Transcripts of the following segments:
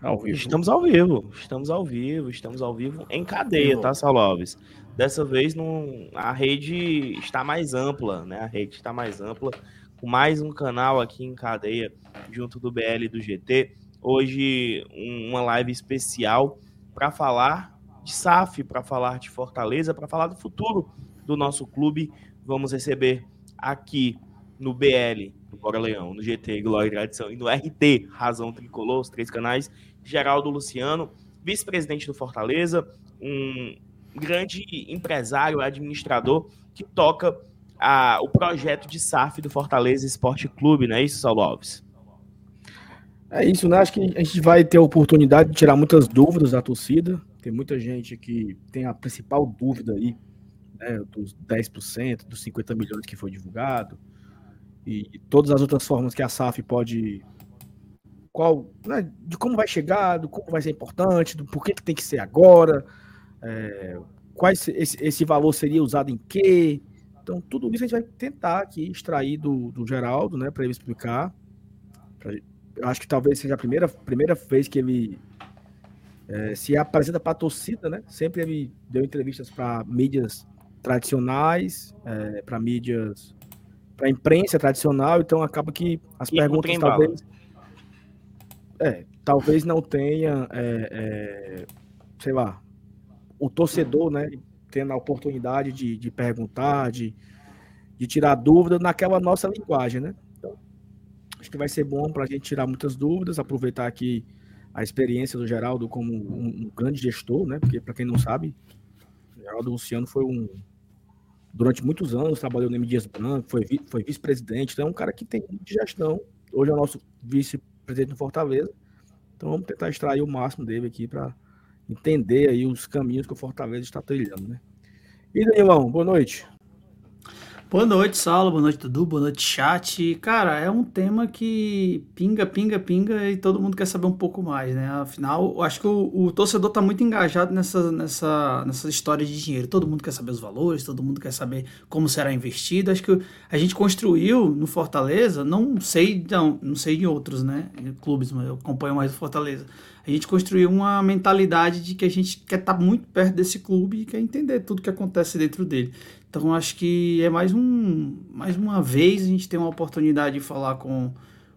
Ao vivo. Estamos ao vivo, estamos ao vivo, estamos ao vivo em cadeia, tá, Saulo Alves? Dessa vez não, a rede está mais ampla, né? A rede está mais ampla, com mais um canal aqui em cadeia, junto do BL e do GT. Hoje, um, uma live especial para falar de SAF, para falar de Fortaleza, para falar do futuro do nosso clube. Vamos receber aqui no BL, Bora Leão, no GT, Glória e Tradição, e no RT, Razão Tricolor, os três canais, Geraldo Luciano, vice-presidente do Fortaleza, um grande empresário, administrador, que toca a, o projeto de SAF do Fortaleza Esporte Clube, não é isso, Saulo Alves? É isso, né? Acho que a gente vai ter a oportunidade de tirar muitas dúvidas da torcida. Tem muita gente que tem a principal dúvida aí, né, dos 10%, dos 50 milhões que foi divulgado, e todas as outras formas que a SAF pode qual, né, de como vai chegar, do como vai ser importante, do porquê que tem que ser agora, é, quais esse, esse, valor seria usado em quê. Então, tudo isso a gente vai tentar aqui extrair do, do Geraldo, né, para ele explicar. Pra, eu acho que talvez seja a primeira, primeira vez que ele é, se apresenta para a torcida, né? Sempre ele deu entrevistas para mídias tradicionais, é, para mídias, para imprensa tradicional, então acaba que as e perguntas talvez. É, talvez não tenha, é, é, sei lá, o torcedor, né, tendo a oportunidade de, de perguntar, de, de tirar dúvida naquela nossa linguagem, né? Então, acho que vai ser bom para a gente tirar muitas dúvidas, aproveitar aqui a experiência do Geraldo como um, um grande gestor, né? Porque, para quem não sabe, o Geraldo Luciano foi um. Durante muitos anos trabalhou no M. Dias Branco, foi, foi vice-presidente, então é um cara que tem de gestão. Hoje é o nosso vice presidente do Fortaleza. Então vamos tentar extrair o máximo dele aqui para entender aí os caminhos que o Fortaleza está trilhando, né? E Danilão, boa noite. Boa noite, Saulo. Boa noite, Dudu. Boa noite, chat. Cara, é um tema que pinga, pinga, pinga e todo mundo quer saber um pouco mais, né? Afinal, acho que o, o torcedor tá muito engajado nessa, nessa, nessa história de dinheiro. Todo mundo quer saber os valores, todo mundo quer saber como será investido. Acho que a gente construiu no Fortaleza, não sei, não, não sei em outros, né? Clubes, mas eu acompanho mais o Fortaleza a gente construiu uma mentalidade de que a gente quer estar tá muito perto desse clube e quer entender tudo que acontece dentro dele. Então acho que é mais um mais uma vez a gente tem uma oportunidade de falar com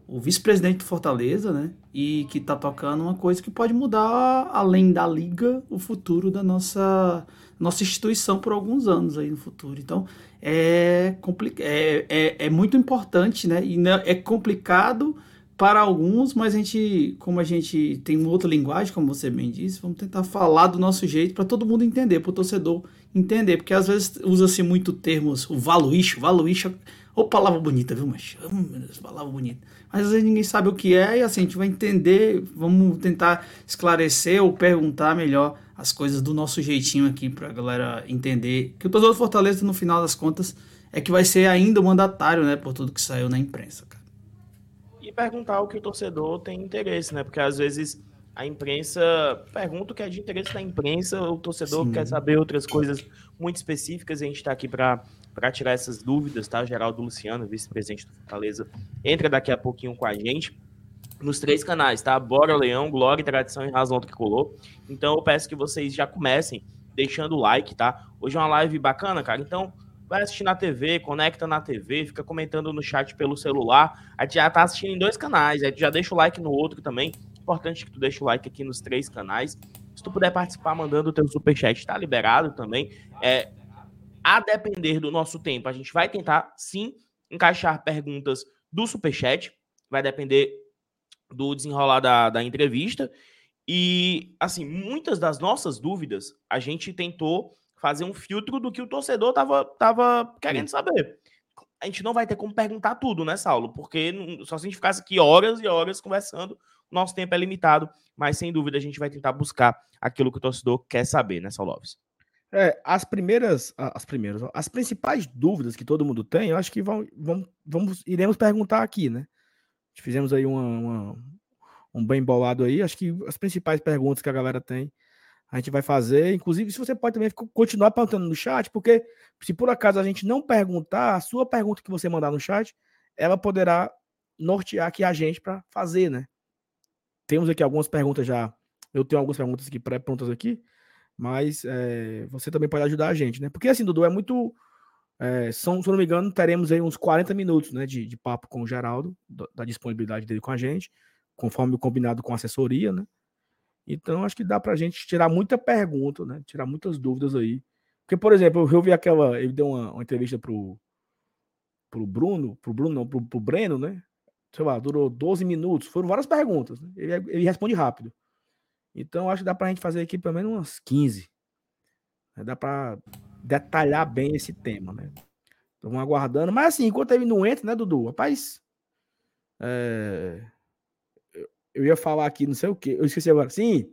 o vice-presidente do Fortaleza, né? E que está tocando uma coisa que pode mudar além da liga o futuro da nossa nossa instituição por alguns anos aí no futuro. Então é, é, é, é muito importante, né? E é complicado para alguns, mas a gente, como a gente tem outra linguagem, como você bem disse, vamos tentar falar do nosso jeito para todo mundo entender, para o torcedor entender, porque às vezes usa-se muito termos, o valuícho, valuícho, ou palavra bonita, viu, mas oh, palavra bonita. Mas às vezes ninguém sabe o que é e assim, a gente vai entender, vamos tentar esclarecer ou perguntar melhor as coisas do nosso jeitinho aqui para a galera entender que o torcedor do Fortaleza, no final das contas, é que vai ser ainda o mandatário, né, por tudo que saiu na imprensa, e perguntar o que o torcedor tem interesse, né? Porque às vezes a imprensa pergunta o que é de interesse da imprensa, o torcedor Sim. quer saber outras coisas muito específicas e a gente está aqui para tirar essas dúvidas, tá? Geraldo Luciano, vice-presidente do Fortaleza, entra daqui a pouquinho com a gente nos três canais, tá? Bora Leão, Glória, Tradição e Razão Tricolor. Então eu peço que vocês já comecem deixando o like, tá? Hoje é uma live bacana, cara. Então vai assistir na TV, conecta na TV, fica comentando no chat pelo celular. A gente já tá assistindo em dois canais, aí já deixa o like no outro também. Importante que tu deixe o like aqui nos três canais. Se tu puder participar mandando o teu superchat, tá liberado também. É, a depender do nosso tempo, a gente vai tentar sim encaixar perguntas do superchat. Vai depender do desenrolar da, da entrevista. E, assim, muitas das nossas dúvidas a gente tentou fazer um filtro do que o torcedor tava, tava querendo saber. A gente não vai ter como perguntar tudo, né, Saulo? Porque só se a gente ficasse aqui horas e horas conversando, nosso tempo é limitado, mas sem dúvida a gente vai tentar buscar aquilo que o torcedor quer saber, né, Saulo Alves? É, as primeiras, as primeiras, as principais dúvidas que todo mundo tem, eu acho que vão, vão, vamos, iremos perguntar aqui, né? Fizemos aí uma, uma, um bem bolado aí, acho que as principais perguntas que a galera tem a gente vai fazer. Inclusive, se você pode também continuar perguntando no chat, porque se por acaso a gente não perguntar, a sua pergunta que você mandar no chat, ela poderá nortear aqui a gente para fazer, né? temos aqui algumas perguntas já. Eu tenho algumas perguntas aqui pré-prontas aqui, mas é, você também pode ajudar a gente, né? Porque assim, Dudu, é muito. É, são, se eu não me engano, teremos aí uns 40 minutos né, de, de papo com o Geraldo, da, da disponibilidade dele com a gente, conforme combinado com a assessoria, né? Então, acho que dá para a gente tirar muita pergunta, né? Tirar muitas dúvidas aí. Porque, por exemplo, eu vi aquela. Ele deu uma, uma entrevista pro, pro Bruno, pro Bruno, não, pro, Breno, né? Sei lá, durou 12 minutos. Foram várias perguntas. Né? Ele, ele responde rápido. Então, acho que dá para a gente fazer aqui pelo menos umas 15. Né? Dá para detalhar bem esse tema, né? Vamos aguardando. Mas assim, enquanto ele não entra, né, Dudu? Rapaz. É eu ia falar aqui, não sei o que, eu esqueci agora. Sim,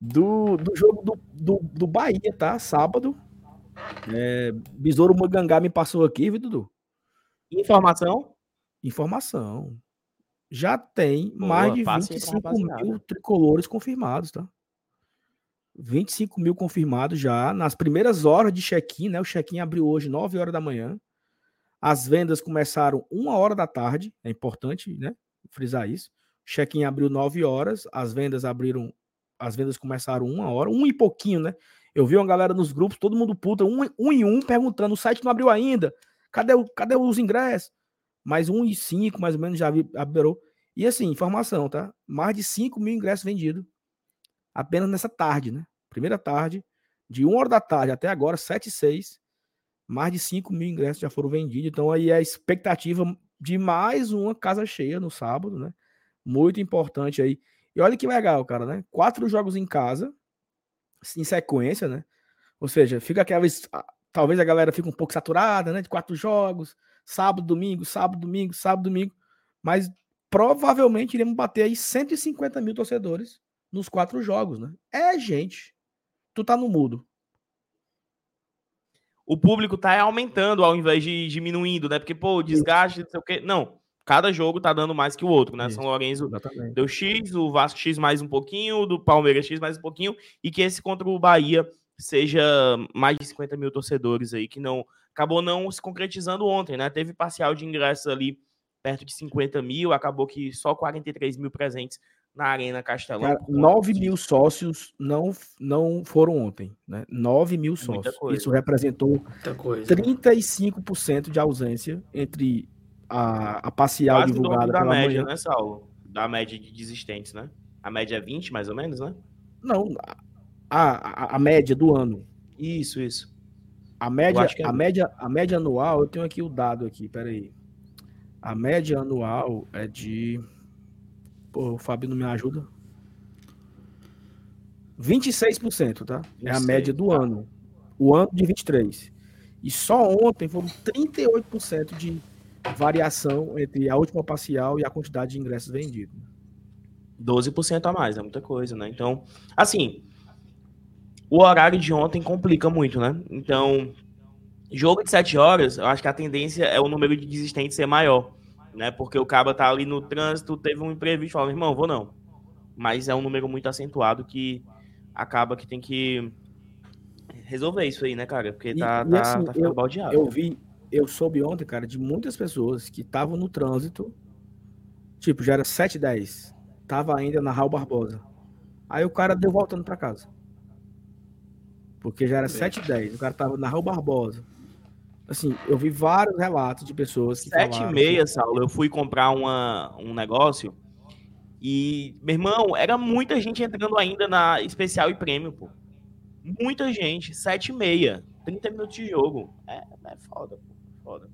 do, do jogo do, do, do Bahia, tá? Sábado. É, Besouro Magangá me passou aqui, viu, Dudu? Informação? Informação. Já tem Boa, mais de 25 mil tricolores confirmados, tá? 25 mil confirmados já. Nas primeiras horas de check-in, né? O check-in abriu hoje, 9 horas da manhã. As vendas começaram uma hora da tarde. É importante, né? Frisar isso. Check-in abriu 9 horas, as vendas abriram, as vendas começaram uma hora, um e pouquinho, né? Eu vi uma galera nos grupos, todo mundo puta, um, um em um, perguntando: o site não abriu ainda, cadê, o, cadê os ingressos? Mais um e cinco, mais ou menos, já abriu. E assim, informação, tá? Mais de 5 mil ingressos vendidos apenas nessa tarde, né? Primeira tarde, de 1 hora da tarde até agora, 7 e 6, mais de 5 mil ingressos já foram vendidos. Então aí é a expectativa de mais uma casa cheia no sábado, né? Muito importante aí. E olha que legal, cara, né? Quatro jogos em casa, em sequência, né? Ou seja, fica aquela. Talvez a galera fique um pouco saturada, né? De quatro jogos, sábado, domingo, sábado, domingo, sábado, domingo. Mas provavelmente iremos bater aí 150 mil torcedores nos quatro jogos, né? É, gente. Tu tá no mudo. O público tá aumentando ao invés de diminuindo, né? Porque, pô, desgaste, não sei o quê. Não cada jogo tá dando mais que o outro, né? Isso, São Lourenço exatamente. deu X, o Vasco X mais um pouquinho, do Palmeiras X mais um pouquinho, e que esse contra o Bahia seja mais de 50 mil torcedores aí, que não acabou não se concretizando ontem, né? Teve parcial de ingressos ali perto de 50 mil, acabou que só 43 mil presentes na Arena Castelão. Cara, 9 mil sócios não, não foram ontem, né? 9 mil sócios. Isso representou 35% de ausência entre a, a parcial Quase divulgada da média, manhã. né, Saulo? Da média de desistentes, né? A média é 20, mais ou menos, né? Não, a, a, a média do ano. Isso, isso. A média, é... a, média, a média anual, eu tenho aqui o dado aqui, peraí. A média anual é de. Pô, o Fábio não me ajuda. 26%, tá? É a média do ano. O ano de 23. E só ontem foram 38% de variação entre a última parcial e a quantidade de ingressos vendidos. 12% a mais, é muita coisa, né? Então, assim, o horário de ontem complica muito, né? Então, jogo de 7 horas, eu acho que a tendência é o número de desistentes ser maior, né? Porque o cabo tá ali no trânsito, teve um imprevisto, fala, irmão, vou não. Mas é um número muito acentuado que acaba que tem que resolver isso aí, né, cara? Porque tá, e, tá, e assim, tá ficando eu, baldeado. Eu vi, eu soube ontem, cara, de muitas pessoas que estavam no trânsito, tipo, já era 7 10 tava ainda na Raul Barbosa. Aí o cara deu voltando para casa. Porque já era 7 10 o cara tava na Raul Barbosa. Assim, eu vi vários relatos de pessoas que 7 e meia, que... Saulo, eu fui comprar uma, um negócio e, meu irmão, era muita gente entrando ainda na especial e prêmio, pô. Muita gente, 7 e meia, 30 minutos de jogo. É, é foda, pô foda.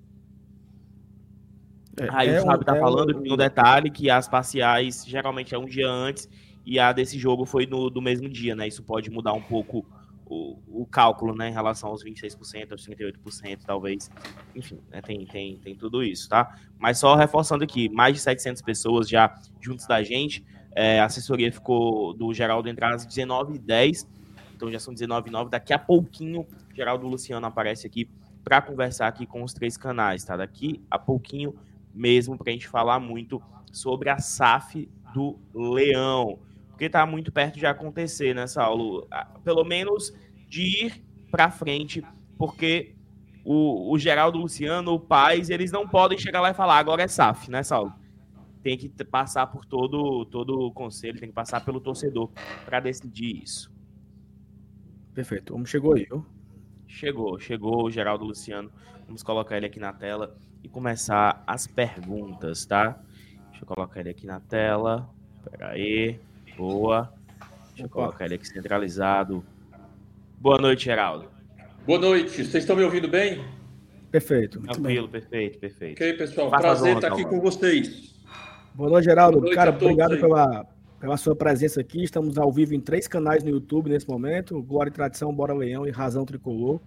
É, Aí é o Fábio um, tá é falando um... que um detalhe que as parciais geralmente é um dia antes e a desse jogo foi no do mesmo dia, né? Isso pode mudar um pouco o, o cálculo, né, em relação aos 26%, aos 38%, talvez. Enfim, né, tem, tem, tem tudo isso, tá? Mas só reforçando aqui, mais de 700 pessoas já juntos da gente. É, a assessoria ficou do Geraldo entrar às 19h10, então já são 19h09. Daqui a pouquinho, Geraldo Luciano aparece aqui para conversar aqui com os três canais, tá? Daqui a pouquinho mesmo para a gente falar muito sobre a SAF do Leão, porque tá muito perto de acontecer, né, Saulo? Pelo menos de ir para frente, porque o, o Geraldo Luciano, o Paz, eles não podem chegar lá e falar agora é SAF, né, Saulo? tem que passar por todo, todo o conselho, tem que passar pelo torcedor para decidir isso. Perfeito. Como chegou aí? Chegou, chegou o Geraldo Luciano. Vamos colocar ele aqui na tela e começar as perguntas, tá? Deixa eu colocar ele aqui na tela. Pera aí. Boa. Deixa eu colocar ele aqui centralizado. Boa noite, Geraldo. Boa noite. Vocês estão me ouvindo bem? Perfeito. Tranquilo, perfeito, perfeito. Ok, pessoal. Faça Prazer estar aqui com vocês. Boa noite, Geraldo. Boa noite Cara, obrigado pela, pela sua presença aqui. Estamos ao vivo em três canais no YouTube nesse momento: Glória e Tradição, Bora Leão e Razão Tricolor.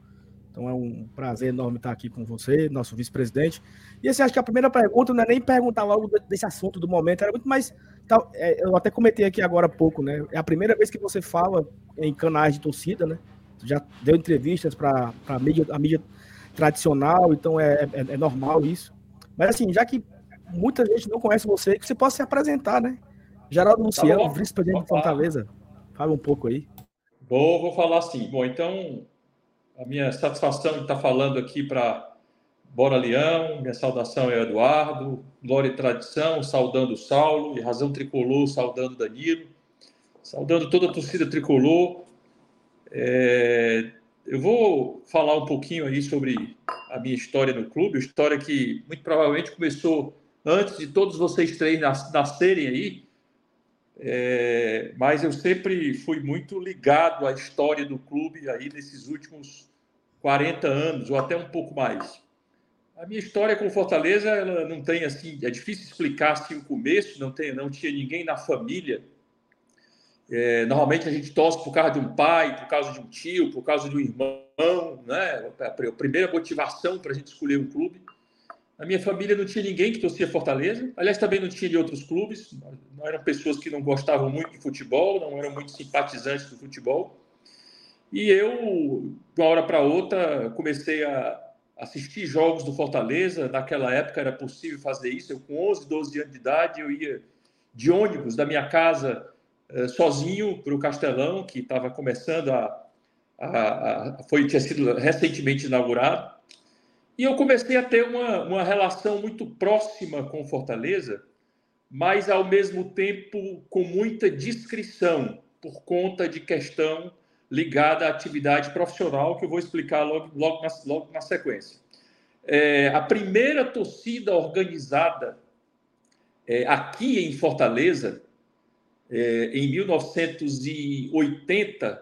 Então é um prazer enorme estar aqui com você, nosso vice-presidente. E assim, acho que a primeira pergunta não é nem perguntar logo desse assunto do momento, era muito mais. É, eu até comentei aqui agora há pouco, né? É a primeira vez que você fala em canais de torcida, né? Já deu entrevistas para a mídia, a mídia tradicional, então é, é, é, normal isso. Mas assim, já que muita gente não conhece você, que você possa se apresentar, né? Geraldo Luciano, tá vice-presidente de Fortaleza. Fala um pouco aí. Vou, vou falar sim. Bom, então, a minha satisfação de estar falando aqui para Bora Leão, minha saudação é Eduardo, Glória e Tradição, saudando Saulo, e Razão Tricolor, saudando Danilo, saudando toda a torcida tricolor. É, eu vou falar um pouquinho aí sobre a minha história no clube, história que muito provavelmente começou antes de todos vocês três nascerem aí, é, mas eu sempre fui muito ligado à história do clube aí nesses últimos 40 anos ou até um pouco mais. A minha história com Fortaleza, ela não tem assim, é difícil explicar assim o começo, não tem, não tinha ninguém na família é, normalmente a gente torce por causa de um pai, por causa de um tio, por causa de um irmão, né? A primeira motivação para a gente escolher um clube. Na minha família não tinha ninguém que torcia Fortaleza. Aliás, também não tinha de outros clubes. Não eram pessoas que não gostavam muito de futebol, não eram muito simpatizantes do futebol. E eu, de uma hora para outra, comecei a assistir jogos do Fortaleza. Naquela época era possível fazer isso. Eu, com 11, 12 anos de idade, eu ia de ônibus da minha casa eh, sozinho para o Castelão, que estava começando a, a, a, foi tinha sido recentemente inaugurado. E eu comecei a ter uma, uma relação muito próxima com Fortaleza, mas ao mesmo tempo com muita discrição, por conta de questão ligada à atividade profissional, que eu vou explicar logo, logo, na, logo na sequência. É, a primeira torcida organizada é, aqui em Fortaleza é, em 1980,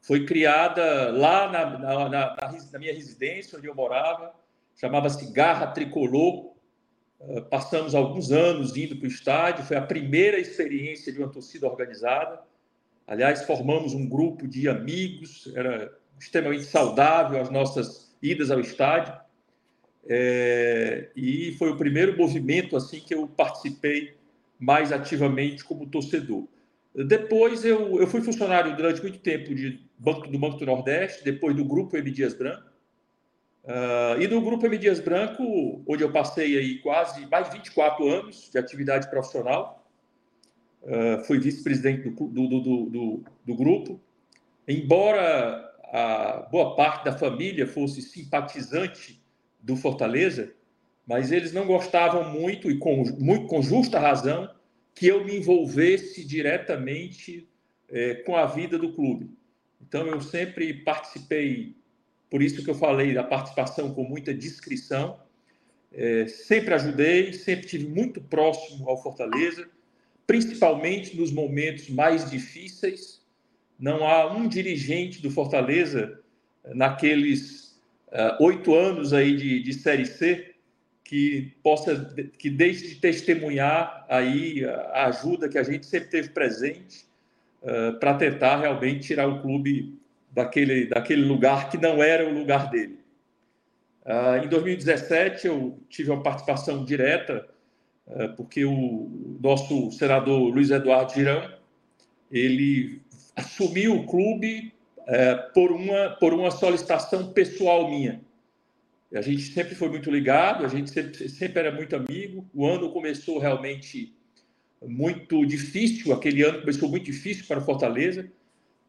foi criada lá na, na, na, na, minha residência, onde eu morava, chamava-se Garra Tricolor. Uh, passamos alguns anos indo para o estádio, foi a primeira experiência de uma torcida organizada. Aliás, formamos um grupo de amigos, era extremamente saudável as nossas idas ao estádio. É, e foi o primeiro movimento assim que eu participei mais ativamente como torcedor. Depois eu, eu fui funcionário durante muito tempo de banco, do Banco do Nordeste, depois do Grupo M. Dias Branco. Uh, e no Grupo M. Dias Branco, onde eu passei aí quase mais de 24 anos de atividade profissional, uh, fui vice-presidente do, do, do, do, do grupo. Embora a boa parte da família fosse simpatizante do Fortaleza, mas eles não gostavam muito, e com, muito, com justa razão, que eu me envolvesse diretamente é, com a vida do clube. Então, eu sempre participei, por isso que eu falei da participação com muita discrição, é, sempre ajudei, sempre tive muito próximo ao Fortaleza, principalmente nos momentos mais difíceis. Não há um dirigente do Fortaleza naqueles uh, oito anos aí de, de Série C que possa que deixe de testemunhar aí a ajuda que a gente sempre teve presente uh, para tentar realmente tirar o clube daquele daquele lugar que não era o lugar dele. Uh, em 2017 eu tive uma participação direta uh, porque o nosso senador Luiz Eduardo Girão ele assumiu o clube por uma por uma solicitação pessoal minha a gente sempre foi muito ligado, a gente sempre, sempre era muito amigo. O ano começou realmente muito difícil, aquele ano começou muito difícil para Fortaleza.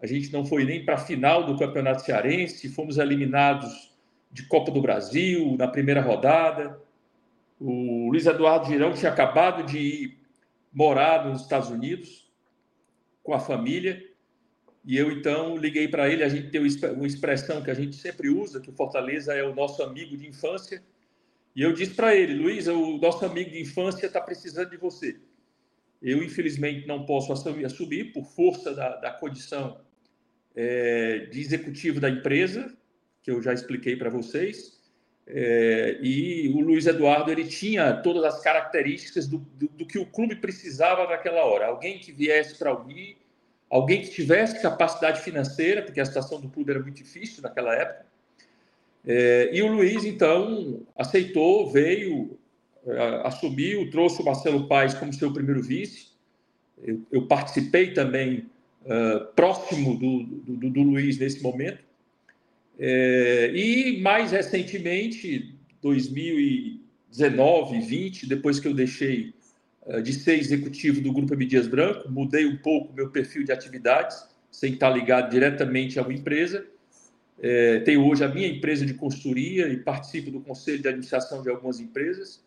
A gente não foi nem para a final do Campeonato Cearense, fomos eliminados de Copa do Brasil na primeira rodada. O Luiz Eduardo Girão tinha acabado de ir morar nos Estados Unidos com a família. E eu então liguei para ele. A gente tem uma expressão que a gente sempre usa, que Fortaleza é o nosso amigo de infância. E eu disse para ele, Luiz, o nosso amigo de infância está precisando de você. Eu, infelizmente, não posso assumir por força da, da condição é, de executivo da empresa, que eu já expliquei para vocês. É, e o Luiz Eduardo ele tinha todas as características do, do, do que o clube precisava naquela hora. Alguém que viesse para unir, alguém que tivesse capacidade financeira, porque a situação do clube era muito difícil naquela época. É, e o Luiz, então, aceitou, veio, é, assumiu, trouxe o Marcelo Paes como seu primeiro vice. Eu, eu participei também uh, próximo do, do, do, Luiz nesse momento. É, e mais recentemente, 2019, 20, depois que eu deixei uh, de ser executivo do Grupo M. Branco, mudei um pouco meu perfil de atividades, sem estar ligado diretamente a uma empresa. É, tenho hoje a minha empresa de consultoria e participo do conselho de administração de algumas empresas.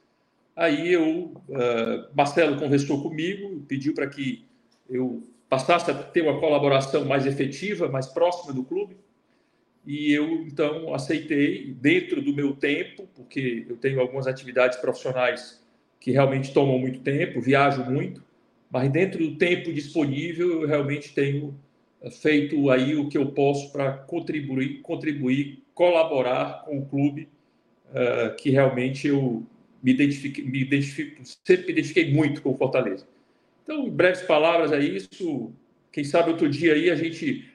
Aí eu, uh, Marcelo conversou comigo, pediu para que eu passasse a ter uma colaboração mais efetiva, mais próxima do clube. E eu, então, aceitei, dentro do meu tempo, porque eu tenho algumas atividades profissionais que realmente tomam muito tempo, viajo muito, mas dentro do tempo disponível, eu realmente tenho eh, feito aí o que eu posso para contribuir, contribuir, colaborar com o clube, uh, que realmente eu me identifico, me identifico, sempre me identifiquei muito com o Fortaleza. Então, em breves palavras, é isso. Quem sabe outro dia aí a gente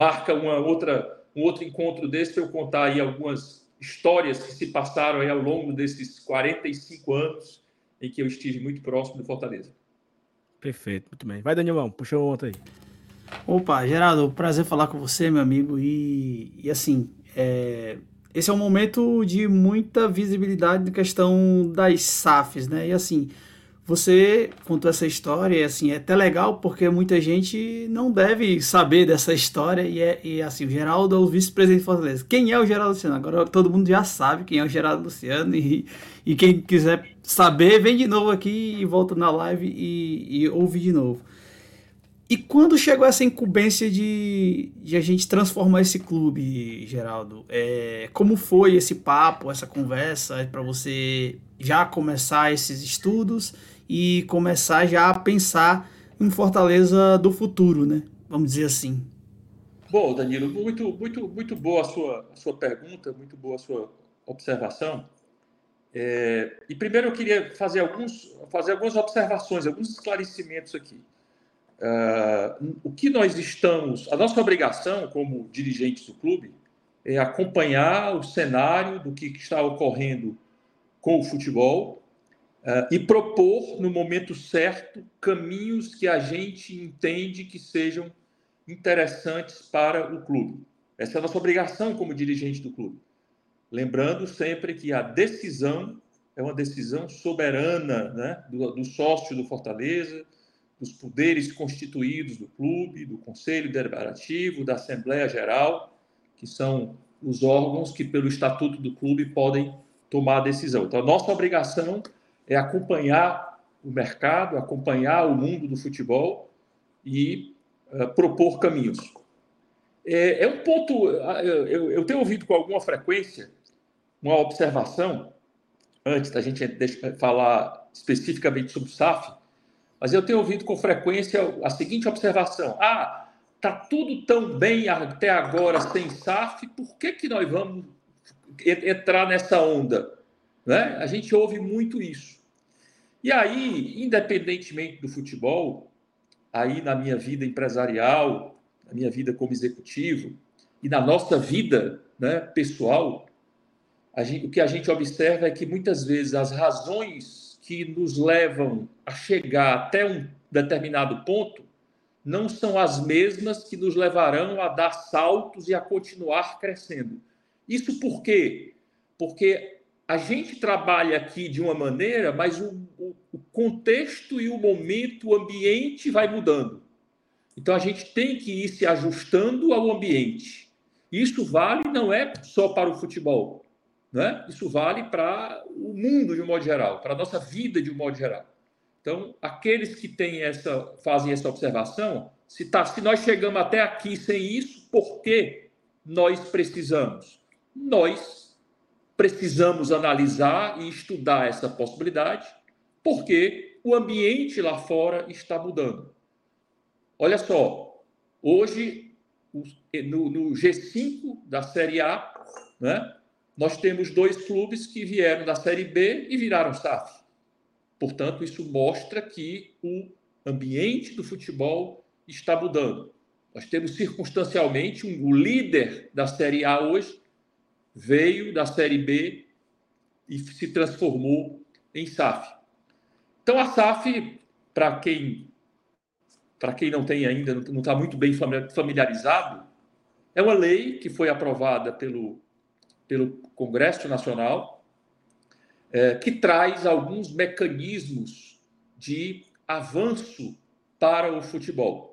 marca uma outra, um outro encontro desse para eu contar aí algumas histórias que se passaram aí ao longo desses 45 anos em que eu estive muito próximo do Fortaleza. Perfeito, muito bem. Vai, Danielão, puxa outra aí. Opa, Geraldo, prazer falar com você, meu amigo. E, e assim, é, esse é um momento de muita visibilidade na questão das SAFs, né? E assim, você contou essa história e assim, é até legal porque muita gente não deve saber dessa história e, é, e assim, o Geraldo é o vice-presidente de Fortaleza. Quem é o Geraldo Luciano? Agora todo mundo já sabe quem é o Geraldo Luciano e, e quem quiser saber, vem de novo aqui e volta na live e, e ouve de novo. E quando chegou essa incumbência de, de a gente transformar esse clube, Geraldo? É, como foi esse papo, essa conversa para você já começar esses estudos? E começar já a pensar em Fortaleza do futuro, né? Vamos dizer assim. Bom, Danilo, muito, muito, muito boa a sua, a sua pergunta, muito boa a sua observação. É, e primeiro eu queria fazer, alguns, fazer algumas observações, alguns esclarecimentos aqui. Uh, o que nós estamos, a nossa obrigação como dirigentes do clube é acompanhar o cenário do que está ocorrendo com o futebol Uh, e propor, no momento certo, caminhos que a gente entende que sejam interessantes para o clube. Essa é a nossa obrigação como dirigente do clube. Lembrando sempre que a decisão é uma decisão soberana né, do, do sócio do Fortaleza, dos poderes constituídos do clube, do Conselho Deliberativo, da Assembleia Geral, que são os órgãos que, pelo estatuto do clube, podem tomar a decisão. Então, a nossa obrigação é acompanhar o mercado, acompanhar o mundo do futebol e uh, propor caminhos. É, é um ponto, eu, eu, tenho ouvido com alguma frequência uma observação, antes da gente falar especificamente sobre o SAF, mas eu tenho ouvido com frequência a seguinte observação: ah, tá tudo tão bem até agora sem SAF, por que, que nós vamos entrar nessa onda? Né? A gente ouve muito isso. E aí, independentemente do futebol, aí na minha vida empresarial, na minha vida como executivo e na nossa vida né, pessoal, gente, o que a gente observa é que muitas vezes as razões que nos levam a chegar até um determinado ponto não são as mesmas que nos levarão a dar saltos e a continuar crescendo. Isso por quê? Porque a gente trabalha aqui de uma maneira, mas o, o, contexto e o momento, o ambiente vai mudando. Então a gente tem que ir se ajustando ao ambiente. Isso vale não é só para o futebol, né? Isso vale para o mundo de um modo geral, para a nossa vida de um modo geral. Então, aqueles que têm essa, fazem essa observação, se, tá, se nós chegamos até aqui sem isso, por que nós precisamos? Nós precisamos analisar e estudar essa possibilidade, porque o ambiente lá fora está mudando. Olha só, hoje, no, no G5 da Série A, né, nós temos dois clubes que vieram da Série B e viraram SAF. Portanto, isso mostra que o ambiente do futebol está mudando. Nós temos circunstancialmente um, o líder da Série A hoje veio da Série B e se transformou em SAF. Então, a SAF, para quem, para quem não tem ainda, não está muito bem familiarizado, é uma lei que foi aprovada pelo, pelo Congresso Nacional, é, que traz alguns mecanismos de avanço para o futebol.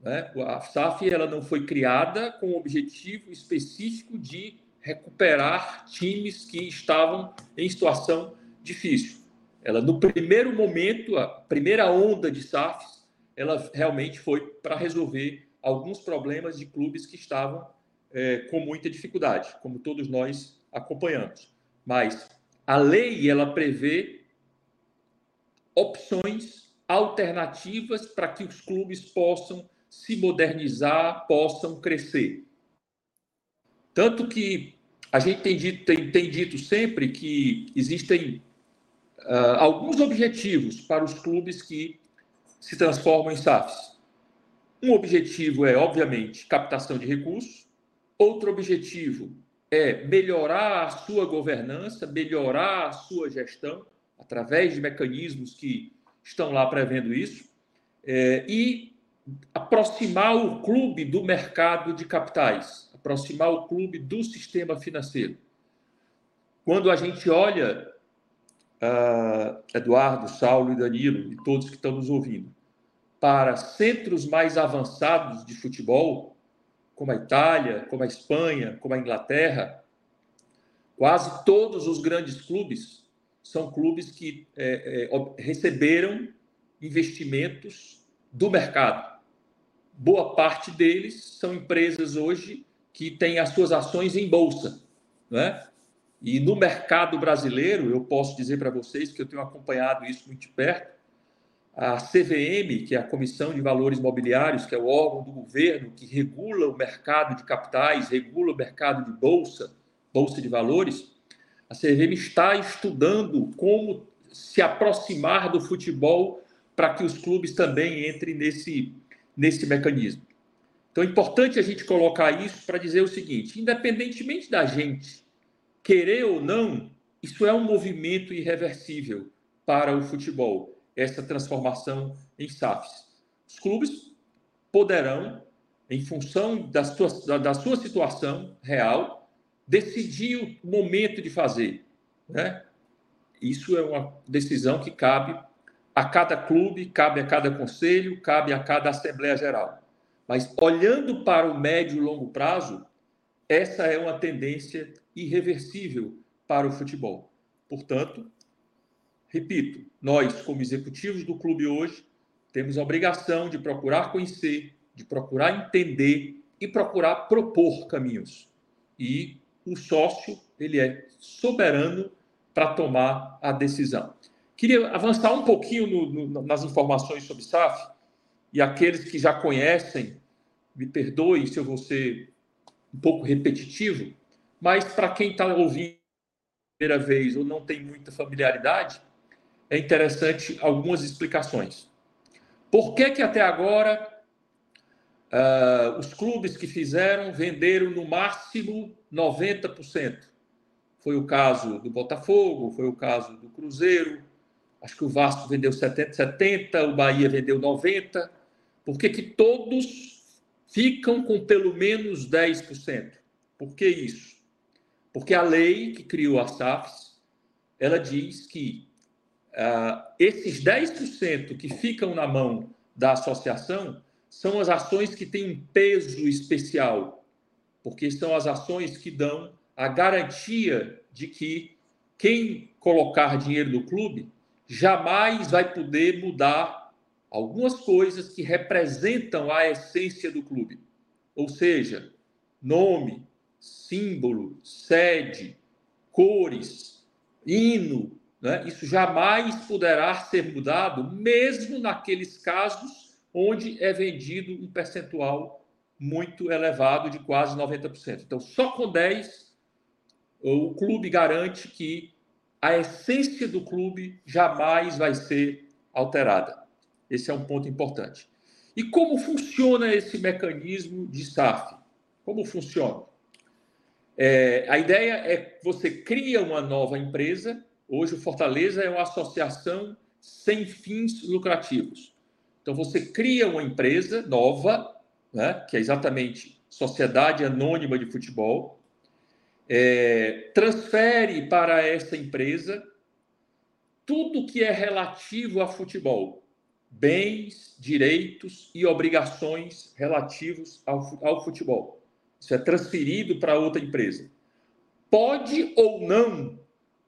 Né? A SAF ela não foi criada com o objetivo específico de recuperar times que estavam em situação difícil. Ela, no primeiro momento, a primeira onda de SAFs, ela realmente foi para resolver alguns problemas de clubes que estavam é, com muita dificuldade, como todos nós acompanhamos. Mas a lei ela prevê opções alternativas para que os clubes possam se modernizar, possam crescer. Tanto que a gente tem dito, tem, tem dito sempre que existem uh, alguns objetivos para os clubes que se transformam em SAFs. Um objetivo é, obviamente, captação de recursos. Outro objetivo é melhorar a sua governança, melhorar a sua gestão, através de mecanismos que estão lá prevendo isso. É, e aproximar o clube do mercado de capitais, aproximar o clube do sistema financeiro. Quando a gente olha, uh, Eduardo, Saulo e Danilo, e todos que estão nos ouvindo, para centros mais avançados de futebol, como a Itália, como a Espanha, como a Inglaterra, quase todos os grandes clubes são clubes que é, é, receberam investimentos do mercado boa parte deles são empresas hoje que têm as suas ações em bolsa, né? E no mercado brasileiro, eu posso dizer para vocês que eu tenho acompanhado isso muito de perto. A CVM, que é a Comissão de Valores Mobiliários, que é o órgão do governo que regula o mercado de capitais, regula o mercado de bolsa, bolsa de valores, a CVM está estudando como se aproximar do futebol para que os clubes também entrem nesse nesse mecanismo. Então é importante a gente colocar isso para dizer o seguinte: independentemente da gente querer ou não, isso é um movimento irreversível para o futebol, essa transformação em SAFs. Os clubes poderão, em função da sua, da sua situação real, decidir o momento de fazer. Né? Isso é uma decisão que cabe a cada clube, cabe a cada conselho, cabe a cada Assembleia Geral. Mas olhando para o médio e longo prazo, essa é uma tendência irreversível para o futebol. Portanto, repito, nós, como executivos do clube hoje, temos a obrigação de procurar conhecer, de procurar entender e procurar propor caminhos. E o sócio, ele é soberano para tomar a decisão. Queria avançar um pouquinho no, no, nas informações sobre SAF, e aqueles que já conhecem, me perdoem se eu vou ser um pouco repetitivo, mas para quem está ouvindo a primeira vez ou não tem muita familiaridade, é interessante algumas explicações. Por que, que até agora uh, os clubes que fizeram venderam no máximo 90%? Foi o caso do Botafogo, foi o caso do Cruzeiro, Acho que o Vasco vendeu 70, 70 o Bahia vendeu 90. Por que, que todos ficam com pelo menos 10%? Por que isso? Porque a lei que criou a SAFs, ela diz que uh, esses 10% que ficam na mão da associação são as ações que têm um peso especial, porque são as ações que dão a garantia de que quem colocar dinheiro no clube jamais vai poder mudar algumas coisas que representam a essência do clube. Ou seja, nome, símbolo, sede, cores, hino, né? isso jamais poderá ser mudado, mesmo naqueles casos onde é vendido um percentual muito elevado de quase 90%. Então, só com 10 o clube garante que a essência do clube jamais vai ser alterada. Esse é um ponto importante. E como funciona esse mecanismo de SAF? Como funciona? É, a ideia é que você cria uma nova empresa. Hoje, o Fortaleza é uma associação sem fins lucrativos. Então, você cria uma empresa nova, né, que é exatamente Sociedade Anônima de Futebol, é, transfere para essa empresa tudo que é relativo a futebol, bens, direitos e obrigações relativos ao, ao futebol. Isso é transferido para outra empresa. Pode ou não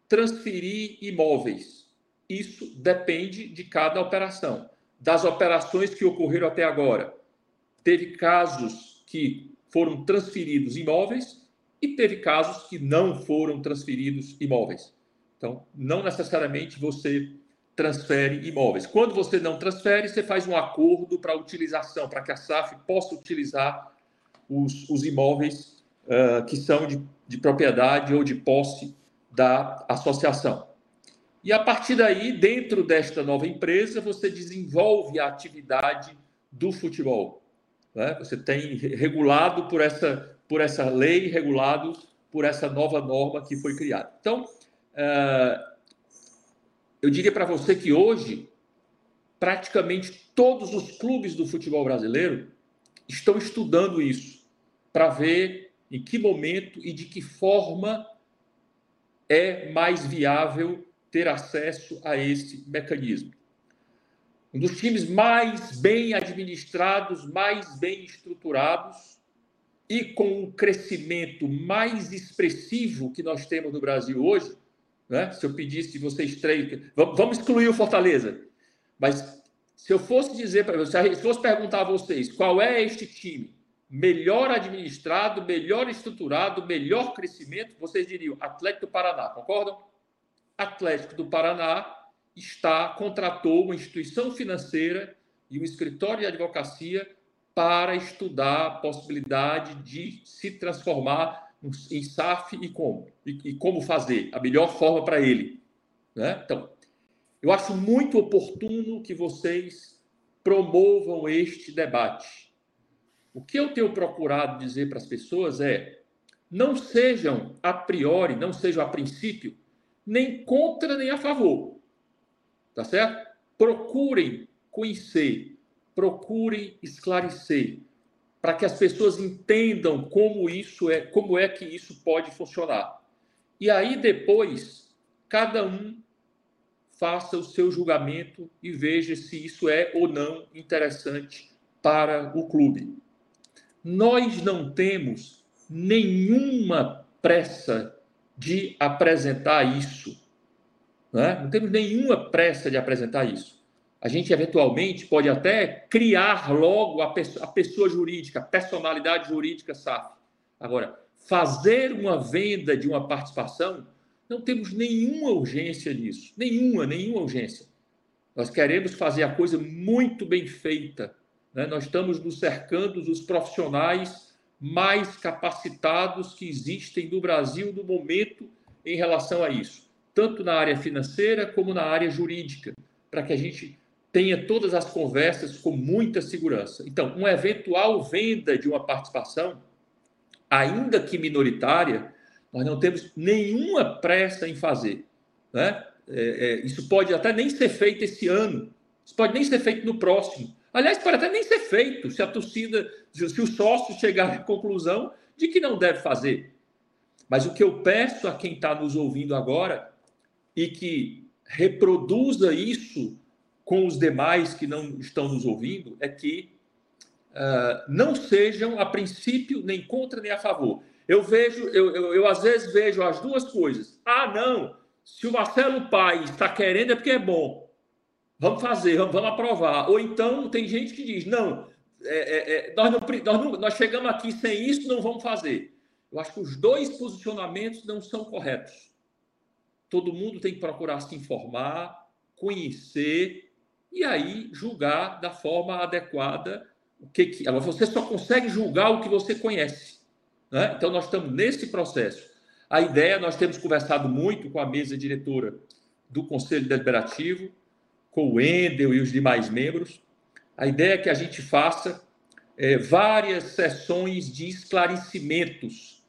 transferir imóveis. Isso depende de cada operação. Das operações que ocorreram até agora, teve casos que foram transferidos imóveis e teve casos que não foram transferidos imóveis. Então, não necessariamente você transfere imóveis. Quando você não transfere, você faz um acordo para utilização, para que a SAF possa utilizar os, os imóveis uh, que são de, de propriedade ou de posse da associação. E a partir daí, dentro desta nova empresa, você desenvolve a atividade do futebol. Né? Você tem regulado por essa por essa lei, regulado por essa nova norma que foi criada. Então, uh, eu diria para você que hoje, praticamente todos os clubes do futebol brasileiro estão estudando isso, para ver em que momento e de que forma é mais viável ter acesso a esse mecanismo. Um dos times mais bem administrados, mais bem estruturados, e com o crescimento mais expressivo que nós temos no Brasil hoje, né? se eu pedisse vocês três, vamos excluir o Fortaleza, mas se eu fosse dizer para vocês, se fosse perguntar a vocês qual é este time melhor administrado, melhor estruturado, melhor crescimento, vocês diriam Atlético do Paraná, concordam? Atlético do Paraná está contratou uma instituição financeira e um escritório de advocacia para estudar a possibilidade de se transformar em SAF e como, e, e como fazer, a melhor forma para ele. Né? Então, eu acho muito oportuno que vocês promovam este debate. O que eu tenho procurado dizer para as pessoas é: não sejam a priori, não sejam a princípio, nem contra nem a favor. Tá certo? Procurem conhecer procurem esclarecer para que as pessoas entendam como isso é, como é que isso pode funcionar. E aí depois cada um faça o seu julgamento e veja se isso é ou não interessante para o clube. Nós não temos nenhuma pressa de apresentar isso. Né? Não temos nenhuma pressa de apresentar isso a gente eventualmente pode até criar logo a pessoa, a pessoa jurídica, a personalidade jurídica SAF. Agora, fazer uma venda de uma participação, não temos nenhuma urgência nisso. Nenhuma, nenhuma urgência. Nós queremos fazer a coisa muito bem feita. Né? Nós estamos nos cercando dos profissionais mais capacitados que existem no Brasil no momento em relação a isso, tanto na área financeira como na área jurídica, para que a gente tenha todas as conversas com muita segurança. Então, uma eventual venda de uma participação, ainda que minoritária, nós não temos nenhuma pressa em fazer. Né? É, é, isso pode até nem ser feito esse ano, isso pode nem ser feito no próximo. Aliás, pode até nem ser feito se a torcida, se o sócio chegar à conclusão de que não deve fazer. Mas o que eu peço a quem está nos ouvindo agora e que reproduza isso com os demais que não estão nos ouvindo é que uh, não sejam, a princípio, nem contra nem a favor. Eu vejo, eu, eu, eu, às vezes vejo as duas coisas. Ah, não, Se o Marcelo Pai está querendo é porque é bom. Vamos fazer, vamos, vamos aprovar. Ou então tem gente que diz: não, é, é, é nós, não, nós, não, nós chegamos aqui sem isso, não vamos fazer. Eu acho que os dois posicionamentos não são corretos. Todo mundo tem que procurar se informar, conhecer e aí julgar da forma adequada o que, que você só consegue julgar o que você conhece. Né? Então nós estamos nesse processo. A ideia, nós temos conversado muito com a mesa diretora do Conselho Deliberativo, com o Endel e os demais membros. A ideia é que a gente faça é, várias sessões de esclarecimentos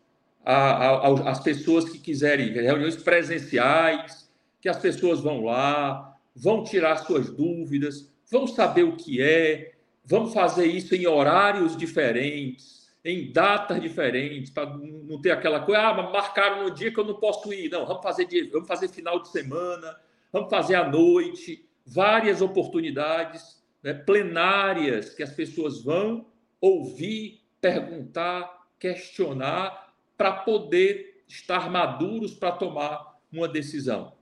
às pessoas que quiserem, reuniões presenciais, que as pessoas vão lá, vão tirar suas dúvidas, vão saber o que é, vamos fazer isso em horários diferentes, em datas diferentes, para não ter aquela coisa, ah, marcaram no dia que eu não posso ir. Não, vamos fazer, dia, vamos fazer final de semana, vamos fazer à noite, várias oportunidades né, plenárias que as pessoas vão ouvir, perguntar, questionar, para poder estar maduros para tomar uma decisão.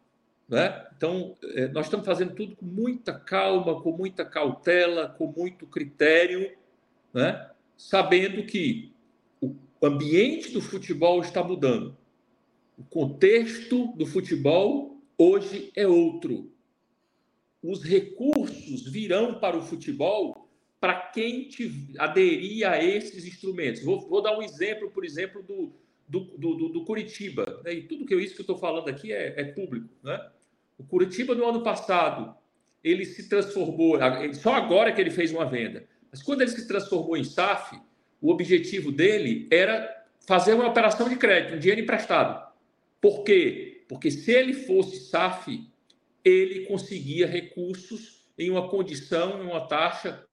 Né? Então, é, nós estamos fazendo tudo com muita calma, com muita cautela, com muito critério, né? sabendo que o ambiente do futebol está mudando. O contexto do futebol hoje é outro. Os recursos virão para o futebol para quem aderir a esses instrumentos. Vou, vou, dar um exemplo, por exemplo, do, do, do, do Curitiba. Né? E tudo que eu, isso que eu estou falando aqui é, é público. Né? O Curitiba, no ano passado, ele se transformou, só agora que ele fez uma venda, mas quando ele se transformou em SAF, o objetivo dele era fazer uma operação de crédito, um dinheiro emprestado. Por quê? Porque se ele fosse SAF, ele conseguia recursos em uma condição, em uma taxa.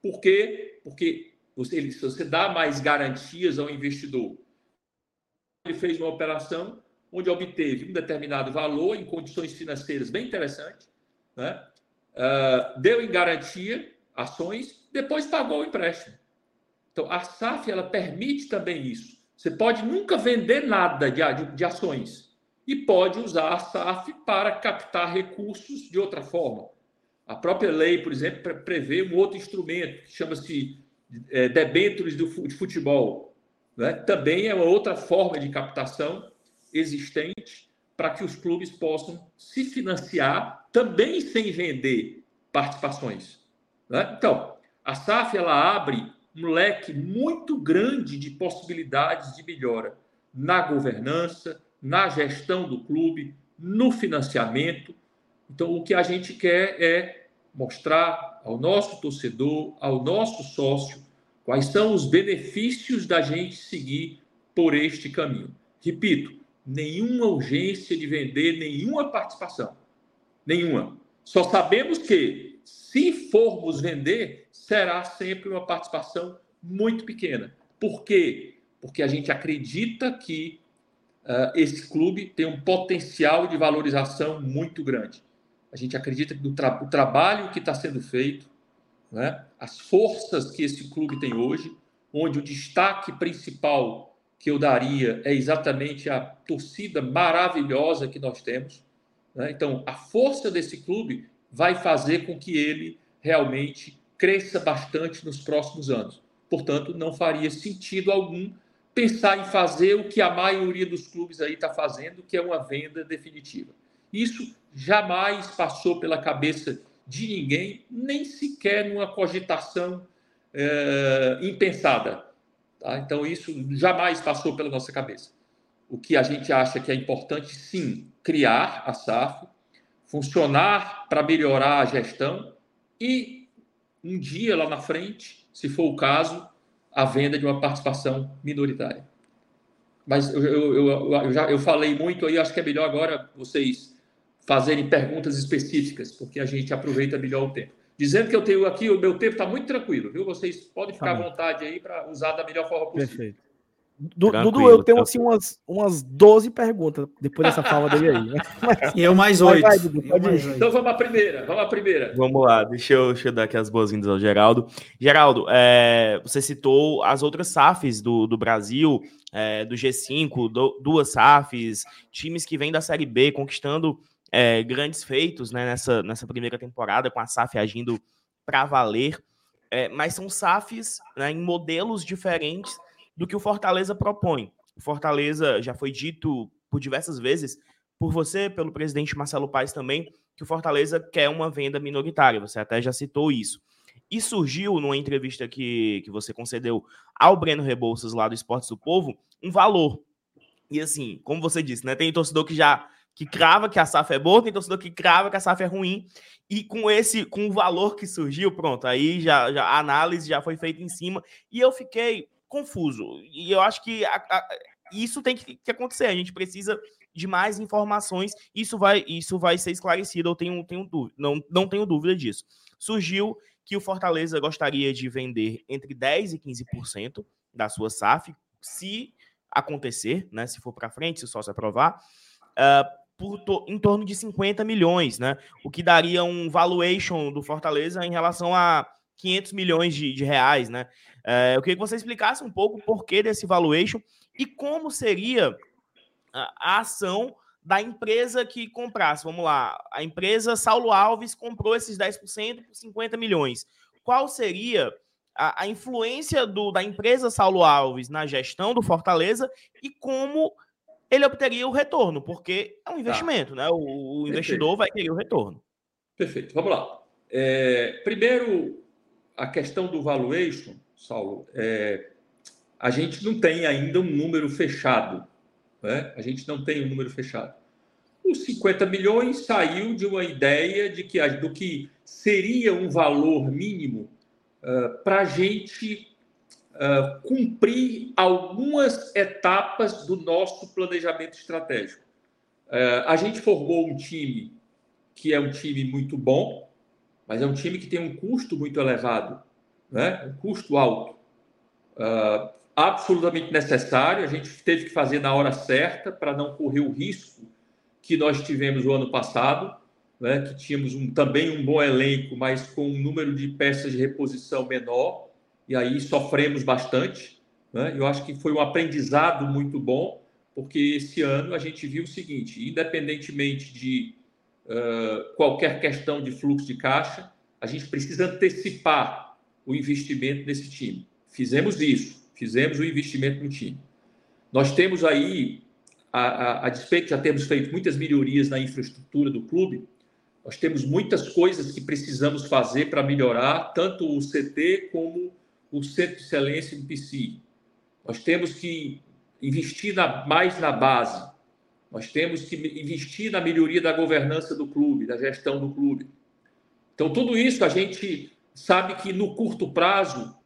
Por quê? Porque você, ele, você dá mais garantias ao investidor. Ele fez uma operação onde obteve um determinado valor em condições financeiras bem interessantes, né? Uh, deu em garantia ações, depois pagou o empréstimo. Então, a SAF ela permite também isso. Você pode nunca vender nada de, de, de ações e pode usar a SAF para captar recursos de outra forma. A própria lei, por exemplo, prevê um outro instrumento que chama-se é, debêntures de futebol. Né? Também é uma outra forma de captação existente para que os clubes possam se financiar também sem vender participações. Né? Então, a SAF ela abre um leque muito grande de possibilidades de melhora na governança, na gestão do clube, no financiamento. Então, o que a gente quer é mostrar ao nosso torcedor, ao nosso sócio, quais são os benefícios da gente seguir por este caminho. Repito, nenhuma urgência de vender nenhuma participação. Nenhuma. Só sabemos que, se formos vender, será sempre uma participação muito pequena. Por quê? Porque a gente acredita que uh, esse clube tem um potencial de valorização muito grande. A gente acredita que tra o trabalho que está sendo feito, né, as forças que esse clube tem hoje, onde o destaque principal que eu daria é exatamente a torcida maravilhosa que nós temos. Né? Então, a força desse clube vai fazer com que ele realmente cresça bastante nos próximos anos. Portanto, não faria sentido algum pensar em fazer o que a maioria dos clubes aí está fazendo, que é uma venda definitiva. Isso jamais passou pela cabeça de ninguém, nem sequer numa cogitação é, impensada. Tá? Então, isso jamais passou pela nossa cabeça. O que a gente acha que é importante, sim, criar a SAF, funcionar para melhorar a gestão e, um dia lá na frente, se for o caso, a venda de uma participação minoritária. Mas eu, eu, eu, eu já eu falei muito aí, acho que é melhor agora vocês fazerem perguntas específicas, porque a gente aproveita melhor o tempo dizendo que eu tenho aqui, o meu tempo está muito tranquilo, viu? Vocês podem ficar tá à vontade aí para usar da melhor forma possível. Perfeito. Dudu, eu tenho assim umas, umas 12 perguntas depois dessa fala dele aí. Né? E eu mais oito. Então vamos à primeira, vamos à primeira. Vamos lá, deixa eu, deixa eu dar aqui as boas-vindas ao Geraldo. Geraldo, é, você citou as outras SAFs do, do Brasil, é, do G5, do, duas SAFs, times que vêm da Série B conquistando é, grandes feitos né, nessa, nessa primeira temporada, com a SAF agindo para valer. É, mas são SAFs né, em modelos diferentes do que o Fortaleza propõe. O Fortaleza já foi dito por diversas vezes, por você, pelo presidente Marcelo Paes também, que o Fortaleza quer uma venda minoritária. Você até já citou isso. E surgiu numa entrevista que, que você concedeu ao Breno Rebouças lá do Esportes do Povo um valor. E assim, como você disse, né? Tem torcedor que já que crava que a SAF é boa, tem torcedor que crava que a SAF é ruim. E com esse, com o valor que surgiu, pronto, aí já, já a análise já foi feita em cima. E eu fiquei confuso. E eu acho que a, a, isso tem que, que, acontecer. A gente precisa de mais informações. Isso vai, isso vai ser esclarecido. Eu tenho, tenho dúvida, não, não tenho dúvida disso. Surgiu que o Fortaleza gostaria de vender entre 10% e 15% da sua SAF, se acontecer, né? Se for para frente, se o sócio aprovar, uh, por to, em torno de 50 milhões, né? O que daria um valuation do Fortaleza em relação a 500 milhões de, de reais, né? É, eu queria que você explicasse um pouco o porquê desse valuation e como seria a, a ação da empresa que comprasse. Vamos lá, a empresa Saulo Alves comprou esses 10% por 50 milhões. Qual seria a, a influência do, da empresa Saulo Alves na gestão do Fortaleza e como ele obteria o retorno? Porque é um tá. investimento, tá. né? O, o investidor vai querer o retorno. Perfeito, vamos lá. É, primeiro, a questão do valuation Saulo, é, a gente não tem ainda um número fechado. Né? A gente não tem um número fechado. Os 50 milhões saiu de uma ideia de que, do que seria um valor mínimo uh, para a gente uh, cumprir algumas etapas do nosso planejamento estratégico. Uh, a gente formou um time que é um time muito bom, mas é um time que tem um custo muito elevado né? um custo alto, uh, absolutamente necessário. A gente teve que fazer na hora certa para não correr o risco que nós tivemos o ano passado, né? que tínhamos um, também um bom elenco, mas com um número de peças de reposição menor, e aí sofremos bastante. Né? Eu acho que foi um aprendizado muito bom, porque esse ano a gente viu o seguinte: independentemente de uh, qualquer questão de fluxo de caixa, a gente precisa antecipar o investimento nesse time. Fizemos isso, fizemos o investimento no time. Nós temos aí, a, a, a despeito de já termos feito muitas melhorias na infraestrutura do clube, nós temos muitas coisas que precisamos fazer para melhorar, tanto o CT como o Centro de Excelência do PC. Nós temos que investir na, mais na base. Nós temos que investir na melhoria da governança do clube, da gestão do clube. Então, tudo isso a gente sabe que no curto prazo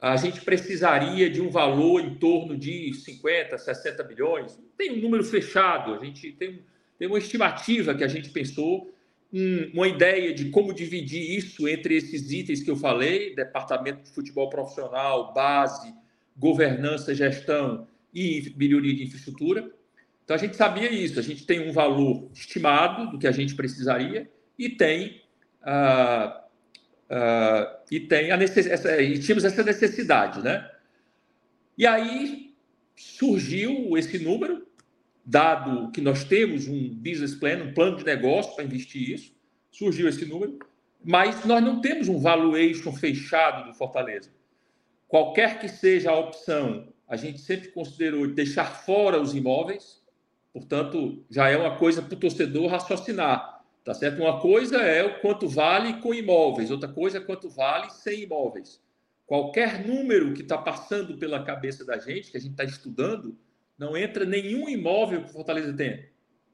a gente precisaria de um valor em torno de 50, 60 bilhões. Tem um número fechado, a gente tem, tem uma estimativa que a gente pensou, um, uma ideia de como dividir isso entre esses itens que eu falei: departamento de futebol profissional, base, governança, gestão e melhoria de infraestrutura. Então a gente sabia isso, a gente tem um valor estimado do que a gente precisaria e tem. Uh, e, tem a necess... essa, tínhamos essa necessidade, né? E aí surgiu esse número, dado que nós temos um business plan, um plano de negócio para investir isso, surgiu esse número, mas nós não temos um valuation fechado do Fortaleza. Qualquer que seja a opção, a gente sempre considerou deixar fora os imóveis, portanto, já é uma coisa para o torcedor raciocinar Tá certo? Uma coisa é o quanto vale com imóveis, outra coisa é quanto vale sem imóveis. Qualquer número que está passando pela cabeça da gente, que a gente está estudando, não entra nenhum imóvel que Fortaleza tem.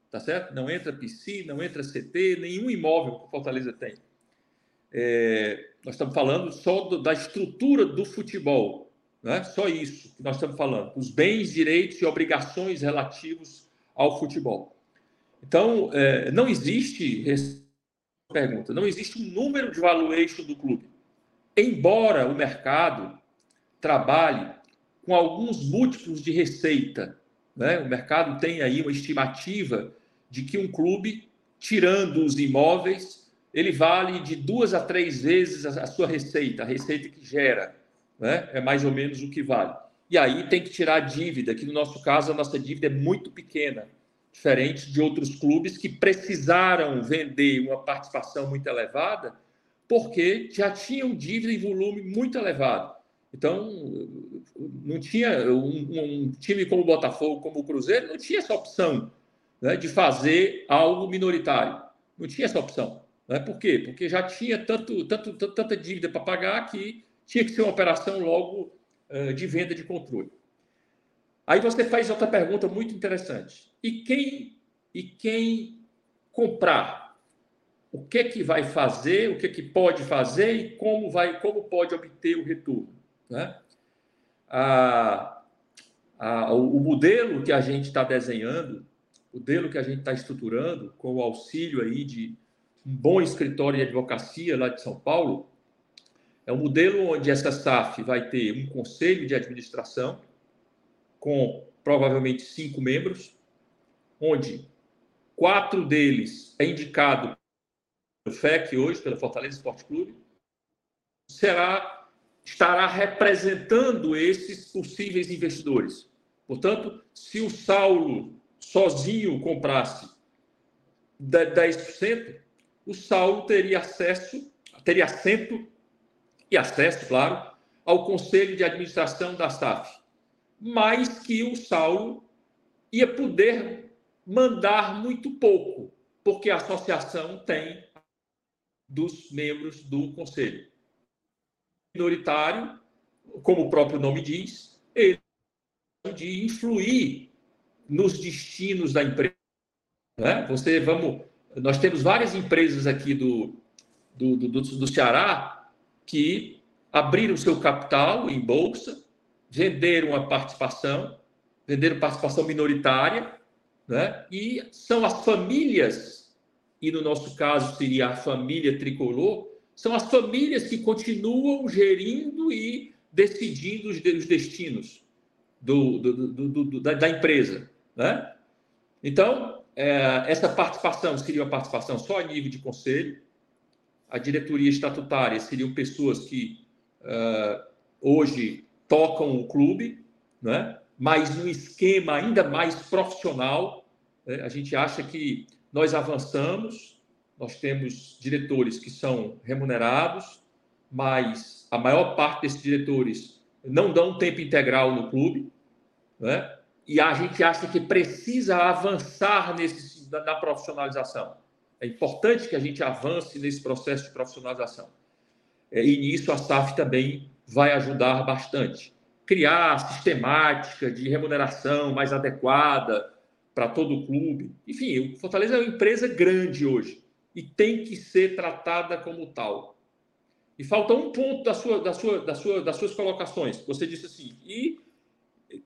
Tá certo? Não entra PC, não entra CT, nenhum imóvel que Fortaleza tem. É, nós estamos falando só do, da estrutura do futebol, né? só isso que nós estamos falando, os bens, direitos e obrigações relativos ao futebol. Então, é, não existe, pergunta, não existe um número de valuation do clube. Embora o mercado trabalhe com alguns múltiplos de receita. Né? O mercado tem aí uma estimativa de que um clube, tirando os imóveis, ele vale de duas a três vezes a sua receita, a receita que gera. Né? É mais ou menos o que vale. E aí tem que tirar a dívida, que no nosso caso a nossa dívida é muito pequena, diferente de outros clubes que precisaram vender uma participação muito elevada, porque já tinham dívida em volume muito elevado. Então, não tinha um, um time como o Botafogo, como o Cruzeiro, não tinha essa opção né, de fazer algo minoritário. Não tinha essa opção. Né? Por quê? Porque já tinha tanto, tanto, tanta dívida para pagar que tinha que ser uma operação logo de venda de controle. Aí você faz outra pergunta muito interessante. E quem e quem comprar? O que que vai fazer? O que que pode fazer e como vai como pode obter o retorno? Né? A, a, o modelo que a gente está desenhando, o modelo que a gente está estruturando, com o auxílio aí de um bom escritório de advocacia lá de São Paulo, é um modelo onde essa SAF vai ter um conselho de administração com provavelmente cinco membros, onde quatro deles é indicado pelo FEC hoje, pela Fortaleza Esporte Clube, será estará representando esses possíveis investidores. Portanto, se o Saulo sozinho comprasse 10%, o Saulo teria acesso, teria assento e acesso, claro, ao conselho de administração da SAF, mas que o Saulo ia poder mandar muito pouco, porque a associação tem dos membros do conselho. Minoritário, como o próprio nome diz, ele de influir nos destinos da empresa. Né? Você, vamos, nós temos várias empresas aqui do, do, do, do Ceará que abriram seu capital em bolsa, venderam a participação, venderam participação minoritária, né? e são as famílias, e no nosso caso seria a família tricolor, são as famílias que continuam gerindo e decidindo os, destinos do, do, do, da, da, empresa. Né? Então, é, essa participação seria uma participação só a nível de conselho, a diretoria estatutária seriam pessoas que uh, hoje tocam o clube, né? mas num esquema ainda mais profissional. Né? A gente acha que nós avançamos, nós temos diretores que são remunerados, mas a maior parte desses diretores não dão tempo integral no clube, né? e a gente acha que precisa avançar nesse, na profissionalização. É importante que a gente avance nesse processo de profissionalização. É, e nisso a SAF também vai ajudar bastante. Criar sistemática de remuneração mais adequada para todo o clube. Enfim, o Fortaleza é uma empresa grande hoje e tem que ser tratada como tal. E falta um ponto da sua, da sua, da sua, das suas colocações. Você disse assim, e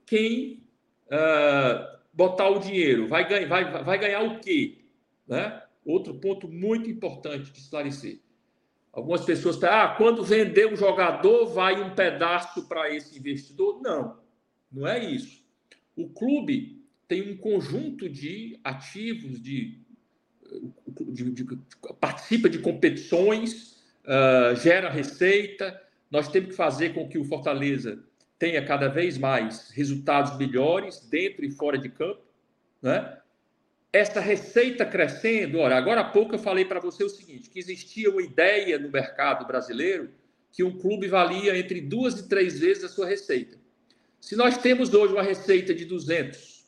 quem uh, botar o dinheiro vai, ganhar, vai, vai ganhar o quê? Né? Outro ponto muito importante de esclarecer. Algumas pessoas falam, ah, quando vender um jogador, vai um pedaço para esse investidor. Não, não é isso. O clube tem um conjunto de ativos, de, de, de, participa de competições, uh, gera receita. Nós temos que fazer com que o Fortaleza tenha cada vez mais resultados melhores dentro e fora de campo, né? essa receita crescendo, olha, agora há pouco eu falei para você o seguinte, que existia uma ideia no mercado brasileiro que um clube valia entre duas e três vezes a sua receita. Se nós temos hoje uma receita de 200,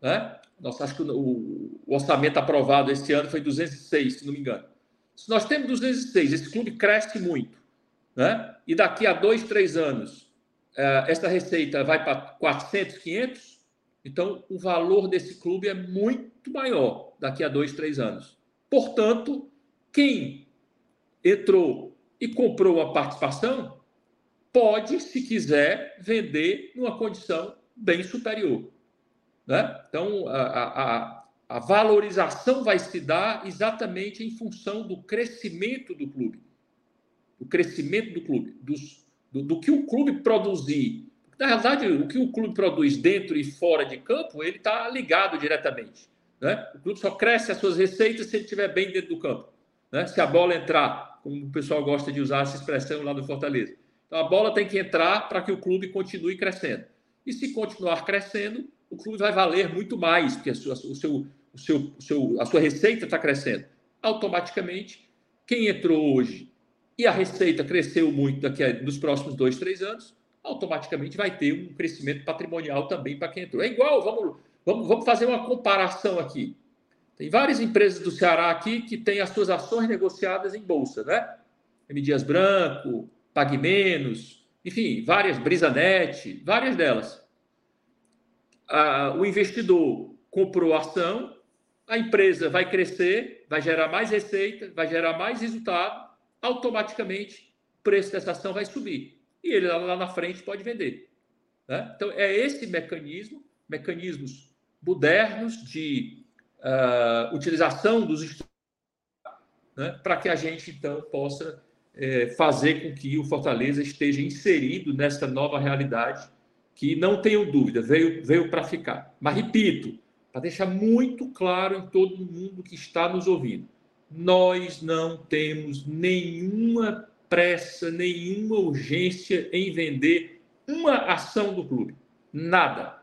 né? Nossa, acho que o, o orçamento aprovado este ano foi 206, se não me engano. Se nós temos 206, esse clube cresce muito, né? E daqui a dois, três anos, eh, essa receita vai para 400, 500, então, o valor desse clube é muito maior daqui a dois, três anos. Portanto, quem entrou e comprou a participação pode, se quiser, vender numa condição bem superior. Né? Então, a, a valorização vai se dar exatamente em função do crescimento do clube. Do crescimento do clube, dos, do, do que o clube produzir na realidade, o que o clube produz dentro e fora de campo, ele está ligado diretamente. Né? O clube só cresce as suas receitas se ele estiver bem dentro do campo. Né? Se a bola entrar, como o pessoal gosta de usar essa expressão lá do Fortaleza. Então, a bola tem que entrar para que o clube continue crescendo. E se continuar crescendo, o clube vai valer muito mais, porque a o seu, o seu, seu, a sua receita está crescendo. Automaticamente, quem entrou hoje e a receita cresceu muito daqui a, nos próximos dois, três anos, automaticamente vai ter um crescimento patrimonial também para quem entrou. É igual, vamos, vamos, vamos fazer uma comparação aqui. Tem várias empresas do Ceará aqui que têm as suas ações negociadas em bolsa, né? M. Dias Branco, Pague Menos, enfim, várias, Brisanet, várias delas. Ah, o investidor comprou a ação, a empresa vai crescer, vai gerar mais receita, vai gerar mais resultado, automaticamente o preço dessa ação vai subir e ele lá na frente pode vender. Né? Então, é esse mecanismo, mecanismos modernos de uh, utilização dos né? para que a gente, então, possa é, fazer com que o Fortaleza esteja inserido nessa nova realidade que, não tenho dúvida, veio, veio para ficar. Mas, repito, para deixar muito claro em todo mundo que está nos ouvindo, nós não temos nenhuma pressa, nenhuma urgência em vender uma ação do clube. Nada.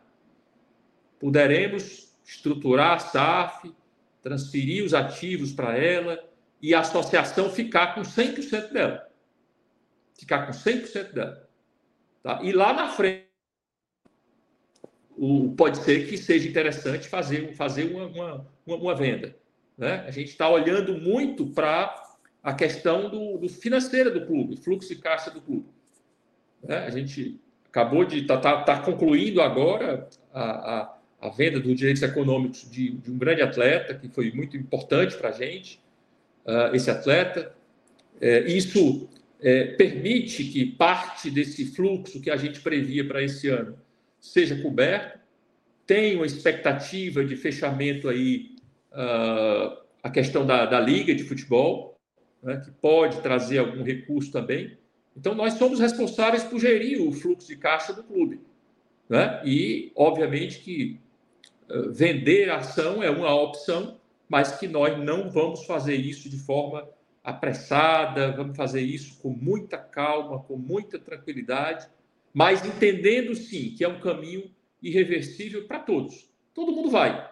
Poderemos estruturar a SAF, transferir os ativos para ela e a associação ficar com 100% dela. Ficar com 100% dela. Tá? E lá na frente, o, pode ser que seja interessante fazer, fazer uma, uma, uma venda. Né? A gente está olhando muito para a questão do, do financeira do clube, fluxo de caixa do clube. Né? A gente acabou de estar tá, tá, tá concluindo agora a, a, a, venda dos direitos econômicos de, de, um grande atleta, que foi muito importante para a gente, uh, esse atleta. É, isso é, permite que parte desse fluxo que a gente previa para esse ano seja coberto. Tem uma expectativa de fechamento aí, uh, a questão da, da liga de futebol, né, que pode trazer algum recurso também. Então, nós somos responsáveis por gerir o fluxo de caixa do clube. Né? E, obviamente, que uh, vender ação é uma opção, mas que nós não vamos fazer isso de forma apressada, vamos fazer isso com muita calma, com muita tranquilidade, mas entendendo sim que é um caminho irreversível para todos. Todo mundo vai.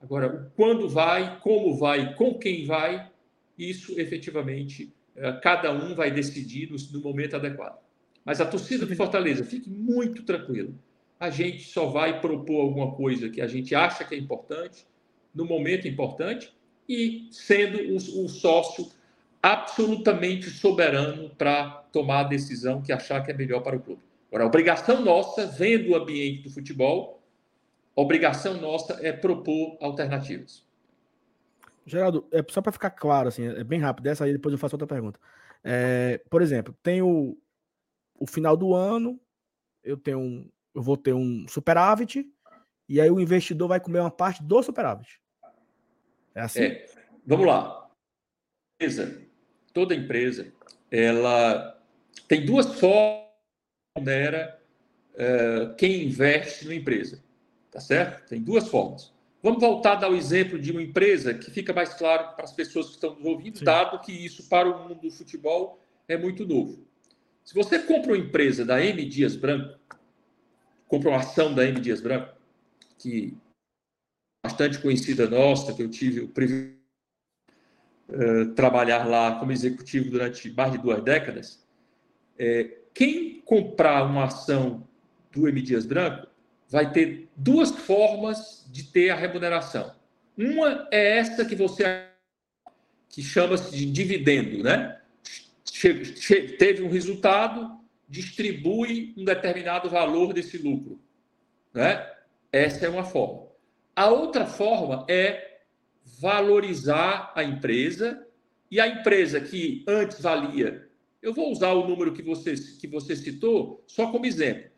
Agora, quando vai, como vai, com quem vai, isso efetivamente eh, cada um vai decidir no, momento adequado. Mas a torcida do Fortaleza, fique muito tranquilo. A gente só vai propor alguma coisa que a gente acha que é importante, no momento importante, e sendo um sócio absolutamente soberano para tomar a decisão que achar que é melhor para o clube. Agora, a obrigação nossa, vendo o ambiente do futebol, a obrigação nossa é propor alternativas. Geraldo, é só para ficar claro, assim, é bem rápido, dessa aí depois eu faço outra pergunta. É, por exemplo, tem o, o final do ano, eu tenho um, eu vou ter um superávit, e aí o investidor vai comer uma parte do superávit. É assim? É, vamos lá. Empresa, toda empresa, ela tem duas formas de era uh, quem investe na empresa, tá certo? Tem duas formas. Vamos voltar a dar o exemplo de uma empresa que fica mais claro para as pessoas que estão nos ouvindo, Sim. dado que isso para o mundo do futebol é muito novo. Se você compra uma empresa da M Dias Branco, compra uma ação da M Dias Branco, que é bastante conhecida nossa, que eu tive o privilégio de uh, trabalhar lá como executivo durante mais de duas décadas, é, quem comprar uma ação do M Dias Branco vai ter duas formas de ter a remuneração. Uma é essa que você que chama-se de dividendo, né? Che, che, teve um resultado, distribui um determinado valor desse lucro, né? Essa é uma forma. A outra forma é valorizar a empresa e a empresa que antes valia, eu vou usar o número que você que você citou só como exemplo.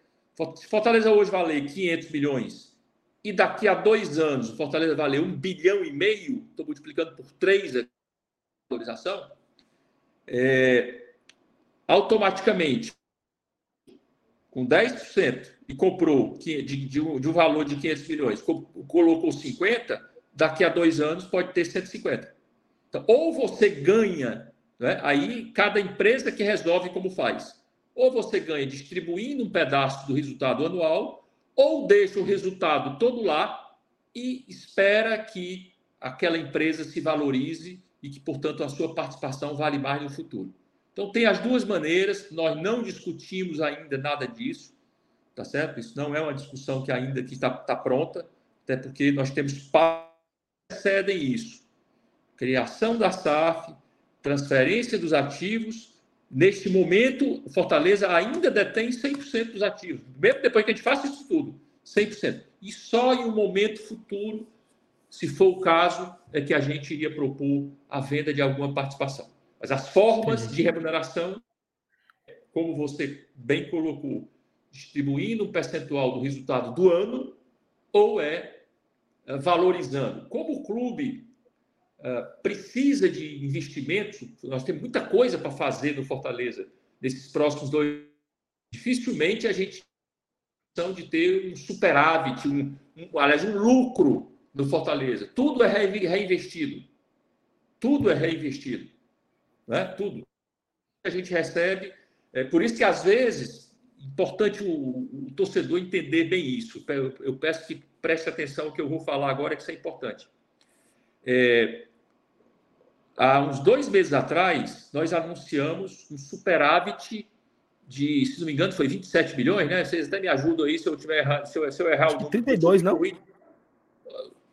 Se Fortaleza hoje valer 500 milhões e daqui a dois anos Fortaleza valer um bilhão e meio, estou multiplicando por três a valorização, é, automaticamente com 10% e comprou de, de, de, um, valor de 500 milhões, colocou 50, daqui a dois anos pode ter 150. Então, ou você ganha, né? aí cada empresa que resolve como faz. Ou você ganha distribuindo um pedaço do resultado anual, ou deixa o resultado todo lá e espera que aquela empresa se valorize e que, portanto, a sua participação vale mais no futuro. Então, tem as duas maneiras, nós não discutimos ainda nada disso, tá certo? Isso não é uma discussão que ainda está tá pronta, até porque nós temos precedem isso. Criação da SAF, transferência dos ativos. Neste momento, Fortaleza ainda detém 100% dos ativos, mesmo depois que a gente faça isso tudo, 100%. E só em um momento futuro, se for o caso, é que a gente iria propor a venda de alguma participação. Mas as formas de remuneração, como você bem colocou, distribuindo um percentual do resultado do ano ou é eh, valorizando. Como o clube uh, precisa de investimentos, nós temos muita coisa para fazer no Fortaleza nesses próximos dois. Dificilmente a gente de ter um superávit, um, um, aliás, um lucro no Fortaleza. Tudo é reinvestido. Tudo é reinvestido né? tudo. A gente recebe. É por isso que, às vezes, importante o, o torcedor entender bem isso. Eu, eu, peço que preste atenção no que eu vou falar agora, que isso é importante. É, há uns dois meses atrás, nós anunciamos um superávit de, se não me engano, foi 27 milhões, né? Vocês até me ajudam aí se eu tiver errado, se eu, se eu errar o número. 32, não?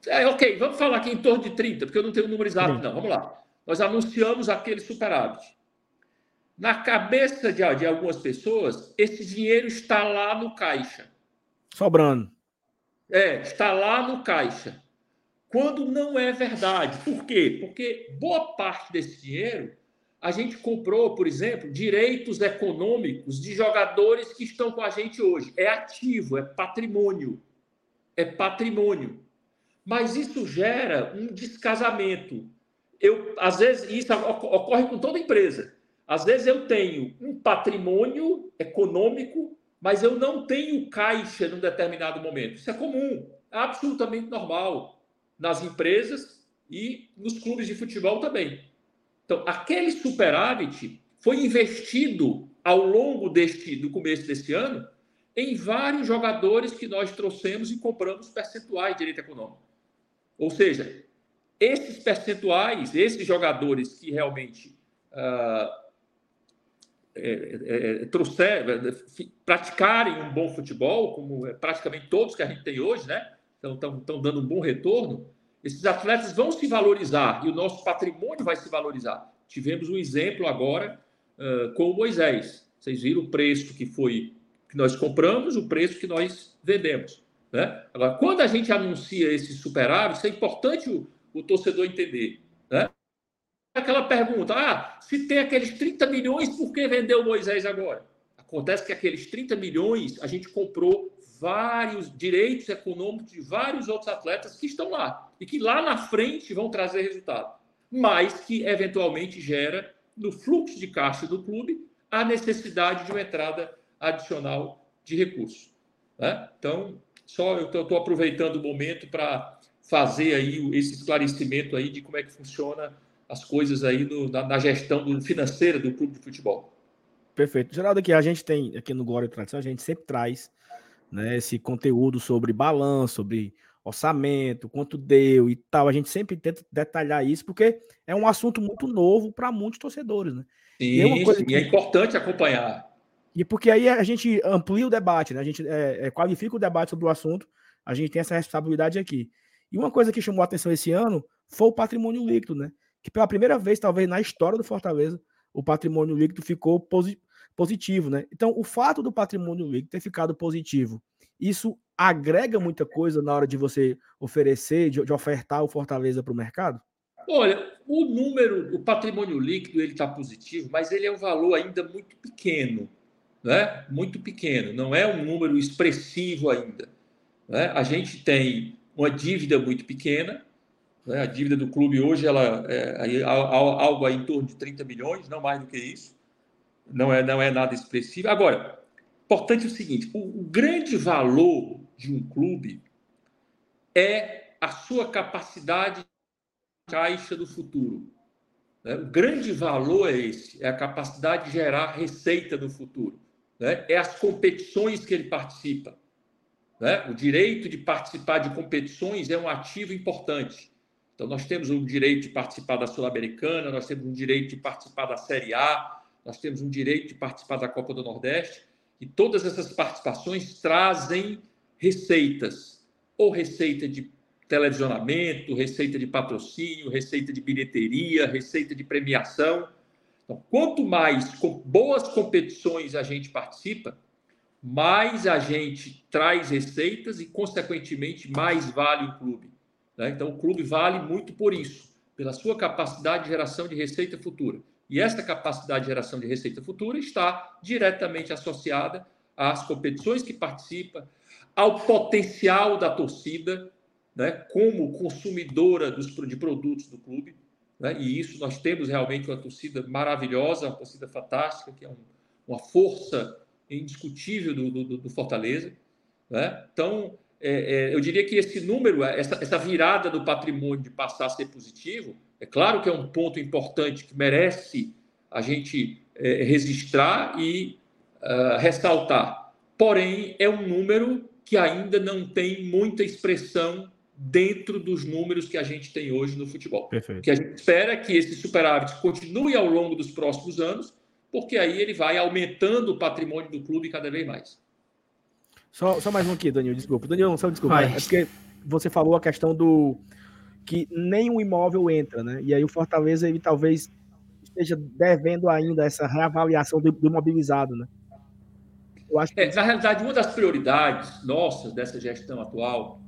É, ok, vamos falar aqui em torno de 30, porque eu não tenho o número exato, não. Vamos lá nós anunciamos aquele superávit. Na cabeça de, de algumas pessoas, esse dinheiro está lá no caixa. Sobrando. É, está lá no caixa. Quando não é verdade. Por quê? Porque boa parte desse dinheiro a gente comprou, por exemplo, direitos econômicos de jogadores que estão com a gente hoje. É ativo, é patrimônio. É patrimônio. Mas isso gera um descasamento eu, às vezes, isso ocorre com toda empresa. Às vezes eu tenho um patrimônio econômico, mas eu não tenho caixa num determinado momento. Isso é comum, é absolutamente normal nas empresas e nos clubes de futebol também. Então, aquele superávit foi investido ao longo deste, do começo desse ano em vários jogadores que nós trouxemos e compramos percentuais de direito econômico. Ou seja, esses percentuais, esses jogadores que realmente uh, é, é, trouxer, praticarem um bom futebol, como é praticamente todos que a gente tem hoje, né? Estão dando um bom retorno. Esses atletas vão se valorizar e o nosso patrimônio vai se valorizar. Tivemos um exemplo agora uh, com o Moisés. Vocês viram o preço que foi que nós compramos, o preço que nós vendemos. Né? Agora, quando a gente anuncia esse superávit, isso é importante o, o torcedor entender. Né? Aquela pergunta: ah, se tem aqueles 30 milhões, por que vendeu Moisés agora? Acontece que aqueles 30 milhões a gente comprou vários direitos econômicos de vários outros atletas que estão lá e que lá na frente vão trazer resultado, mas que eventualmente gera no fluxo de caixa do clube a necessidade de uma entrada adicional de recursos. Né? Então, só eu estou aproveitando o momento para fazer aí esse esclarecimento aí de como é que funciona as coisas aí no, na, na, gestão do, financeira do clube de futebol. Perfeito. Geraldo, aqui a gente tem, aqui no Glória Tradição, a gente sempre traz né, esse conteúdo sobre balanço, sobre orçamento, quanto deu e tal. A gente sempre tenta detalhar isso, porque é um assunto muito novo para muitos torcedores, né? Sim, e é, que... e é importante acompanhar. E porque aí a gente amplia o debate, né? A gente é, é, qualifica o debate sobre o assunto, a gente tem essa responsabilidade aqui. E uma coisa que chamou a atenção esse ano foi o patrimônio líquido, né? Que pela primeira vez, talvez na história do Fortaleza, o patrimônio líquido ficou posi positivo, né? Então, o fato do patrimônio líquido ter ficado positivo, isso agrega muita coisa na hora de você oferecer, de, de ofertar o Fortaleza para o mercado? Olha, o número, o patrimônio líquido, ele está positivo, mas ele é um valor ainda muito pequeno, né? Muito pequeno, não é um número expressivo ainda. Né? A gente tem uma dívida muito pequena. Né? A dívida do clube hoje ela é algo aí em torno de 30 milhões, não mais do que isso. Não é, não é nada expressivo. Agora, importante o seguinte: o, o grande valor de um clube é a sua capacidade de caixa do futuro. Né? O grande valor é esse, é a capacidade de gerar receita no futuro. Né? É as competições que ele participa. Né? O direito de participar de competições é um ativo importante. Então, nós temos o direito de participar da Sul-Americana, nós temos um direito de participar da Série A, nós temos um direito de participar da Copa do Nordeste, e todas essas participações trazem receitas, ou receita de televisionamento, receita de patrocínio, receita de bilheteria, receita de premiação. Então, quanto mais com boas competições a gente participa, mais a gente traz receitas e, consequentemente, mais vale o clube. Né? Então, o clube vale muito por isso, pela sua capacidade de geração de receita futura. E essa capacidade de geração de receita futura está diretamente associada às competições que participa, ao potencial da torcida, né, como consumidora dos, de produtos do clube. Né, e isso nós temos realmente uma torcida maravilhosa, uma torcida fantástica, que é um, uma força indiscutível do, do, do Fortaleza. Né? Então, é, é, eu diria que esse número, essa, essa virada do patrimônio de passar a ser positivo, é claro que é um ponto importante que merece a gente é, registrar e uh, ressaltar. Porém, é um número que ainda não tem muita expressão dentro dos números que a gente tem hoje no futebol. Perfeito. Que a gente espera que esse superávit continue ao longo dos próximos anos, porque aí ele vai aumentando o patrimônio do clube cada vez mais. Só, só mais um aqui, Daniel, desculpa. Daniel, só desculpa. Vai. É porque você falou a questão do que nenhum imóvel entra, né? E aí o Fortaleza ele talvez esteja devendo ainda essa reavaliação do, do imobilizado, né? Eu acho que... É, na realidade, uma das prioridades nossas dessa gestão atual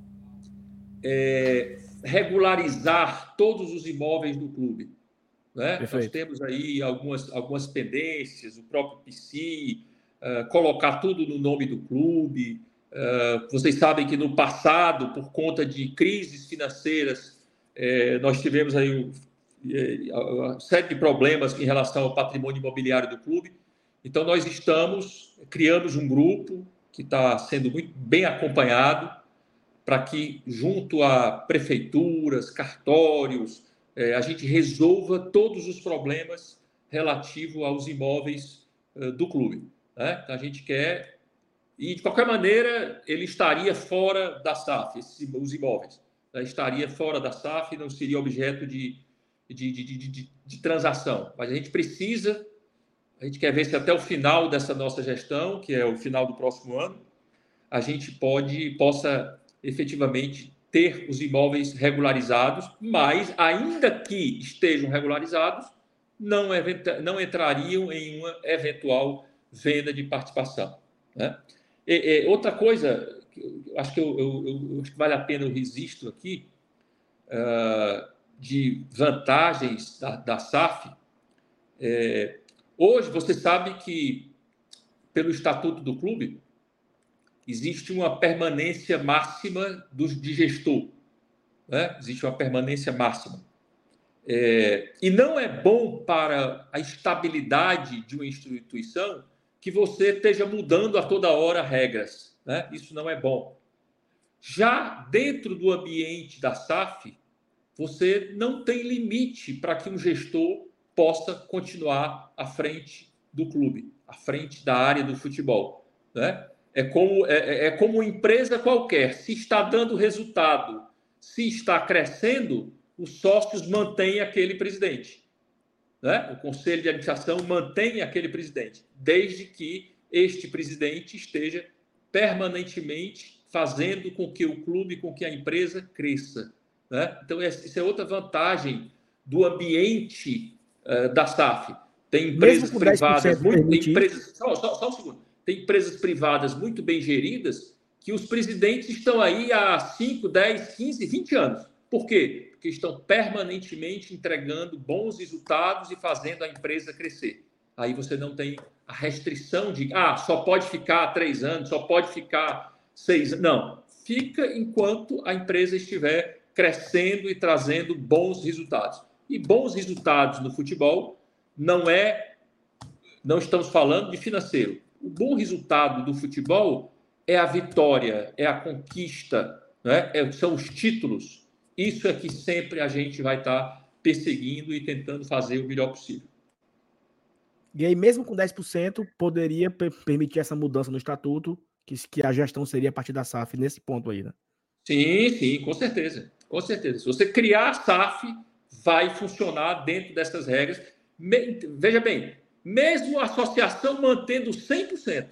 é, regularizar todos os imóveis do clube. Né? Nós temos aí algumas, algumas pendências, o próprio PC, uh, eh, colocar tudo no nome do clube. Uh, vocês sabem que no passado, por conta de crises financeiras, eh, nós tivemos aí uma série de problemas em relação ao patrimônio imobiliário do clube. Então, nós estamos, criamos um grupo que está sendo muito bem acompanhado, para que, junto a prefeituras, cartórios, é, a gente resolva todos os problemas relativos aos imóveis uh, do clube. Né? Então, a gente quer. E, de qualquer maneira, ele estaria fora da SAF, esses, os imóveis. Né? Estaria fora da SAF, não seria objeto de, de, de, de, de transação. Mas a gente precisa, a gente quer ver se até o final dessa nossa gestão, que é o final do próximo ano, a gente pode possa efetivamente ter os imóveis regularizados, mas, ainda que estejam regularizados, não, não entrariam em uma eventual venda de participação. Né? E, e, outra coisa, acho que, eu, eu, eu, acho que vale a pena o registro aqui, uh, de vantagens da, da SAF. É, hoje, você sabe que, pelo estatuto do clube, existe uma permanência máxima do, de gestor. Né? Existe uma permanência máxima. É, e não é bom para a estabilidade de uma instituição que você esteja mudando a toda hora regras. Né? Isso não é bom. Já dentro do ambiente da SAF, você não tem limite para que um gestor possa continuar à frente do clube, à frente da área do futebol. Né? É como, é, é, é como empresa qualquer. Se está dando resultado, se está crescendo, os sócios mantêm aquele presidente. Né? O conselho de administração mantém aquele presidente, desde que este presidente esteja permanentemente fazendo com que o clube, com que a empresa cresça. Né? Então, isso é outra vantagem do ambiente uh, da SAF. Tem empresas privadas, muito, empresas, só, só, só um segundo tem empresas privadas muito bem geridas que os presidentes estão aí há 5, 10, 15, 20 anos. Por quê? Porque estão permanentemente entregando bons resultados e fazendo a empresa crescer. Aí você não tem a restrição de, ah, só pode ficar três anos, só pode ficar seis. Não. Fica enquanto a empresa estiver crescendo e trazendo bons resultados. E bons resultados no futebol não é, não estamos falando de financeiro o bom resultado do futebol é a vitória, é a conquista, né? É, são os títulos. Isso é que sempre a gente vai estar perseguindo e tentando fazer o melhor possível. E aí, mesmo com 10%, poderia permitir essa mudança no estatuto, que, que a gestão seria a partir da SAF nesse ponto aí, né? Sim, sim, com certeza. Com certeza. Se você criar a SAF, vai funcionar dentro dessas regras. Veja bem, mesmo a associação mantendo 100%,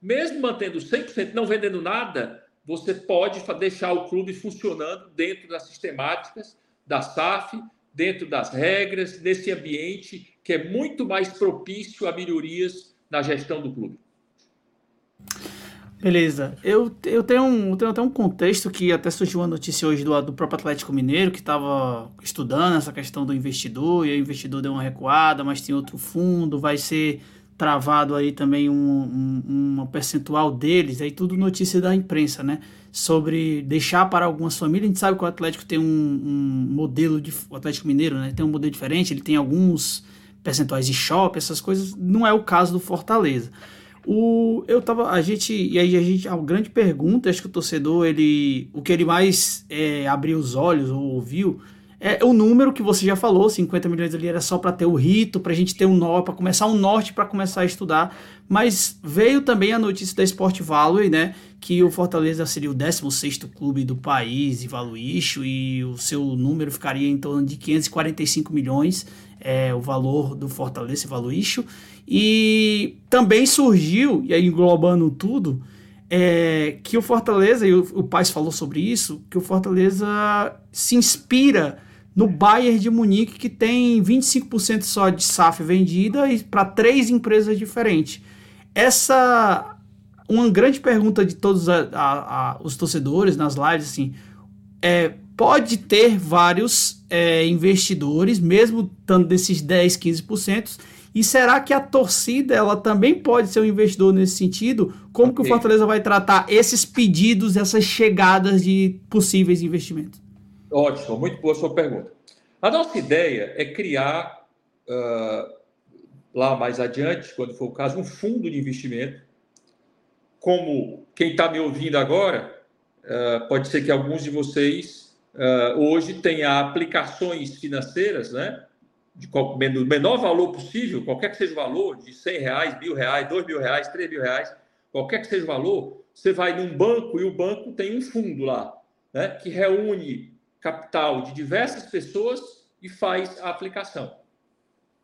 mesmo mantendo 100%, não vendendo nada, você pode deixar o clube funcionando dentro das sistemáticas da SAF, dentro das regras, nesse ambiente que é muito mais propício a melhorias na gestão do clube. Beleza. Eu, eu, tenho um, eu tenho até um contexto que até surgiu uma notícia hoje do, do próprio Atlético Mineiro, que estava estudando essa questão do investidor, e o investidor deu uma recuada, mas tem outro fundo, vai ser travado aí também um, um, uma percentual deles, aí tudo notícia da imprensa, né? Sobre deixar para algumas famílias. A gente sabe que o Atlético tem um, um modelo de. O Atlético Mineiro, né? Tem um modelo diferente, ele tem alguns percentuais de shopping, essas coisas. Não é o caso do Fortaleza. O, eu tava, a gente, e aí a gente, a grande pergunta, acho que o torcedor, ele, o que ele mais é, abriu os olhos ou ouviu, é o número que você já falou, 50 milhões ali era só para ter o rito, para a gente ter um nó, para começar um norte para começar a estudar, mas veio também a notícia da Sport Value, né, que o Fortaleza seria o 16º clube do país e valuation e o seu número ficaria em torno de 545 milhões, é o valor do Fortaleza valuation, e também surgiu, e aí englobando tudo, é, que o Fortaleza, e o, o Paz falou sobre isso, que o Fortaleza se inspira no Bayern de Munique, que tem 25% só de SAF vendida e para três empresas diferentes. Essa uma grande pergunta de todos a, a, a, os torcedores nas lives, assim, é, pode ter vários é, investidores, mesmo estando desses 10, 15%, e será que a torcida ela também pode ser um investidor nesse sentido? Como okay. que o Fortaleza vai tratar esses pedidos, essas chegadas de possíveis investimentos? Ótimo, muito boa sua pergunta. A nossa ideia é criar, uh, lá mais adiante, quando for o caso, um fundo de investimento. Como quem está me ouvindo agora, uh, pode ser que alguns de vocês uh, hoje tenham aplicações financeiras, né? De menor valor possível, qualquer que seja o valor, de 100 reais, mil reais, dois mil reais, três mil reais, qualquer que seja o valor, você vai num banco e o banco tem um fundo lá, né? Que reúne capital de diversas pessoas e faz a aplicação.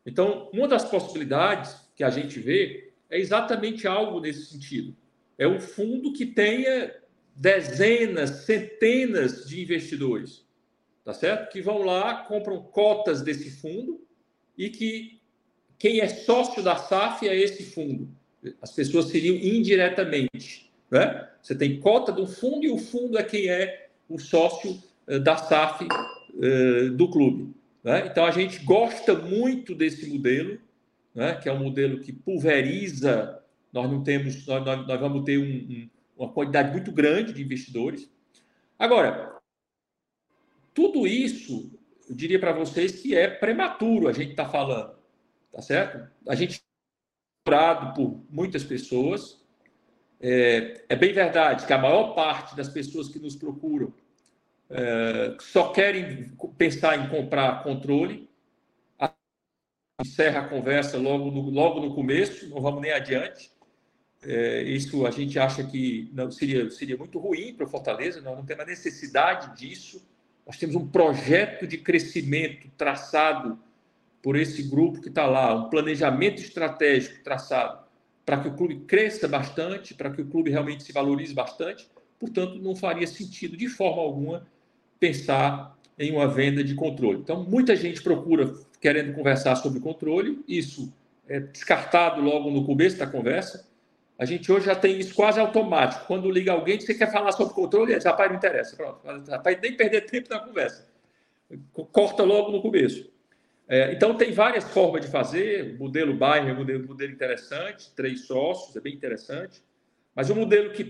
Então, uma das possibilidades que a gente vê é exatamente algo nesse sentido. É um fundo que tenha dezenas, centenas de investidores, tá certo? Que vão lá, compram cotas desse fundo e que quem é sócio da SAF é esse fundo. As pessoas seriam indiretamente, né? Você tem cota do fundo e o fundo é quem é o sócio eh, da SAF uh, do clube. Né? Então, a gente gosta muito desse modelo, né? que é um modelo que pulveriza, nós não temos, nós, nós vamos ter um, um, uma quantidade muito grande de investidores. Agora, tudo isso, eu diria para vocês que é prematuro a gente está falando, tá certo? A gente é por muitas pessoas. É, é bem verdade que a maior parte das pessoas que nos procuram é, só querem pensar em comprar controle. Encerra a conversa logo no, logo no começo, não vamos nem adiante. É, isso a gente acha que não seria, seria muito ruim para o Fortaleza, não temos a necessidade disso. Nós temos um projeto de crescimento traçado por esse grupo que está lá, um planejamento estratégico traçado para que o clube cresça bastante, para que o clube realmente se valorize bastante. Portanto, não faria sentido de forma alguma pensar em uma venda de controle. Então, muita gente procura querendo conversar sobre controle, isso é descartado logo no começo da conversa. A gente hoje já tem isso quase automático. Quando liga alguém, você quer falar sobre controle, diz, rapaz, não interessa. Pronto, rapaz, nem perder tempo na conversa. Corta logo no começo. É, então, tem várias formas de fazer. Modelo Bayern é um modelo, modelo interessante, três sócios, é bem interessante. Mas o modelo que,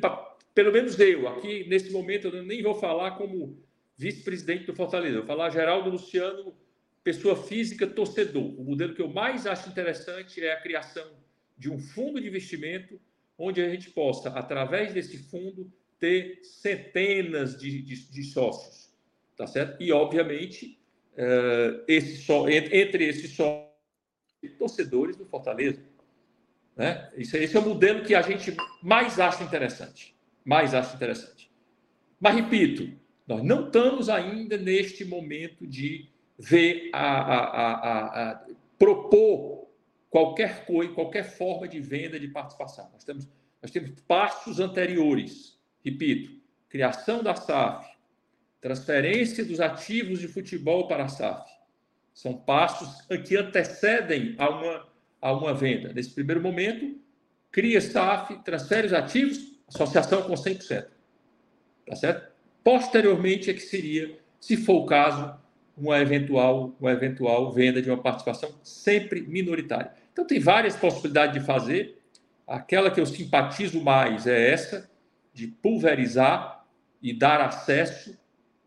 pelo menos eu, aqui nesse momento, eu nem vou falar como vice-presidente do Fortaleza. Vou falar Geraldo Luciano, pessoa física, torcedor. O modelo que eu mais acho interessante é a criação de um fundo de investimento onde a gente possa, através desse fundo, ter centenas de, de, de sócios, tá certo? E, obviamente, uh, esse só, entre, entre esses sócios, torcedores do Fortaleza. Né? Esse, esse é o modelo que a gente mais acha interessante. Mais acha interessante. Mas, repito, nós não estamos ainda neste momento de ver a, a, a, a propor qualquer coisa, qualquer forma de venda de participação. Nós temos, nós temos passos anteriores, repito, criação da SAF, transferência dos ativos de futebol para a SAF. São passos que antecedem a uma, a uma venda. Nesse primeiro momento, cria SAF, transfere os ativos, associação com 100%. Tá certo? Posteriormente é que seria, se for o caso, uma eventual, uma eventual venda de uma participação sempre minoritária. Então, tem várias possibilidades de fazer. Aquela que eu simpatizo mais é essa, de pulverizar e dar acesso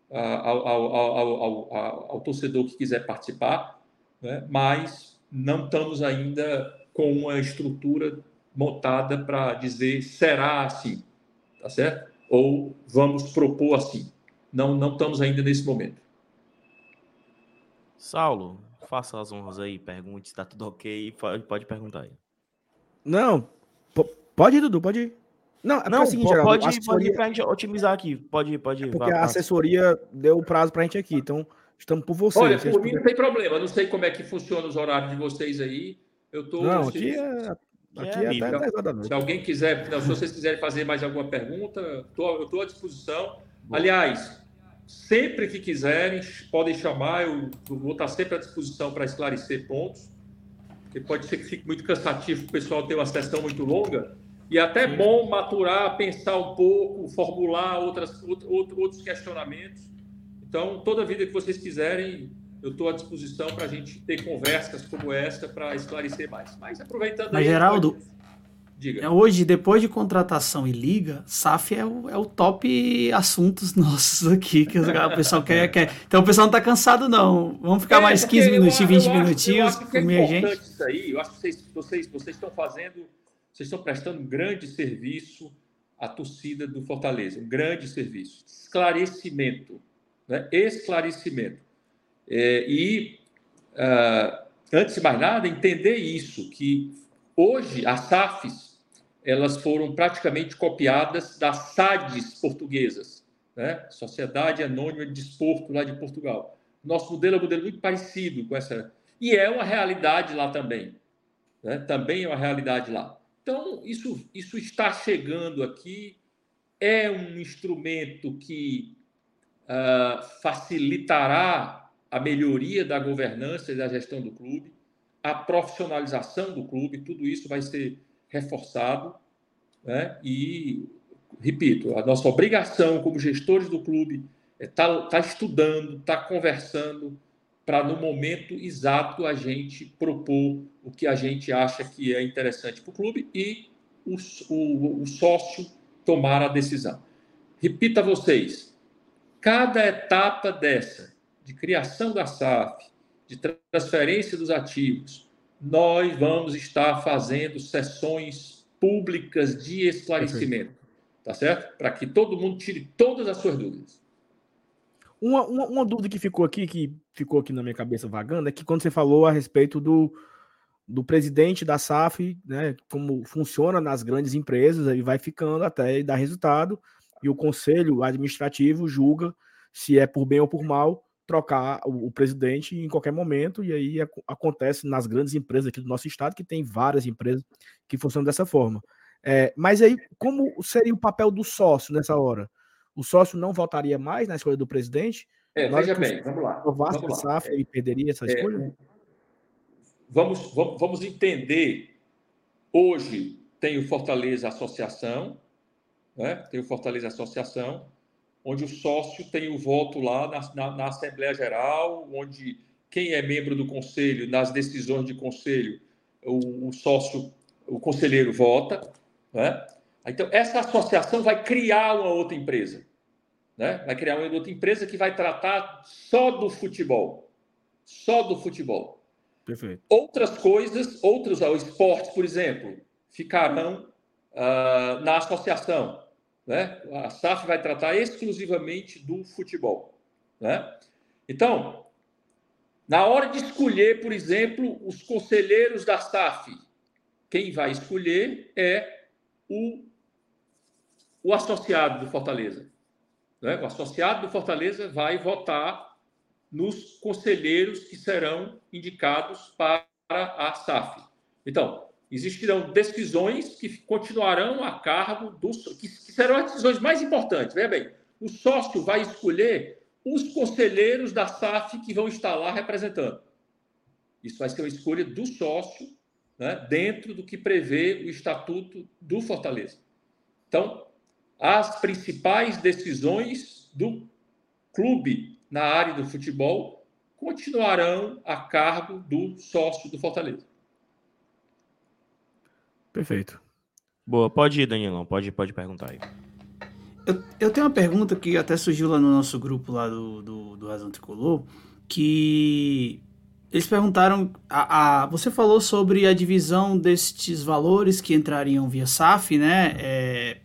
ao, ao, ao, ao, torcedor que quiser participar, né? mas não estamos ainda com uma estrutura montada para dizer será assim, tá certo? Ou vamos propor assim. Não, não estamos ainda nesse momento. Saulo, faça as honras aí, pergunte se está tudo ok, pode, pode perguntar aí. Não, pode ir, Dudu, pode ir. Não, é não, é seguinte, Geraldo, pode, assessoria... pode ir pra gente otimizar aqui. Pode ir, pode ir. É porque a assessoria deu o prazo pra gente aqui, então estamos por você. Olha, por mim não tem problema. Não sei como é que funciona os horários de vocês aí. Eu tô. Não, aqui é. Aqui é, é até 10 da noite. Se alguém quiser, se vocês quiserem fazer mais alguma pergunta, tô, eu estou à disposição. Aliás, sempre que quiserem, podem chamar, eu vou estar sempre à disposição para esclarecer pontos, porque pode ser que fique muito cansativo o pessoal ter uma sessão muito longa, e até Sim. bom maturar, pensar um pouco, formular outras, outros questionamentos. Então, toda vida que vocês quiserem, eu estou à disposição para a gente ter conversas como essa para esclarecer mais. Mas aproveitando. Mas, aí, Geraldo, pode... Diga. É, hoje, depois de contratação e liga, SAF é o, é o top assuntos nossos aqui, que o pessoal quer, quer. Então o pessoal não está cansado, não. Vamos ficar é, mais 15 minutinhos, 20 eu minutinhos com a minha gente. Isso aí. Eu acho que vocês, vocês, vocês estão fazendo vocês estão prestando um grande serviço à torcida do Fortaleza, um grande serviço. Esclarecimento, né? esclarecimento. É, e, uh, antes de mais nada, entender isso, que hoje as SAFs elas foram praticamente copiadas das SADs portuguesas, né? Sociedade Anônima de Desporto, lá de Portugal. Nosso modelo é um modelo muito parecido com essa. E é uma realidade lá também. Né? Também é uma realidade lá. Então, isso, isso está chegando aqui, é um instrumento que uh, facilitará a melhoria da governança e da gestão do clube, a profissionalização do clube, tudo isso vai ser reforçado. Né? E, repito, a nossa obrigação como gestores do clube é estar tá, tá estudando, estar tá conversando, para no momento exato a gente propor o que a gente acha que é interessante para o clube e o, o, o sócio tomar a decisão. Repita a vocês, cada etapa dessa, de criação da SAF, de transferência dos ativos, nós vamos estar fazendo sessões públicas de esclarecimento, tá certo? Para que todo mundo tire todas as suas dúvidas. Uma, uma, uma, dúvida que ficou aqui, que ficou aqui na minha cabeça vagando, é que quando você falou a respeito do, do presidente da SAF, né, como funciona nas grandes empresas, aí vai ficando até dar resultado, e o conselho administrativo julga se é por bem ou por mal trocar o, o presidente em qualquer momento, e aí acontece nas grandes empresas aqui do nosso estado, que tem várias empresas que funcionam dessa forma. É, mas aí, como seria o papel do sócio nessa hora? o sócio não votaria mais na escolha do presidente? É, veja bem, vamos lá. O Vasco vamos lá. Safra e perderia essa é, escolha? Vamos, vamos, vamos entender. Hoje tem o Fortaleza Associação, né? tem o Fortaleza Associação, onde o sócio tem o voto lá na, na, na Assembleia Geral, onde quem é membro do conselho, nas decisões de conselho, o, o sócio, o conselheiro vota, né? Então, essa associação vai criar uma outra empresa né? vai criar uma outra empresa que vai tratar só do futebol. Só do futebol. Perfeito. Outras coisas, outros esportes, por exemplo, ficarão uh, na associação. Né? A SAF vai tratar exclusivamente do futebol. Né? Então, na hora de escolher, por exemplo, os conselheiros da SAF, quem vai escolher é o, o associado do Fortaleza. Né? O associado do Fortaleza vai votar nos conselheiros que serão indicados para a SAF. Então, existirão decisões que continuarão a cargo dos que, serão as decisões mais importantes. Veja bem, o sócio vai escolher os conselheiros da SAF que vão estar lá representando. Isso vai ser uma escolha do sócio, né, dentro do que prevê o estatuto do Fortaleza. Então, as principais decisões do clube na área do futebol continuarão a cargo do sócio do Fortaleza. Perfeito. Boa, pode ir, Danilão, pode, pode perguntar aí. Eu, eu tenho uma pergunta que até surgiu lá no nosso grupo lá do, do, do Razão Tricolor, que eles perguntaram, a, a, você falou sobre a divisão destes valores que entrariam via SAF, né? É,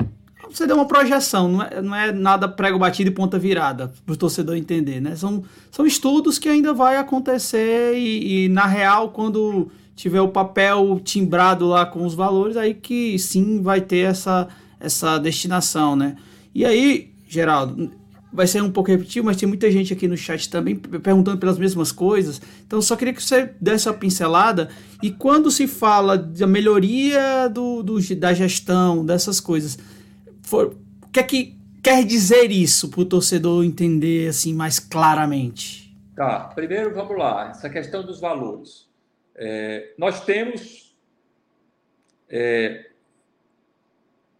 você deu uma projeção, não é, não é nada prego batido e ponta virada, para o torcedor entender, né? São, são estudos que ainda vai acontecer e, e, na real, quando tiver o papel timbrado lá com os valores, aí que sim vai ter essa, essa destinação, né? E aí, Geraldo, vai ser um pouco repetitivo, mas tem muita gente aqui no chat também perguntando pelas mesmas coisas. Então, só queria que você desse uma pincelada. E quando se fala da melhoria do, do da gestão, dessas coisas, for, o que é que quer dizer isso para o torcedor entender assim mais claramente? Tá, primeiro vamos lá, essa questão dos valores. É, nós temos. É,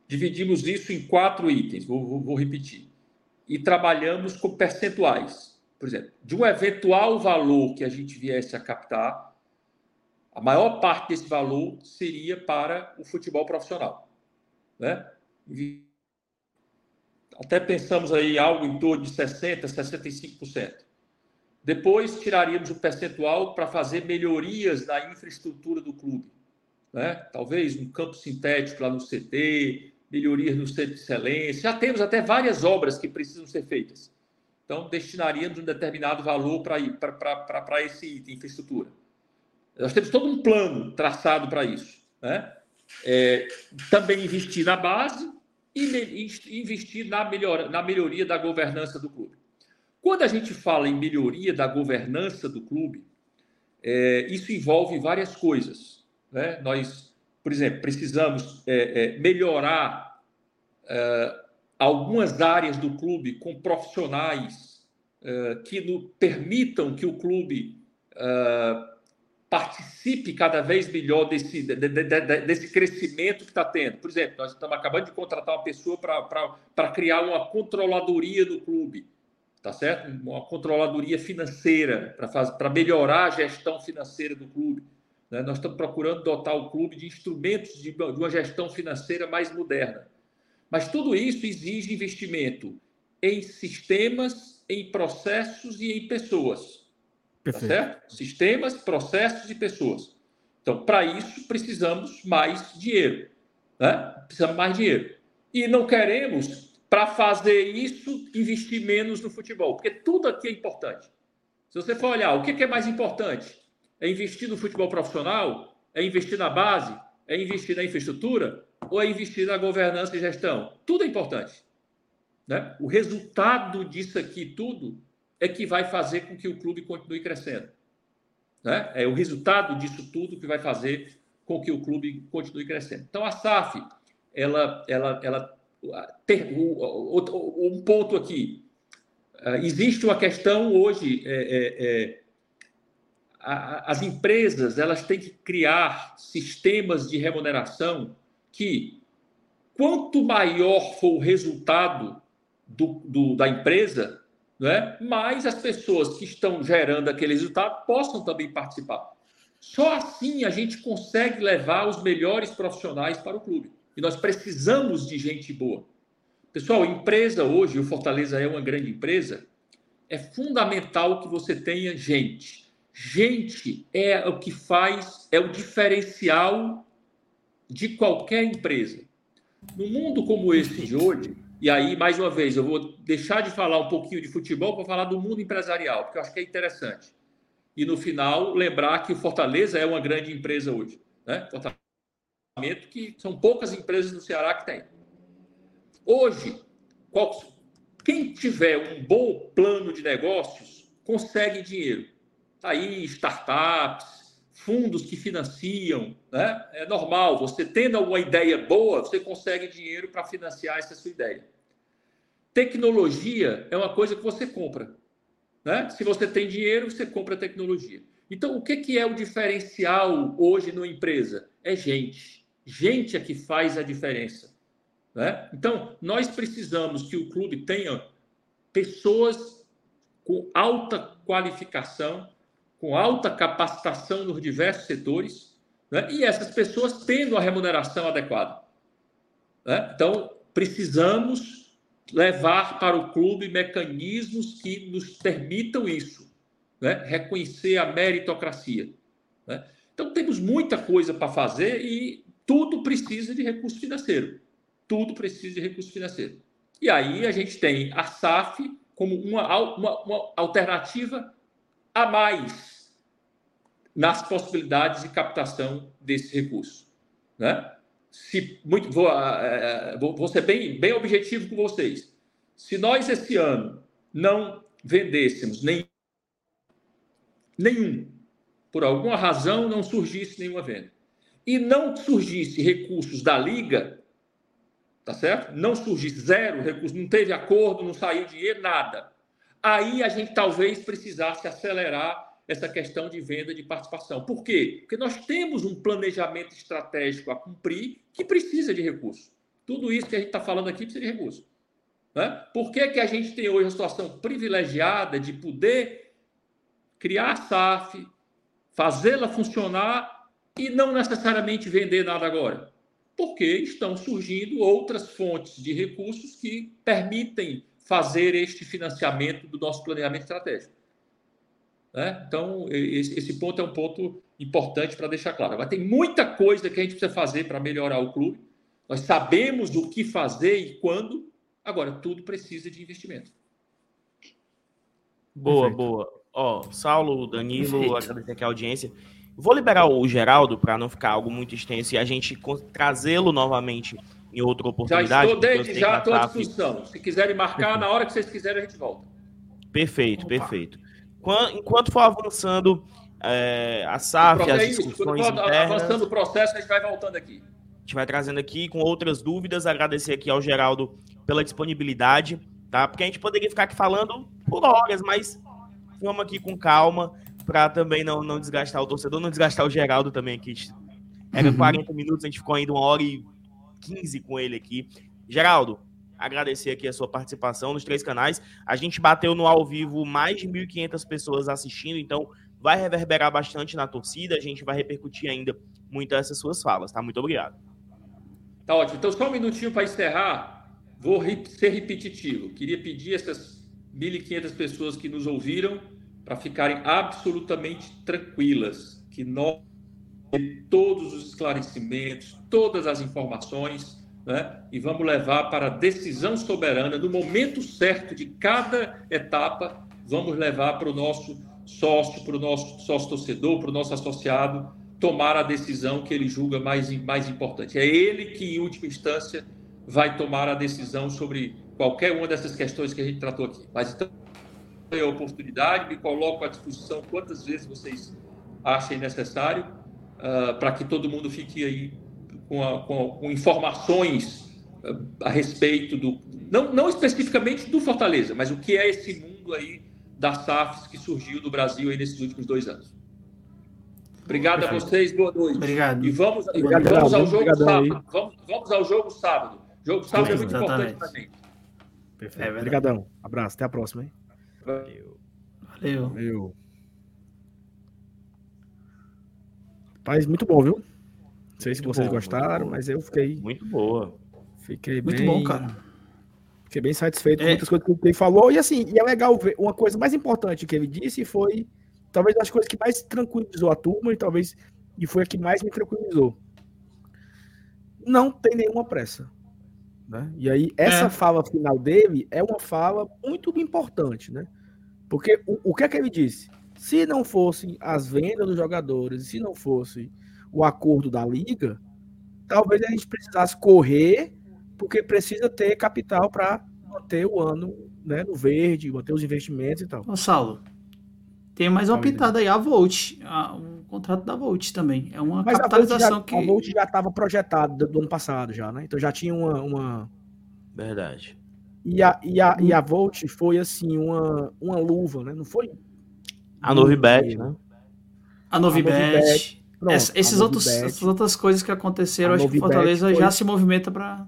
dividimos isso em quatro itens, vou, vou, vou repetir. E trabalhamos com percentuais. Por exemplo, de um eventual valor que a gente viesse a captar, a maior parte desse valor seria para o futebol profissional. Né? Até pensamos aí algo em torno de 60%, 65%. Depois tiraríamos o percentual para fazer melhorias na infraestrutura do clube. Né? Talvez um campo sintético lá no CT, melhorias no centro de excelência. Já temos até várias obras que precisam ser feitas. Então, destinaríamos um determinado valor para esse item, infraestrutura. Nós temos todo um plano traçado para isso. Né? É, também investir na base e investir na, melhor, na melhoria da governança do clube. Quando a gente fala em melhoria da governança do clube, é, isso envolve várias coisas. Né? Nós, por exemplo, precisamos é, é, melhorar é, algumas áreas do clube com profissionais é, que no, permitam que o clube é, participe cada vez melhor desse, de, de, de, desse crescimento que está tendo. Por exemplo, nós estamos acabando de contratar uma pessoa para criar uma controladoria do clube tá certo? Uma controladoria financeira para melhorar a gestão financeira do clube. Né? Nós estamos procurando dotar o clube de instrumentos de, de uma gestão financeira mais moderna. Mas tudo isso exige investimento em sistemas, em processos e em pessoas. Tá Perfeito. Tá certo? Sistemas, processos e pessoas. Então, para isso, precisamos mais dinheiro. Né? Precisamos mais dinheiro. E não queremos para fazer isso, investir menos no futebol, porque tudo aqui é importante. Se você for olhar, o que é mais importante? É investir no futebol profissional? É investir na base? É investir na infraestrutura? Ou é investir na governança e gestão? Tudo é importante. Né? O resultado disso aqui tudo é que vai fazer com que o clube continue crescendo. Né? É o resultado disso tudo que vai fazer com que o clube continue crescendo. Então, a SAF, ela, ela, ela um ponto aqui. Ah, existe uma questão hoje, é, é, é, as empresas elas têm que criar sistemas de remuneração que, quanto maior for o resultado do, do, da empresa, né, mais as pessoas que estão gerando aquele resultado possam também participar. Só assim a gente consegue levar os melhores profissionais para o clube. E nós precisamos de gente boa. Pessoal, empresa hoje, o Fortaleza é uma grande empresa, é fundamental que você tenha gente. Gente é o que faz, é o diferencial de qualquer empresa. No mundo como esse de hoje, e aí, mais uma vez, eu vou deixar de falar um pouquinho de futebol para falar do mundo empresarial, porque eu acho que é interessante. E no final, lembrar que o Fortaleza é uma grande empresa hoje. Né? Fortaleza que são poucas empresas no Ceará que tem. Hoje, qual, quem tiver um bom plano de negócios consegue dinheiro. Tá aí startups, fundos que financiam, né? É normal. Você tendo alguma ideia boa, você consegue dinheiro para financiar essa sua ideia. Tecnologia é uma coisa que você compra. Né? Se você tem dinheiro, você compra tecnologia. Então, o que, que é o diferencial hoje numa empresa? É gente. Gente é que faz a diferença. Né? Então, nós precisamos que o clube tenha pessoas com alta qualificação, com alta capacitação nos diversos setores, né? e essas pessoas tendo a remuneração adequada. Né? Então, precisamos levar para o clube mecanismos que nos permitam isso, né? reconhecer a meritocracia. Né? Então, temos muita coisa para fazer e tudo precisa de recurso financeiro. Tudo precisa de recurso financeiro. E aí a gente tem a SAF como uma, uma, uma alternativa a mais nas possibilidades de captação desse recurso. Né? se muito vou, uh, vou, vou ser bem, bem objetivo com vocês. Se nós esse ano não vendêssemos nenhum, por alguma razão não surgisse nenhuma venda, e não surgisse recursos da liga, tá certo? Não surgisse zero recurso, não teve acordo, não saiu dinheiro, nada. Aí a gente talvez precisasse acelerar essa questão de venda de participação. Por quê? Porque nós temos um planejamento estratégico a cumprir que precisa de recursos. Tudo isso que a gente está falando aqui precisa de recursos. Né? Por que, que a gente tem hoje a situação privilegiada de poder criar a SAF, fazê-la funcionar e não necessariamente vender nada agora? Porque estão surgindo outras fontes de recursos que permitem fazer este financiamento do nosso planejamento estratégico. Né? Então, esse, ponto é um ponto importante para deixar claro. Mas tem muita coisa que a gente precisa fazer para melhorar o clube. Nós sabemos o que fazer e quando. Agora, tudo precisa de investimento. Boa, Perfeito. boa. Ó, Saulo, Danilo, Perfeito. agradecer aqui a audiência. Vou liberar o Geraldo para não ficar algo muito extenso e a gente trazê-lo novamente em outra oportunidade. Já estou desde já à disposição. Se quiserem marcar, na hora que vocês quiserem, a gente volta. Perfeito, Opa. perfeito enquanto for avançando é, a SAF, as discussões Quando internas, avançando o processo, a gente vai voltando aqui. A gente vai trazendo aqui com outras dúvidas. Agradecer aqui ao Geraldo pela disponibilidade, tá? Porque a gente poderia ficar aqui falando por horas, mas vamos aqui com calma para também não, não desgastar o torcedor, não desgastar o Geraldo também aqui. Era uhum. 40 minutos, a gente ficou ainda uma hora e 15 com ele aqui. Geraldo, agradecer aqui a sua participação nos três canais. A gente bateu no ao vivo mais de 1.500 pessoas assistindo, então vai reverberar bastante na torcida. A gente vai repercutir ainda muito essas suas falas, tá? Muito obrigado. Tá ótimo. Então, só um minutinho para encerrar. Vou ser repetitivo. Queria pedir essas 1.500 pessoas que nos ouviram para ficarem absolutamente tranquilas, que nós todos os esclarecimentos, todas as informações né? e vamos levar para a decisão soberana, no momento certo de cada etapa, vamos levar para o nosso sócio, para o nosso sócio torcedor, para o nosso associado, tomar a decisão que ele julga mais, mais importante. É ele que, em última instância, vai tomar a decisão sobre qualquer uma dessas questões que a gente tratou aqui. Mas então, é a oportunidade, me coloco à disposição quantas vezes vocês achem necessário, uh, para que todo mundo fique aí com, a, com, com informações eh, a respeito do. Não, não especificamente do Fortaleza, mas o que é esse mundo aí das SAFs que surgiu no Brasil aí nesses últimos dois anos. Obrigado Perfeito. a vocês, boa noite. Obrigado. E vamos, Obrigado, vamos ao jogo Obrigado sábado. Vamos, vamos, ao jogo sábado. O jogo sábado é muito Exatamente. importante para gente. Perfeito. É Obrigadão. Abraço. Até a próxima, hein? Valeu. Valeu. Valeu. Paz, muito bom, viu? Não sei se vocês bom, gostaram, mas eu fiquei. Muito boa. Fiquei muito bem. Muito bom, cara. Fiquei bem satisfeito é. com muitas coisas que ele falou. E assim, e é legal ver. Uma coisa mais importante que ele disse foi talvez as coisas que mais tranquilizou a turma e talvez e foi a que mais me tranquilizou. Não tem nenhuma pressa. Né? E aí, essa é. fala final dele é uma fala muito importante, né? Porque o, o que é que ele disse? Se não fossem as vendas dos jogadores, se não fosse o acordo da liga, talvez a gente precisasse correr, porque precisa ter capital para manter o ano né, no verde, manter os investimentos e tal. Ô, Saulo, tem mais uma pitada aí, a Volt, a, o contrato da Volt também. É uma Mas capitalização a que. A Volt já estava projetada do, do, ano passado, já, né? Então já tinha uma. uma... Verdade. E a, e, a, e a Volt foi assim, uma, uma luva, né? Não foi? A Novibet, né? A Novibet. esses outros, essas outras coisas que aconteceram, acho que Fortaleza foi... já se movimenta para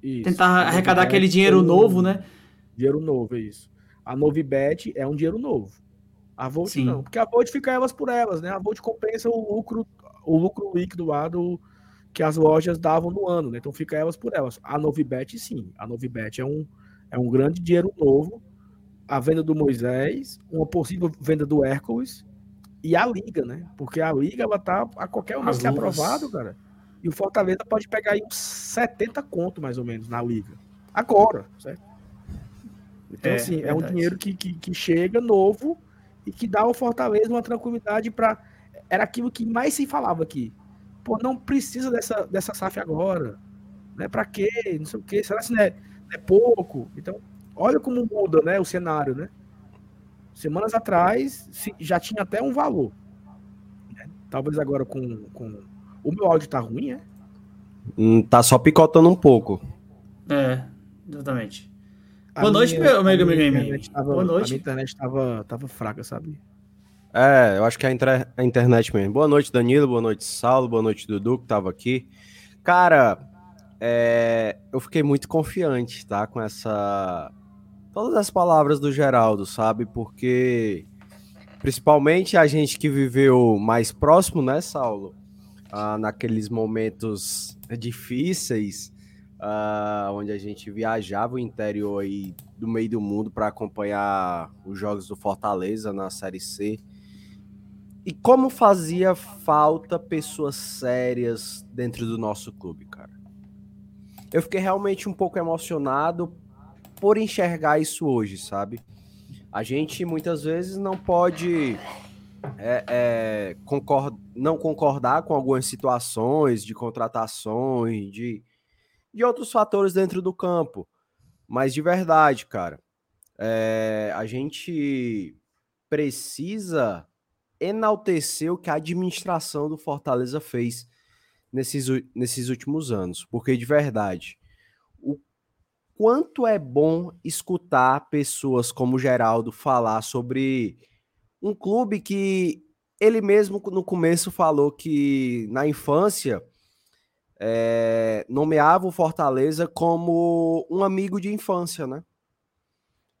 tentar arrecadar aquele dinheiro novo, né? Dinheiro novo, é isso. A Novibet é um dinheiro novo. A Volt Sim. não, porque a Volt fica elas por elas, né? A Volt compensa o lucro, o lucro líquido lá do que as lojas davam no ano, né? Então fica elas por elas. A Novibet sim, a Novibet é um é um grande dinheiro novo. A venda do Moisés, uma possível venda do Hércules e a liga, né? Porque a liga ela tá a qualquer momento ser aprovado, cara. E o Fortaleza pode pegar aí uns 70 conto mais ou menos na liga. Agora, certo? Então, é, assim, verdade. é um dinheiro que, que, que chega novo e que dá ao Fortaleza uma tranquilidade para era aquilo que mais se falava aqui. Pô, não precisa dessa, dessa SAF agora. Né? Para quê? Não sei o quê. Será que não é, não é pouco? Então, olha como muda né, o cenário, né? Semanas atrás já tinha até um valor. Né? Talvez agora com, com. O meu áudio tá ruim, é? Hum, tá só picotando um pouco. É, exatamente. Boa noite, meu amigo Game. Boa noite. A minha internet tava, tava fraca, sabe? É, eu acho que é a, a, internet mesmo. Boa noite, Danilo. Boa noite, Saulo. Boa noite, Dudu, que tava aqui. Cara, é, eu fiquei muito confiante, tá? Com essa. Todas as palavras do Geraldo, sabe? Porque. Principalmente a gente que viveu mais próximo, né, Saulo? Ah, naqueles momentos difíceis uh, onde a gente viajava o interior aí do meio do mundo para acompanhar os jogos do Fortaleza na Série C. E como fazia falta pessoas sérias dentro do nosso clube, cara. Eu fiquei realmente um pouco emocionado por enxergar isso hoje, sabe? A gente muitas vezes não pode é, é, concord... não concordar com algumas situações de contratações, de de outros fatores dentro do campo. Mas de verdade, cara, é, a gente precisa enaltecer o que a administração do Fortaleza fez nesses, nesses últimos anos. Porque de verdade, o quanto é bom escutar pessoas como Geraldo falar sobre um clube que ele mesmo no começo falou que na infância é, nomeava o Fortaleza como um amigo de infância, né?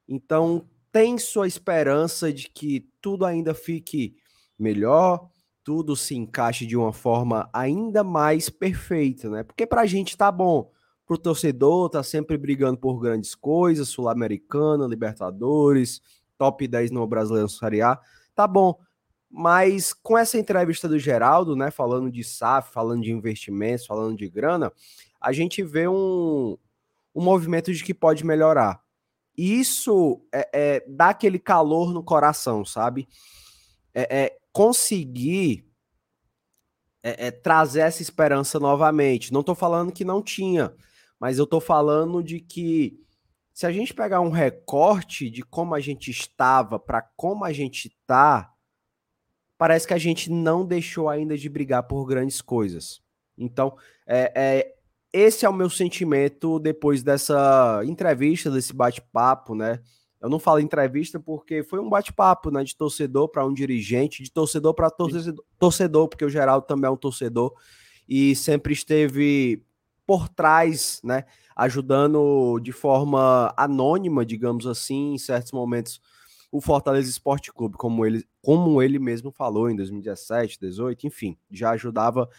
Então tem sua esperança de que tudo ainda fique melhor, tudo se encaixe de uma forma ainda mais perfeita, né? Porque para a gente tá bom, pro torcedor tá sempre brigando por grandes coisas, Sul-Americana, Libertadores, top 10 no Brasileiro Série A, tá bom. Mas com essa entrevista do Geraldo, né, falando de SAF, falando de investimentos, falando de grana, a gente vê um, um movimento de que pode melhorar. E isso é, é dá aquele calor no coração, sabe? É, é conseguir é, é, trazer essa esperança novamente. Não estou falando que não tinha, mas eu estou falando de que se a gente pegar um recorte de como a gente estava para como a gente está, parece que a gente não deixou ainda de brigar por grandes coisas. Então, é, é, esse é o meu sentimento depois dessa entrevista, desse bate-papo, né? Eu não falo entrevista porque foi um bate-papo, né? De torcedor para um dirigente, de torcedor para torcedor, torcedor, porque o Geraldo também é um torcedor e sempre esteve por trás, né? Ajudando de forma anônima, digamos assim, em certos momentos o Fortaleza Esporte Clube, como ele, como ele mesmo falou em 2017, 2018, enfim, já ajudava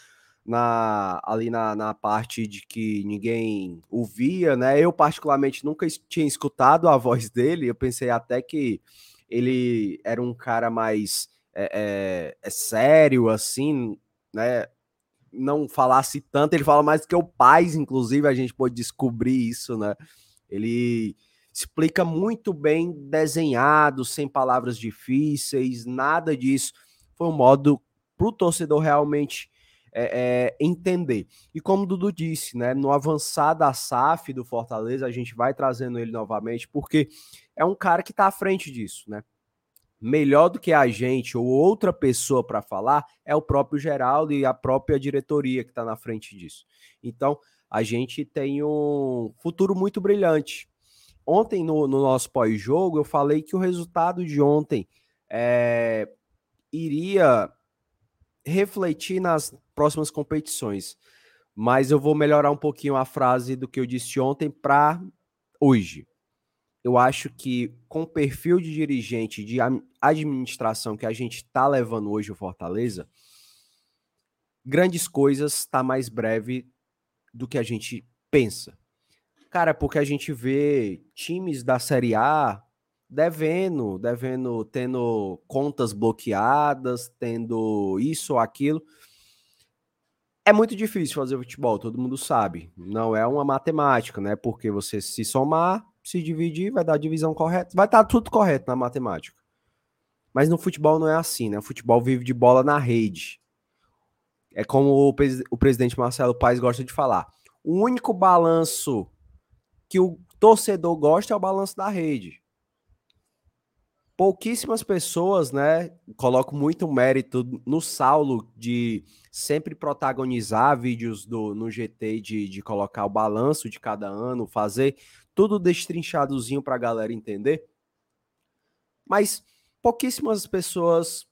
na, ali na, na parte de que ninguém ouvia, né? Eu, particularmente, nunca tinha escutado a voz dele, eu pensei até que ele era um cara mais é, é, é sério, assim, né? Não falasse tanto, ele fala mais que o Paz, inclusive, a gente pode descobrir isso, né? Ele explica muito bem desenhado, sem palavras difíceis, nada disso. Foi um modo para o torcedor realmente é, é, entender. E como o Dudu disse, né, no avançar da SAF do Fortaleza, a gente vai trazendo ele novamente, porque é um cara que está à frente disso, né? Melhor do que a gente ou outra pessoa para falar é o próprio Geraldo e a própria diretoria que está na frente disso. Então, a gente tem um futuro muito brilhante. Ontem, no, no nosso pós-jogo, eu falei que o resultado de ontem é, iria refletir nas próximas competições. Mas eu vou melhorar um pouquinho a frase do que eu disse ontem para hoje. Eu acho que com o perfil de dirigente, de administração que a gente está levando hoje o Fortaleza, grandes coisas está mais breve do que a gente pensa. Cara, porque a gente vê times da Série A devendo, devendo, tendo contas bloqueadas, tendo isso ou aquilo. É muito difícil fazer futebol, todo mundo sabe. Não é uma matemática, né? Porque você se somar, se dividir, vai dar a divisão correta, vai estar tudo correto na matemática. Mas no futebol não é assim, né? O futebol vive de bola na rede. É como o, o presidente Marcelo Paes gosta de falar. O único balanço que o torcedor gosta é o balanço da rede. Pouquíssimas pessoas, né, colocam muito mérito no Saulo de sempre protagonizar vídeos do, no GT, de, de colocar o balanço de cada ano, fazer tudo destrinchadozinho para a galera entender. Mas pouquíssimas pessoas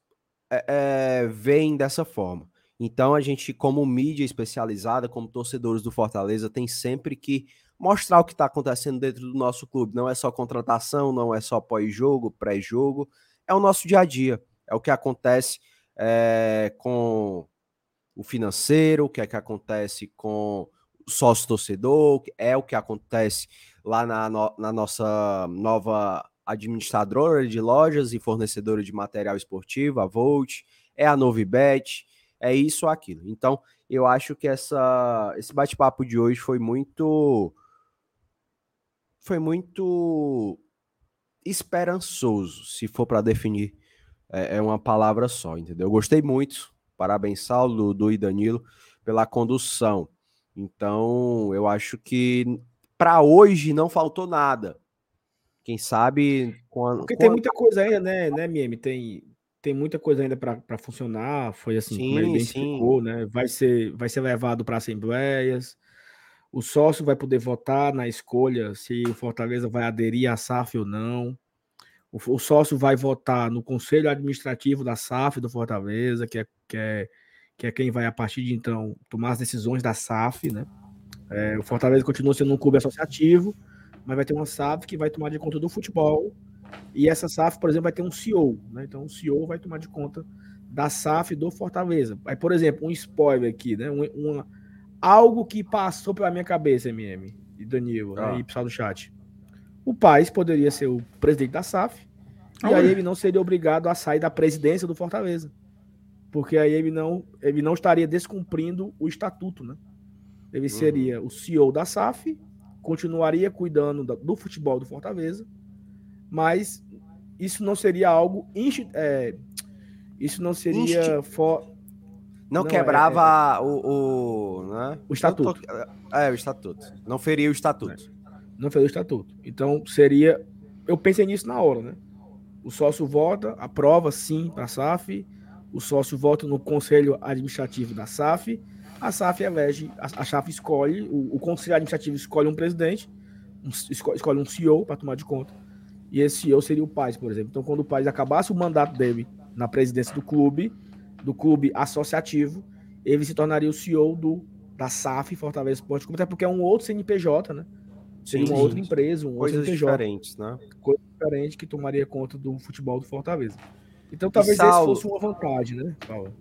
é, é, veem dessa forma. Então a gente, como mídia especializada, como torcedores do Fortaleza, tem sempre que mostrar o que está acontecendo dentro do nosso clube. Não é só contratação, não é só pós-jogo, pré-jogo, é o nosso dia a dia. É o que acontece é, com o financeiro, o que é que acontece com o sócio-torcedor, é o que acontece lá na, no, na nossa nova administradora de lojas e fornecedora de material esportivo, a Volt, é a Novibet, é isso ou aquilo. Então, eu acho que essa, esse bate-papo de hoje foi muito foi muito esperançoso, se for para definir é, é, uma palavra só, entendeu? Eu gostei muito. Parabéns, Saulo, Dudu e Danilo, pela condução. Então, eu acho que para hoje não faltou nada. Quem sabe. Quando, Porque tem muita coisa ainda, né, né, MM? Tem, tem muita coisa ainda para funcionar. Foi assim sim, como ele sim. né? Vai ser, vai ser levado para assembleias. O sócio vai poder votar na escolha se o Fortaleza vai aderir à SAF ou não. O, sócio vai votar no conselho administrativo da SAF do Fortaleza, que é, que é, que é quem vai, a partir de então, tomar as decisões da SAF, né? É, o Fortaleza continua sendo um clube associativo, mas vai ter uma SAF que vai tomar de conta do futebol. E essa SAF, por exemplo, vai ter um CEO, né? Então o CEO vai tomar de conta da SAF do Fortaleza. Aí, por exemplo, um spoiler aqui, né? Um, uma algo que passou pela minha cabeça, MM e Danilo, né, ah. né, e pessoal do chat. O Paz poderia ser o presidente da SAF, ah, e aí ele não seria obrigado a sair da presidência do Fortaleza. Porque aí ele não, ele não estaria descumprindo o estatuto, né? Ele uhum. seria uhum. o CEO da SAF, continuaria cuidando do futebol do Fortaleza, mas isso não seria algo. É, isso não seria. Insti... For, não, não quebrava é, é, o, o, né? o estatuto. É, o estatuto. Não feria o estatuto. Não feria o estatuto. Então seria. Eu pensei nisso na hora, né? O sócio vota, aprova sim para a SAF. O sócio vota no conselho administrativo da SAF. A SAF elege, a, a SAF escolhe, o, o, conselho administrativo escolhe um presidente, um, escolhe um CEO para tomar de conta. E esse CEO seria o Paz, por exemplo. Então, quando o Paz acabasse o mandato dele na presidência do clube, do clube associativo, ele se tornaria o CEO do, da SAF Fortaleza Esporte Clube, até porque é um outro CNPJ, né? Seria uma outra empresa, um Coisas outro CNPJ. diferentes, né? Coisa diferente que tomaria conta do futebol do Fortaleza. Então talvez Saulo, esse fosse uma vantagem, né, Paulo?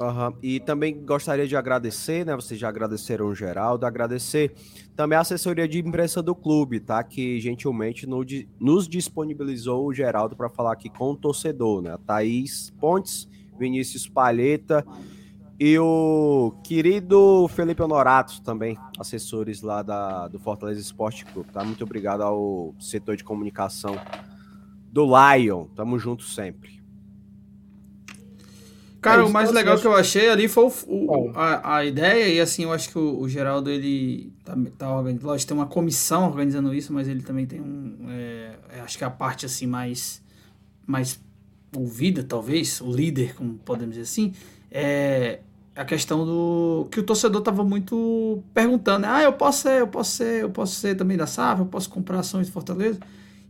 Uhum. E também gostaria de agradecer, né? Vocês já agradeceram o Geraldo, agradecer também a assessoria de imprensa do clube, tá? Que gentilmente nos disponibilizou o Geraldo para falar aqui com o torcedor, né? Thaís Pontes, Vinícius Palheta e o querido Felipe Honorato também, assessores lá da, do Fortaleza Esporte Clube, tá? Muito obrigado ao setor de comunicação do Lion. Tamo junto sempre. Cara, é o mais legal que eu achei ali foi o, o, a, a ideia, e assim, eu acho que o, o Geraldo, ele tá, tá organizando, lógico, tem uma comissão organizando isso, mas ele também tem um, é, é, acho que é a parte, assim, mais, mais ouvida, talvez, o líder, como podemos dizer assim, é a questão do, que o torcedor tava muito perguntando, ah, eu posso ser, eu posso ser, eu posso ser também da SAF, eu posso comprar ações de Fortaleza,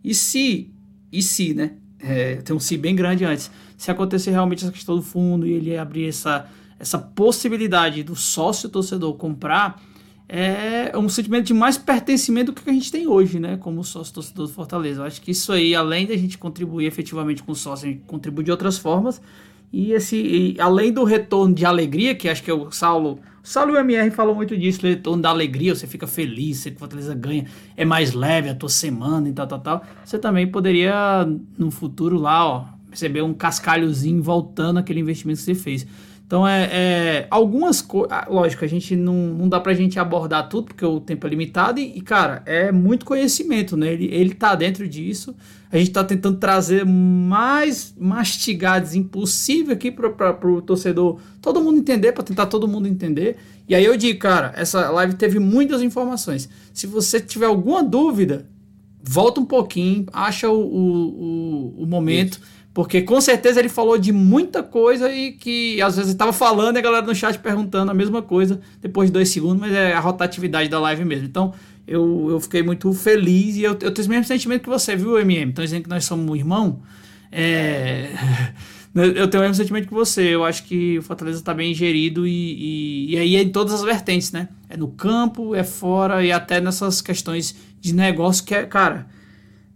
e se, e se, né, é, tem um se bem grande antes, se acontecer realmente essa questão do fundo e ele abrir essa, essa possibilidade do sócio torcedor comprar, é um sentimento de mais pertencimento do que a gente tem hoje, né? Como sócio torcedor do Fortaleza. Eu acho que isso aí, além da gente contribuir efetivamente com o sócio, a gente contribui de outras formas. E esse, e além do retorno de alegria, que acho que é o Saulo. O Saulo e o MR falam muito disso, o retorno da alegria, você fica feliz, você que Fortaleza ganha, é mais leve a tua semana e tal, tal, tal. Você também poderia, no futuro lá, ó, receber um cascalhozinho voltando aquele investimento que você fez. Então, é, é algumas coisas. Ah, lógico, a gente não, não dá pra gente abordar tudo, porque o tempo é limitado. E, e, cara, é muito conhecimento, né? Ele, ele tá dentro disso. A gente tá tentando trazer mais mastigados impossível aqui pra, pra, pro torcedor, todo mundo entender, para tentar todo mundo entender. E aí eu digo, cara, essa live teve muitas informações. Se você tiver alguma dúvida, volta um pouquinho, acha o, o, o, o momento. Isso porque com certeza ele falou de muita coisa e que às vezes estava falando e a galera no chat perguntando a mesma coisa depois de dois segundos, mas é a rotatividade da live mesmo. Então eu, eu fiquei muito feliz e eu, eu tenho o mesmo sentimento que você, viu, MM? Estão dizendo que nós somos um irmão. É... eu tenho o mesmo sentimento que você. Eu acho que o Fortaleza está bem gerido e, e, e, aí é em todas as vertentes, né? É no campo, é fora e até nessas questões de negócio que é, cara,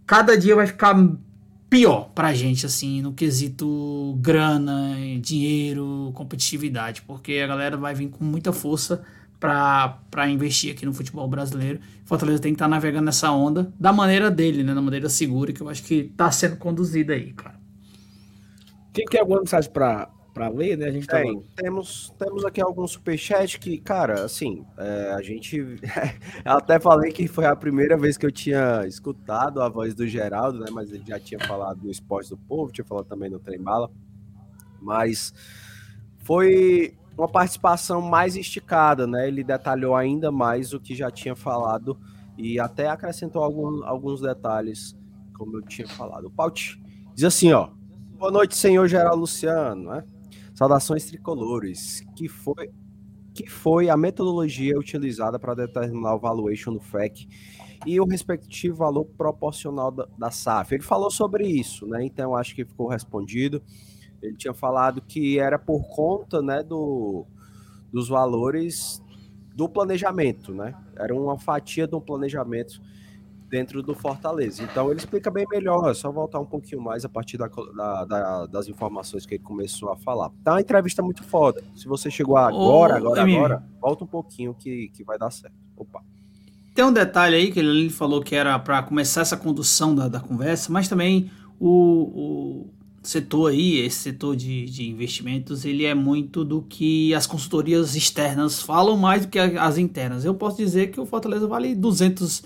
cada dia vai ficar pior pra gente, assim, no quesito grana, dinheiro, competitividade, porque a galera vai vir com muita força para investir aqui no futebol brasileiro. Fortaleza tem que estar tá navegando nessa onda da maneira dele, né, da maneira segura, que eu acho que tá sendo conduzida aí, cara. Quem quer alguma mensagem para para ler, né? A gente Tem, temos, temos aqui alguns superchats que, cara, assim, é, a gente. até falei que foi a primeira vez que eu tinha escutado a voz do Geraldo, né? Mas ele já tinha falado do esporte do povo, tinha falado também no Trem Bala. Mas foi uma participação mais esticada, né? Ele detalhou ainda mais o que já tinha falado e até acrescentou algum, alguns detalhes, como eu tinha falado. O Paut diz assim, ó. Boa noite, senhor Geraldo Luciano, né? Saudações tricolores, que foi que foi a metodologia utilizada para determinar o valuation do FEC e o respectivo valor proporcional da, da SAF. Ele falou sobre isso, né? Então acho que ficou respondido. Ele tinha falado que era por conta, né, do, dos valores do planejamento, né? Era uma fatia um planejamento dentro do Fortaleza. Então ele explica bem melhor, é só voltar um pouquinho mais a partir da, da, da, das informações que ele começou a falar. Tá uma entrevista muito foda. Se você chegou agora, agora, agora, volta um pouquinho que, que vai dar certo. Opa. Tem um detalhe aí que ele falou que era para começar essa condução da, da conversa, mas também o, o setor aí, esse setor de, de investimentos, ele é muito do que as consultorias externas falam mais do que as internas. Eu posso dizer que o Fortaleza vale 200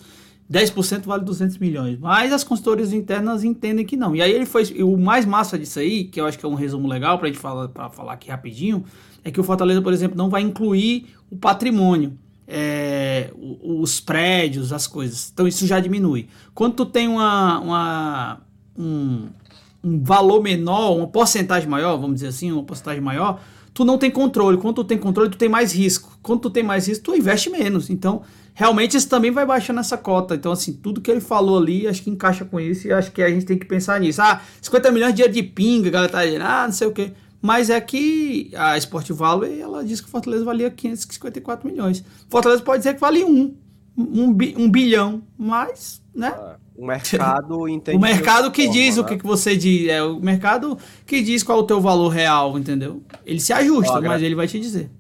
10% vale 200 milhões. Mas as consultorias internas entendem que não. E aí ele foi. o mais massa disso aí, que eu acho que é um resumo legal para a gente falar, pra falar aqui rapidinho, é que o Fortaleza, por exemplo, não vai incluir o patrimônio. É, os prédios, as coisas. Então isso já diminui. Quando tu tem uma, uma um, um valor menor, uma porcentagem maior, vamos dizer assim, uma porcentagem maior, tu não tem controle. Quando tu tem controle, tu tem mais risco. Quando tu tem mais risco, tu investe menos. Então, realmente isso também vai baixando essa cota. Então, assim, tudo que ele falou ali, acho que encaixa com isso e acho que a gente tem que pensar nisso. Ah, 50 milhões de dia de pinga, a galera tá dizendo, ah, não sei o quê. Mas é que a Sport Value, ela diz que o Fortaleza valia 554 milhões. Fortaleza pode dizer que vale um, um, um bilhão, mas, né? É, o mercado entende. o mercado que forma, diz né? o que, que você diz. É o mercado que diz qual é o teu valor real, entendeu? Ele se ajusta, Ó, mas ele vai te dizer.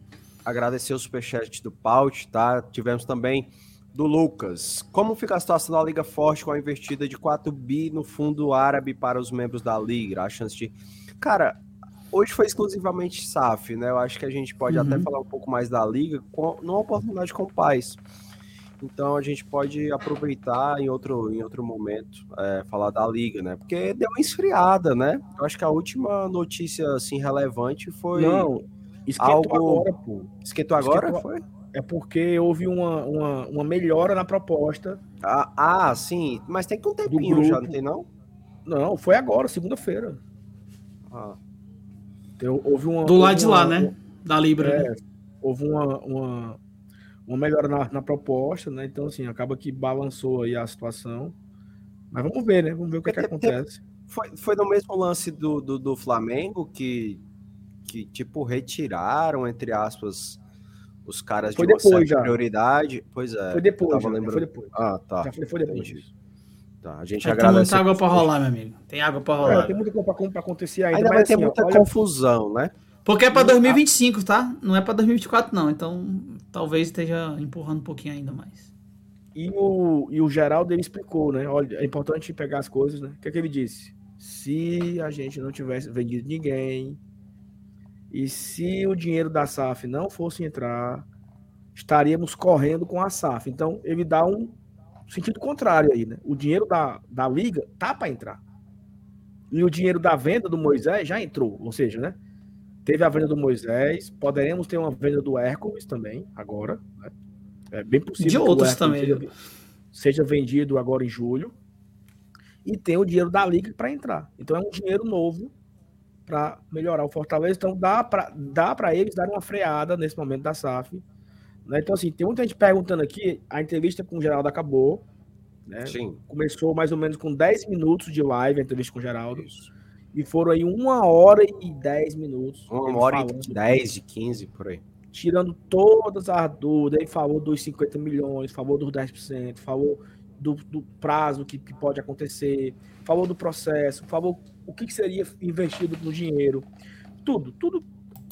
Agradecer o superchat do Paut, tá? Tivemos também do Lucas. Como fica a situação da Liga Forte com a investida de 4 bi no fundo árabe para os membros da Liga? A chance de. Cara, hoje foi exclusivamente SAF, né? Eu acho que a gente pode uhum. até falar um pouco mais da Liga com, numa oportunidade com o Paz. Então a gente pode aproveitar em outro, em outro momento, é, falar da liga, né? Porque deu uma esfriada, né? Eu acho que a última notícia assim relevante foi. Não, esquentou algo... agora, pô. Esquentou agora? Esquentou... Foi? É porque houve uma, uma, uma, melhora na proposta. Ah, ah, sim. Mas tem que um tempinho já, não tem não? Não, foi agora, segunda-feira. Ah. houve uma. Do lado de lá, né? Da Libra. É, né? Houve uma, uma uma melhora na, na, proposta, né? Então, assim, acaba que balançou aí a situação. Mas vamos ver, né? Vamos ver o que, é que acontece. Foi, foi no mesmo lance do, do, do, Flamengo que, que, tipo, retiraram, entre aspas, os caras foi de uma já. prioridade. Pois é. Foi depois, já, lembrando... foi depois. Ah, tá. Já foi, foi depois disso. Tá, a gente é, agradece. Tem muita água para rolar, meu amigo. Tem água para rolar. É, tem muita coisa para acontecer ainda. Ainda vai ter assim, muita olha... confusão, né? Porque é para 2025, tá? Não é para 2024, não. Então, talvez esteja empurrando um pouquinho ainda mais. E o, e o Geraldo ele explicou, né? Olha, é importante pegar as coisas, né? O que, é que ele disse? Se a gente não tivesse vendido ninguém e se o dinheiro da SAF não fosse entrar, estaríamos correndo com a SAF. Então, ele dá um sentido contrário aí, né? O dinheiro da, da liga tá para entrar. E o dinheiro da venda do Moisés já entrou, ou seja, né? Teve a venda do Moisés, poderemos ter uma venda do Hércules também, agora. Né? É bem possível. De outros também. Seja, seja, vendido agora em julho. E tem o dinheiro da Liga para entrar. Então é um dinheiro novo para melhorar o Fortaleza. Então dá para dá eles darem uma freada nesse momento da SAF. Né? Então, assim, tem muita gente perguntando aqui. A entrevista com o Geraldo acabou. Né? Sim. Começou mais ou menos com 10 minutos de live a entrevista com o Geraldo. Isso. E foram aí uma hora e dez minutos. Uma hora e dez, e quinze, por aí. Tirando todas as dúvidas. Ele falou dos 50 milhões, falou dos 10%, falou do, do prazo que, que, pode acontecer, falou do processo, falou o que, seria investido no dinheiro. Tudo, tudo.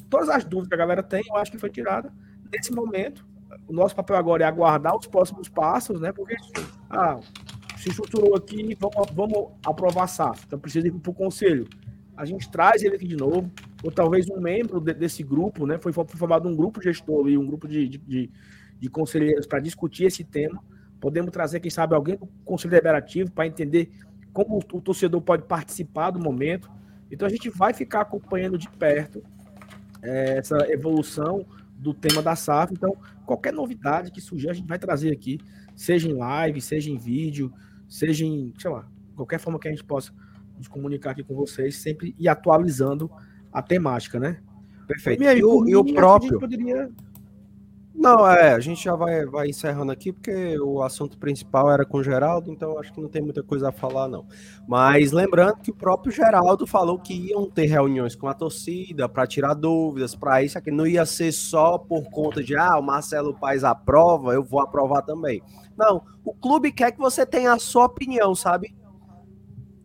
Todas as dúvidas que a galera tem, eu acho que foi tirada nesse momento. O nosso papel agora é aguardar os próximos passos, né? Porque ah, se estruturou aqui, vamos, vamos aprovar a SAF. Então precisa ir para o conselho. A gente traz ele aqui de novo, ou talvez um membro de, desse grupo, né? Foi, foi formado um grupo gestor e um grupo de, de, de conselheiros para discutir esse tema. Podemos trazer, quem sabe, alguém do Conselho Deliberativo para entender como o, torcedor pode participar do momento. Então a gente vai ficar acompanhando de perto é, essa evolução do tema da SAF. Então, qualquer novidade que surgir, a gente vai trazer aqui, seja em live, seja em vídeo, seja em, sei lá, qualquer forma que a gente possa nos comunicar aqui com vocês, sempre e atualizando a temática, né? Perfeito. E, aí, e, o, e o próprio. Poderia... Não, é, a gente já vai, vai encerrando aqui, porque o assunto principal era com o Geraldo, então acho que não tem muita coisa a falar, não. Mas lembrando que o próprio Geraldo falou que iam ter reuniões com a torcida para tirar dúvidas, para isso aqui. Não ia ser só por conta de, ah, o Marcelo Paes aprova, eu vou aprovar também. Não, o clube quer que você tenha a sua opinião, sabe?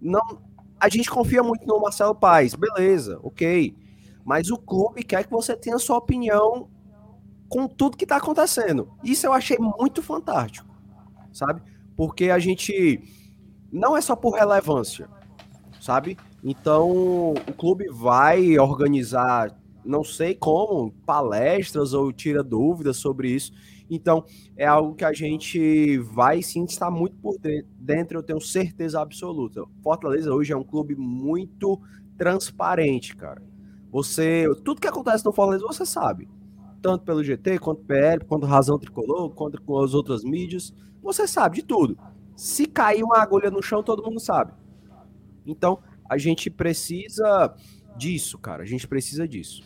Não, a gente confia muito no Marcelo Paes, beleza, ok. Mas o clube quer que você tenha a sua opinião com tudo que está acontecendo. Isso eu achei muito fantástico, sabe? Porque a gente não é só por relevância, sabe? Então o clube vai organizar, não sei como, palestras ou tira dúvidas sobre isso. Então, é algo que a gente vai sim estar muito por dentro, eu tenho certeza absoluta. Fortaleza hoje é um clube muito transparente, cara. Você, tudo que acontece no Fortaleza você sabe. Tanto pelo GT, quanto PL, quanto Razão Tricolor, quanto com as outras mídias, você sabe de tudo. Se cair uma agulha no chão, todo mundo sabe. Então, a gente precisa disso, cara. A gente precisa disso.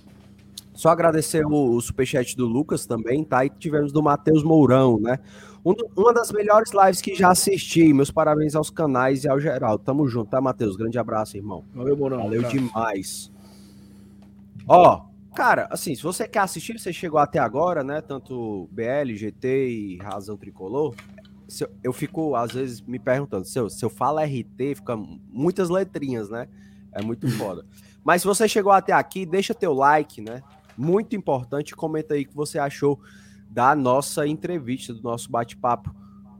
Só agradecer o, o superchat do Lucas também, tá? E tivemos do Matheus Mourão, né? Um, uma das melhores lives que já assisti. Meus parabéns aos canais e ao geral. Tamo junto, tá, Matheus? Grande abraço, irmão. Valeu, Mourão. Valeu demais. Ó, Cara, assim, se você quer assistir, você chegou até agora, né? Tanto BL, GT e Razão Tricolor. Eu, eu fico, às vezes, me perguntando, se eu, se eu falo RT, fica muitas letrinhas, né? É muito foda. Mas se você chegou até aqui, deixa teu like, né? Muito importante, comenta aí o que você achou da nossa entrevista, do nosso bate-papo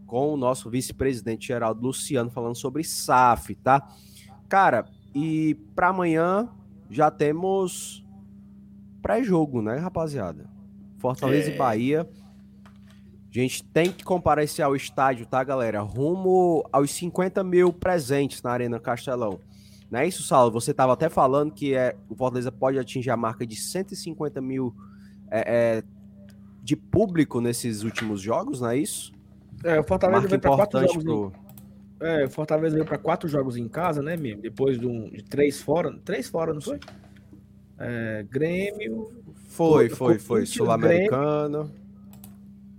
com o nosso vice-presidente Geraldo Luciano, falando sobre SAF, tá? Cara, e para amanhã já temos pré-jogo, né, rapaziada? Fortaleza é. e Bahia. A gente tem que comparecer ao estádio, tá, galera? Rumo aos 50 mil presentes na Arena Castelão. Não é isso, Saulo? Você estava até falando que é, o Fortaleza pode atingir a marca de 150 mil é, é, de público nesses últimos jogos, não é isso? É, o Fortaleza veio para quatro jogos. Pro... Em... É, o Fortaleza veio para quatro jogos em casa, né, mesmo? Depois de, um, de três fora. Três fora, não foi? É, Grêmio. Foi, foi, foi. Sul-Americano.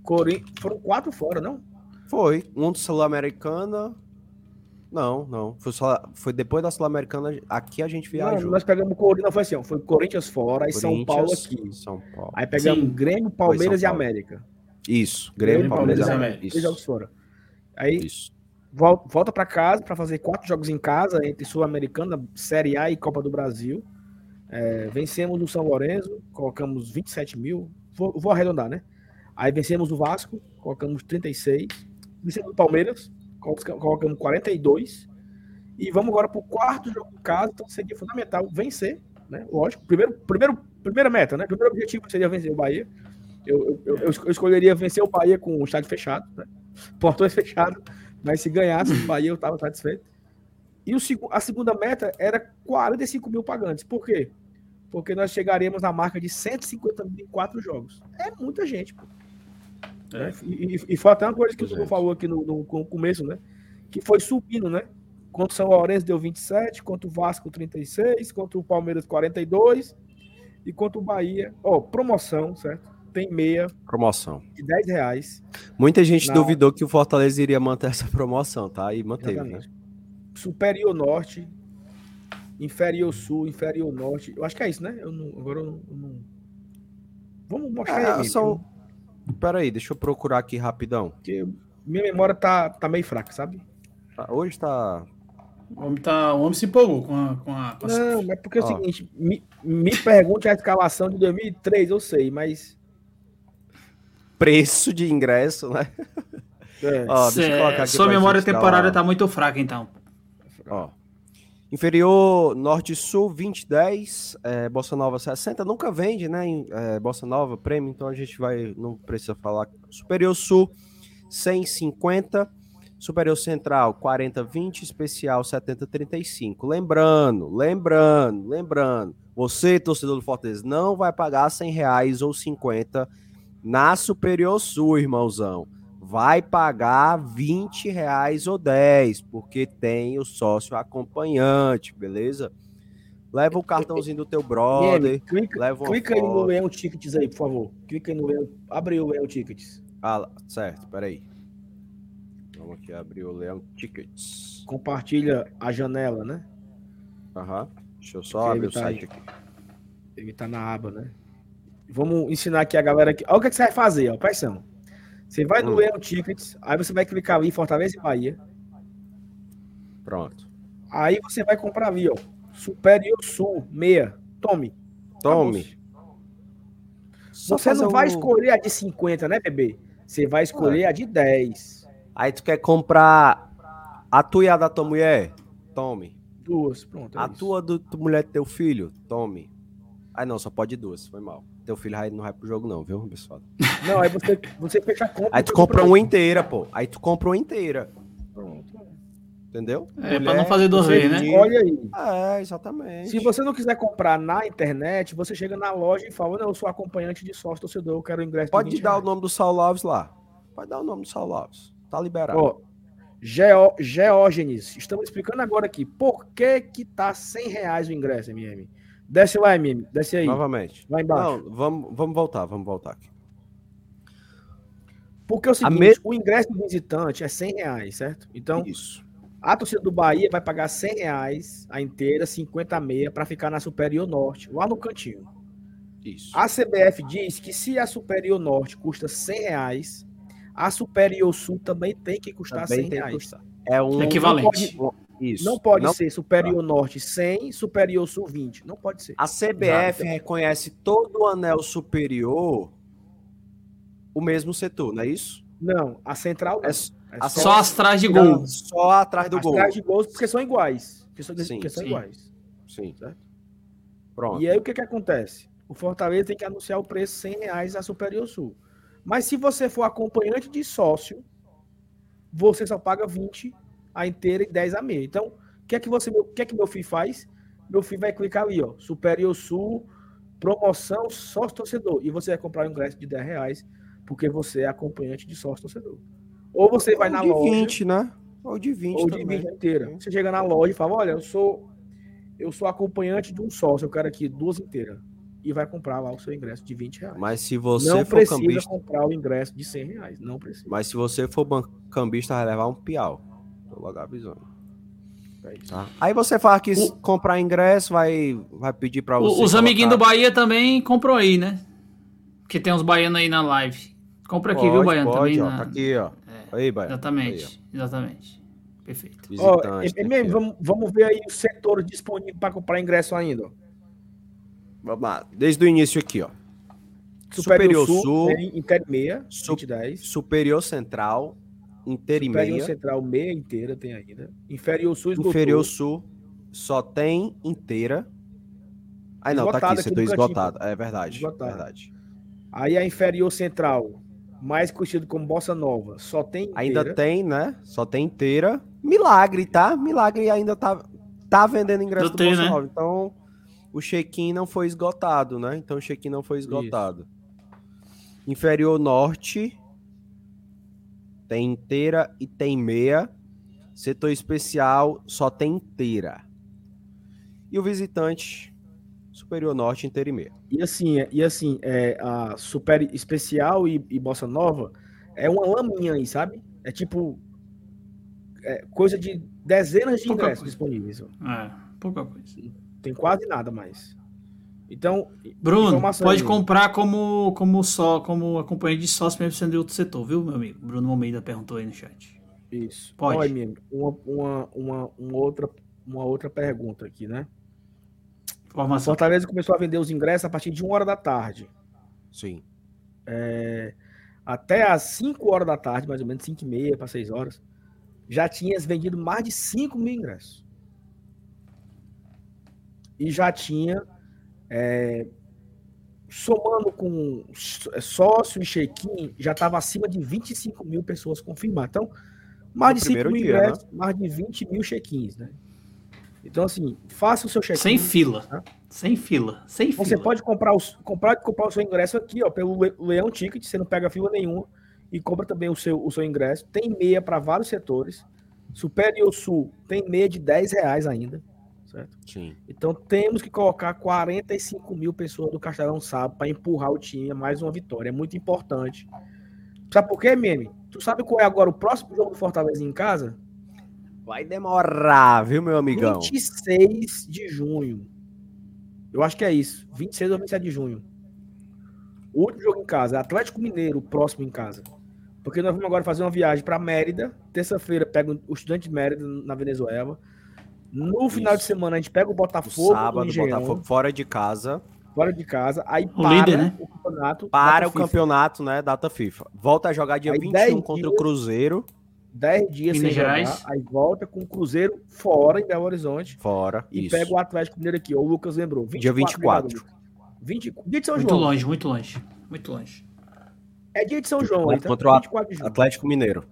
Corin... Foram quatro fora, não? Foi. Um do Sul-Americana. Não, não. Foi, só, foi depois da Sul-Americana. Aqui a gente viajou. Não, nós pegamos Corinthians. Não, foi assim, foi Corinthians fora e São Paulo aqui. São Paulo. Aí pegamos Sim. Grêmio, Palmeiras e América. Isso, Grêmio, Grêmio Palmeiras e América. Isso. Três jogos fora. Aí Isso. volta para casa para fazer quatro jogos em casa entre Sul-Americana, Série A e Copa do Brasil. É, vencemos o São Lourenço, colocamos 27 mil. Vou, vou arredondar, né? Aí vencemos o Vasco, colocamos 36. Vencemos o Palmeiras, colocamos 42. E vamos agora para o quarto jogo de casa, então seria fundamental vencer, né? Lógico. Primeiro, primeiro, primeira meta, né? Primeiro objetivo seria vencer o Bahia. Eu, eu, eu, eu escolheria vencer o Bahia com o estádio fechado, né? portões fechados, mas se ganhasse o Bahia eu estava satisfeito. E o, a segunda meta era 45 mil pagantes. Por quê? Porque nós chegaríamos na marca de 150 mil em quatro jogos. É muita gente, pô. É. E, e, e, foi até uma coisa que o Hugo falou aqui no, no, começo, né? Que foi subindo, né? Contra o São Lourenço deu 27, contra o Vasco 36, contra o Palmeiras 42 e contra o Bahia, ó, oh, promoção, certo? Tem meia. Promoção. De 10 reais. Muita gente na... duvidou que o Fortaleza iria manter essa promoção, tá? E manteve, né? Superior Norte, Inferior Sul, Inferior Norte. Eu acho que é isso, né? Eu não, agora eu não. Eu não... Vamos mostrar é, aí. São... Pera aí, deixa eu procurar aqui rapidão. Porque minha memória tá, tá meio fraca, sabe? Tá, hoje tá. O homem, tá, o homem se empolgou com a. Com a. Não, é porque é o seguinte: me, me pergunte a escalação de 2003, eu sei, mas. Preço de ingresso, né? É. Ó, deixa eu colocar aqui Sua memória temporária tá muito fraca, então. Ó. Inferior Norte-Sul 2010, é, Bossa Nova 60, nunca vende, né? É, Bossa Nova prêmio, então a gente vai, não precisa falar. Superior Sul 150, Superior Central 4020, Especial 7035. Lembrando, lembrando, lembrando, você, torcedor do Fortaleza, não vai pagar 100 reais ou 50 na Superior Sul, irmãozão vai pagar 20 reais ou 10, porque tem o sócio acompanhante, beleza? Leva o cartãozinho do teu brother. clica leva clica aí no Leão Tickets aí, por favor. Clica aí no Leão. Abre o Leão Tickets. Ah, certo, peraí. Vamos aqui abrir o Leão Tickets. Compartilha a janela, né? Aham. Deixa eu só abrir o tá site aí. aqui. Ele tá na aba, né? Vamos ensinar aqui a galera aqui. Olha o que, é que você vai fazer, ó. Presta atenção. Você vai no hum. Tickets, aí você vai clicar ali em Fortaleza e Bahia. Pronto. Aí você vai comprar ali, ó. Superior Sul, meia. Tome. Tome. Você não vai um... escolher a de 50, né, bebê? Você vai escolher a de 10. Aí tu quer comprar a tua e a da tua mulher? Tome. Duas, pronto. É a isso. tua do, do mulher do teu filho? Tome. Ah, não, só pode duas, foi mal teu filho não vai pro jogo, não, viu, pessoal? Não, aí você, você fecha a compra. Aí tu compra uma inteira, pô. Aí tu compra uma inteira. Pronto. Entendeu? É, Mulher, pra não fazer do rei, né? Olha aí. É, exatamente. Se você não quiser comprar na internet, você chega na loja e fala: Não, eu sou acompanhante de sócio torcedor, eu quero o ingresso. Pode dar reais. o nome do Saulo Alves lá. Pode dar o nome do Saulo Alves. Tá liberado. Ó, Geo, Geógenes, estamos explicando agora aqui por que que tá 100 reais o ingresso, MM. Desce lá, MM. Desce aí. Novamente. Lá embaixo. Não, vamos, vamos voltar, vamos voltar aqui. Porque é o seguinte, me... o ingresso do visitante é 100 reais, certo? Então, Isso. a torcida do Bahia vai pagar 100 reais a inteira, 50 a meia, para ficar na Superior Norte, lá no cantinho. Isso. A CBF diz que se a Superior Norte custa 100 reais, a Superior Sul também tem que custar também 100 reais. Custar. É um equivalente. Não pode, Isso. Não pode não... ser Superior Norte 100, Superior Sul 20. Não pode ser. A CBF Exato. reconhece todo o anel superior o mesmo setor, não é isso? Não, a central é, é só, só atrás de gol. Só atrás do gol. Atrás de gols porque são iguais. Porque são, sim, porque são sim. iguais. Sim. Certo? Pronto. E aí o que que acontece? O Fortaleza tem que anunciar o preço 100 reais a Superior Sul. Mas se você for acompanhante de sócio, você só paga 20 a inteira e 10 a meia. Então, o que é que você, o que é que meu filho faz? Meu filho vai clicar ali, ó, Superior Sul, promoção sócio torcedor. E você vai comprar um ingresso de 10 reais, porque você é acompanhante de sócio torcedor. Ou você vai ou na de loja. 20, né? Ou de 20 Ou de 20 inteira. Você chega na loja e fala: olha, eu sou eu sou acompanhante de um sócio, eu quero aqui duas inteiras. E vai comprar lá o seu ingresso de 20 reais. Mas se você não for precisa cambista... comprar o ingresso de 100 reais. Não precisa. Mas se você for cambista, vai levar um piau. Tô logo avisando. É tá? Aí você fala que o... comprar ingresso, vai, vai pedir para você. Os amiguinhos do Bahia também comprou aí, né? Que tem uns baianos aí na live. Compra aqui, pode, viu, Baiano? Pode, também ó, na... tá aqui, ó. É, aí, Baiano. Exatamente, aí, exatamente. Perfeito. Oh, MM, vamos, vamos ver aí o setor disponível para comprar ingresso ainda. Vamos lá, desde o início aqui, ó. Superior, Superior Sul, Sul Inter meia, Superior Central, inteira e meia. Central, meia inteira tem ainda. Inferior Sul, esgotou. Inferior Sul, só tem inteira. Aí não, tá aqui, setor esgotado. É verdade, esgotado. verdade. Aí a Inferior Central, mais conhecido como Bossa Nova, só tem inteira. Ainda tem, né? Só tem inteira. Milagre, tá? Milagre ainda tá, tá vendendo ingresso do, do Bossa né? Nova. Então, o check-in não foi esgotado, né? Então, o check-in não foi esgotado. Isso. Inferior Norte tem inteira e tem meia. Setor especial só tem inteira. E o visitante Superior Norte inteira e meia. E assim, é, e assim é, a Super Especial e, e Bossa Nova é uma laminha aí, sabe? É tipo é, coisa de dezenas de pouca ingressos coisa. disponíveis. É, pouca coisa. Tem quase nada mais. Então, Bruno, pode aí. comprar como, como só, como acompanhante de sócio mesmo sendo de outro setor, viu, meu amigo? Bruno Almeida perguntou aí no chat. Isso. Pode. Olha, amigo, uma, uma, uma, uma, outra, uma outra pergunta aqui, né? Formação. Fortaleza começou a vender os ingressos a partir de uma hora da tarde. Sim. É, até às 5 horas da tarde, mais ou menos, 5 e meia para 6 horas, já tinha vendido mais de 5 mil ingressos. E já tinha, é, somando com sócio e check-in, já estava acima de 25 mil pessoas confirmadas. Então, mais no de 5 mil dia, ingressos, né? mais de 20 mil check-ins, né? Então, assim, faça o seu check-in. Sem fila. Tá? Sem fila. Sem Você fila. pode comprar, os, comprar, comprar o seu ingresso aqui, ó, pelo Leão Ticket, você não pega fila nenhuma. E compra também o seu, o seu ingresso. Tem meia para vários setores. Superior Sul tem meia de 10 reais ainda. Certo? Sim. Então temos que colocar 45 mil pessoas do Castelão Sábado para empurrar o time a mais uma vitória. É muito importante. Sabe por quê, Meme? Tu sabe qual é agora o próximo jogo do Fortaleza em casa? Vai demorar, viu, meu amigão? 26 de junho. Eu acho que é isso. 26 ou 27 de junho. O último jogo em casa. Atlético Mineiro, próximo em casa. Porque nós vamos agora fazer uma viagem para Mérida. Terça-feira pega o estudante de Mérida na Venezuela. No final isso. de semana a gente pega o Botafogo. No sábado, Botafogo fora de casa. Fora de casa. Aí o para líder, né? o campeonato. Para o FIFA. campeonato, né? Data FIFA. Volta a jogar dia aí 21 contra dias, o Cruzeiro. 10 dias Minas sem Gerais. jogar, aí volta com o Cruzeiro fora em Belo Horizonte. Fora. E isso. pega o Atlético Mineiro aqui. O Lucas lembrou. 24, dia 24. 20, dia de São muito João. longe, muito longe. Muito longe. É dia de São João. Aí, tá? Contra o Atlético Mineiro.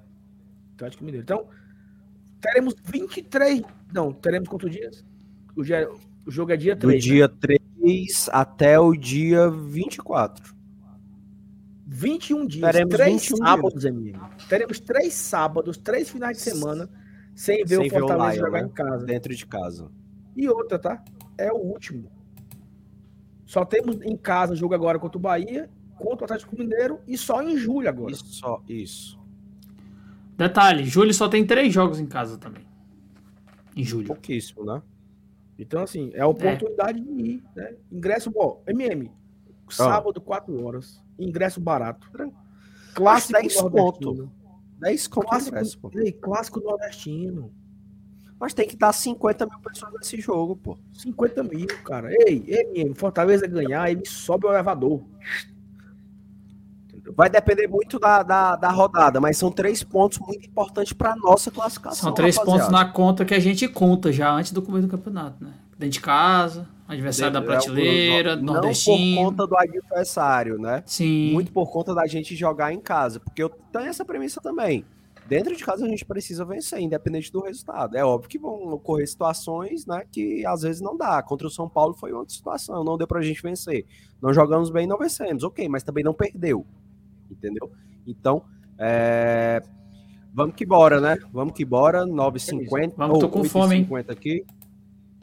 Atlético Mineiro. Então, teremos 23. Não, teremos quantos dias? O, dia, o jogo é dia 3. Do dia né? 3 até o dia 24. 21 dias, Teremos três 21 sábados, dias. amigo. Teremos três sábados, três finais de semana sem ver sem o Fortaleza ver o Lion, jogar né? em casa. Dentro de casa. E outra, tá? É o último. Só temos em casa jogo agora contra o Bahia, contra o Atlético Mineiro e só em julho agora. Isso, só isso. Detalhe, julho só tem três jogos em casa também. Em julho. Pouquíssimo, né? Então, assim, é a oportunidade é. de ir, né? Ingresso, bom, MM, sábado, 4 horas. Ingresso barato. Clássico 10 conto. 10 conto Clássico, ingresso, pô. ei, clássico nordestino. Mas tem que dar 50 mil pessoas nesse jogo, pô. 50 mil, cara. Ei, MM, Fortaleza ganhar, ele sobe o elevador. Vai depender muito da, da, da rodada, mas são três pontos muito importantes para nossa classificação. São três rapaziada. pontos na conta que a gente conta já antes do começo do campeonato, né? Dentro de casa, adversário da É, prateleira, não, nordestino. Não por conta do adversário, né? Sim. Muito por conta da gente jogar em casa. Porque eu tenho essa premissa também. Dentro de casa a gente precisa vencer, independente do resultado. É óbvio que vão ocorrer situações, né, que às vezes não dá. Contra o São Paulo foi outra situação, não deu pra gente vencer. Não jogamos bem, não vencemos, ok, mas também não perdeu. Entendeu? Então, é... vamos que bora, né? Vamos que bora, 9h50. Vamos, tô com fome, hein? 50 aqui.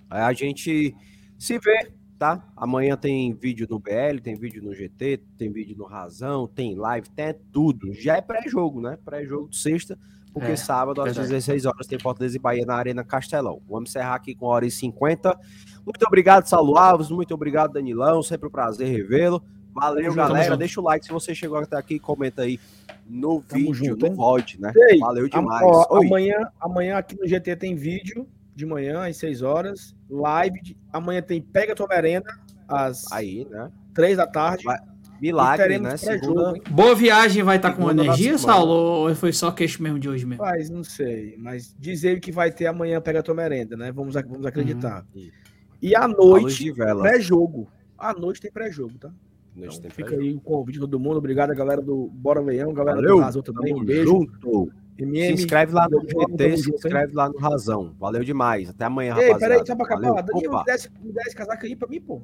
A gente se vê, tá? Amanhã tem vídeo no BL, tem vídeo no GT, tem vídeo no Razão, tem live, tem tudo. Já é pré-jogo, né? Pré-jogo de sexta, porque É, sábado às verdade. 16 horas tem Fortaleza e Bahia na Arena Castelão. Vamos encerrar aqui com 1 hora e 50. Muito obrigado, Saulo Alves. Muito obrigado, Danilão. Sempre um prazer revê-lo. Valeu, Tamo galera. junto. Deixa o like se você chegou até aqui. Comenta aí no Tamo vídeo, junto, no? VOD, né? Ei, Valeu demais. ó, amanhã, amanhã aqui no GT tem vídeo de manhã às 6 horas, live. de- amanhã tem Pega Tua Merenda às Aí, né? 3 da tarde. Vai- Milagre, né? Segunda? Boa viagem vai estar com Segunda da energia. Saulo? Ou foi só queixo mesmo de hoje mesmo? Mas não sei, mas diz ele que vai ter amanhã Pega Tua Merenda, né? Vamos, vamos acreditar. Uhum. E à noite, pré-jogo. À noite tem pré-jogo, tá? Então, fica pré-jogo. aí o convite de todo mundo. Obrigado a galera do Bora Veião, galera Valeu, do Razão também. Tamo Um beijo. junto. Se MM. inscreve lá no GT, se inscreve lá no Razão. Valeu demais. Até amanhã, Ei, rapaziada. peraí, só pra acabar. Danilo, me dá, esse, me dá esse casaco aí pra mim, pô.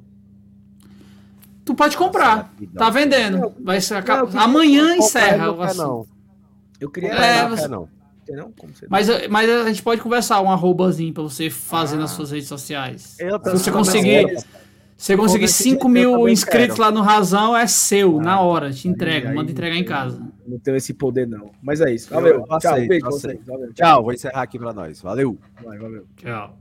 Tu pode comprar. Tá vendendo. Vai ser Não, Amanhã encerra não o assunto. não. Eu queria. É, Não você- não. Você Mas, mas a gente pode conversar um arrobazinho pra você fazer Ah. nas suas redes sociais. Eu Se você também conseguir. Se você conseguir Como é que- 5 eu mil inscritos quero. lá no Razão, é seu, Ah, na hora. Te entrega, aí manda entregar em casa. Não tenho esse poder, não. Mas é isso. Eu- Valeu. eu Tchau. aceito, Beijo pra aceito. vocês. Valeu. Tchau, vou encerrar aqui pra nós. Valeu. Vai, valeu. Tchau.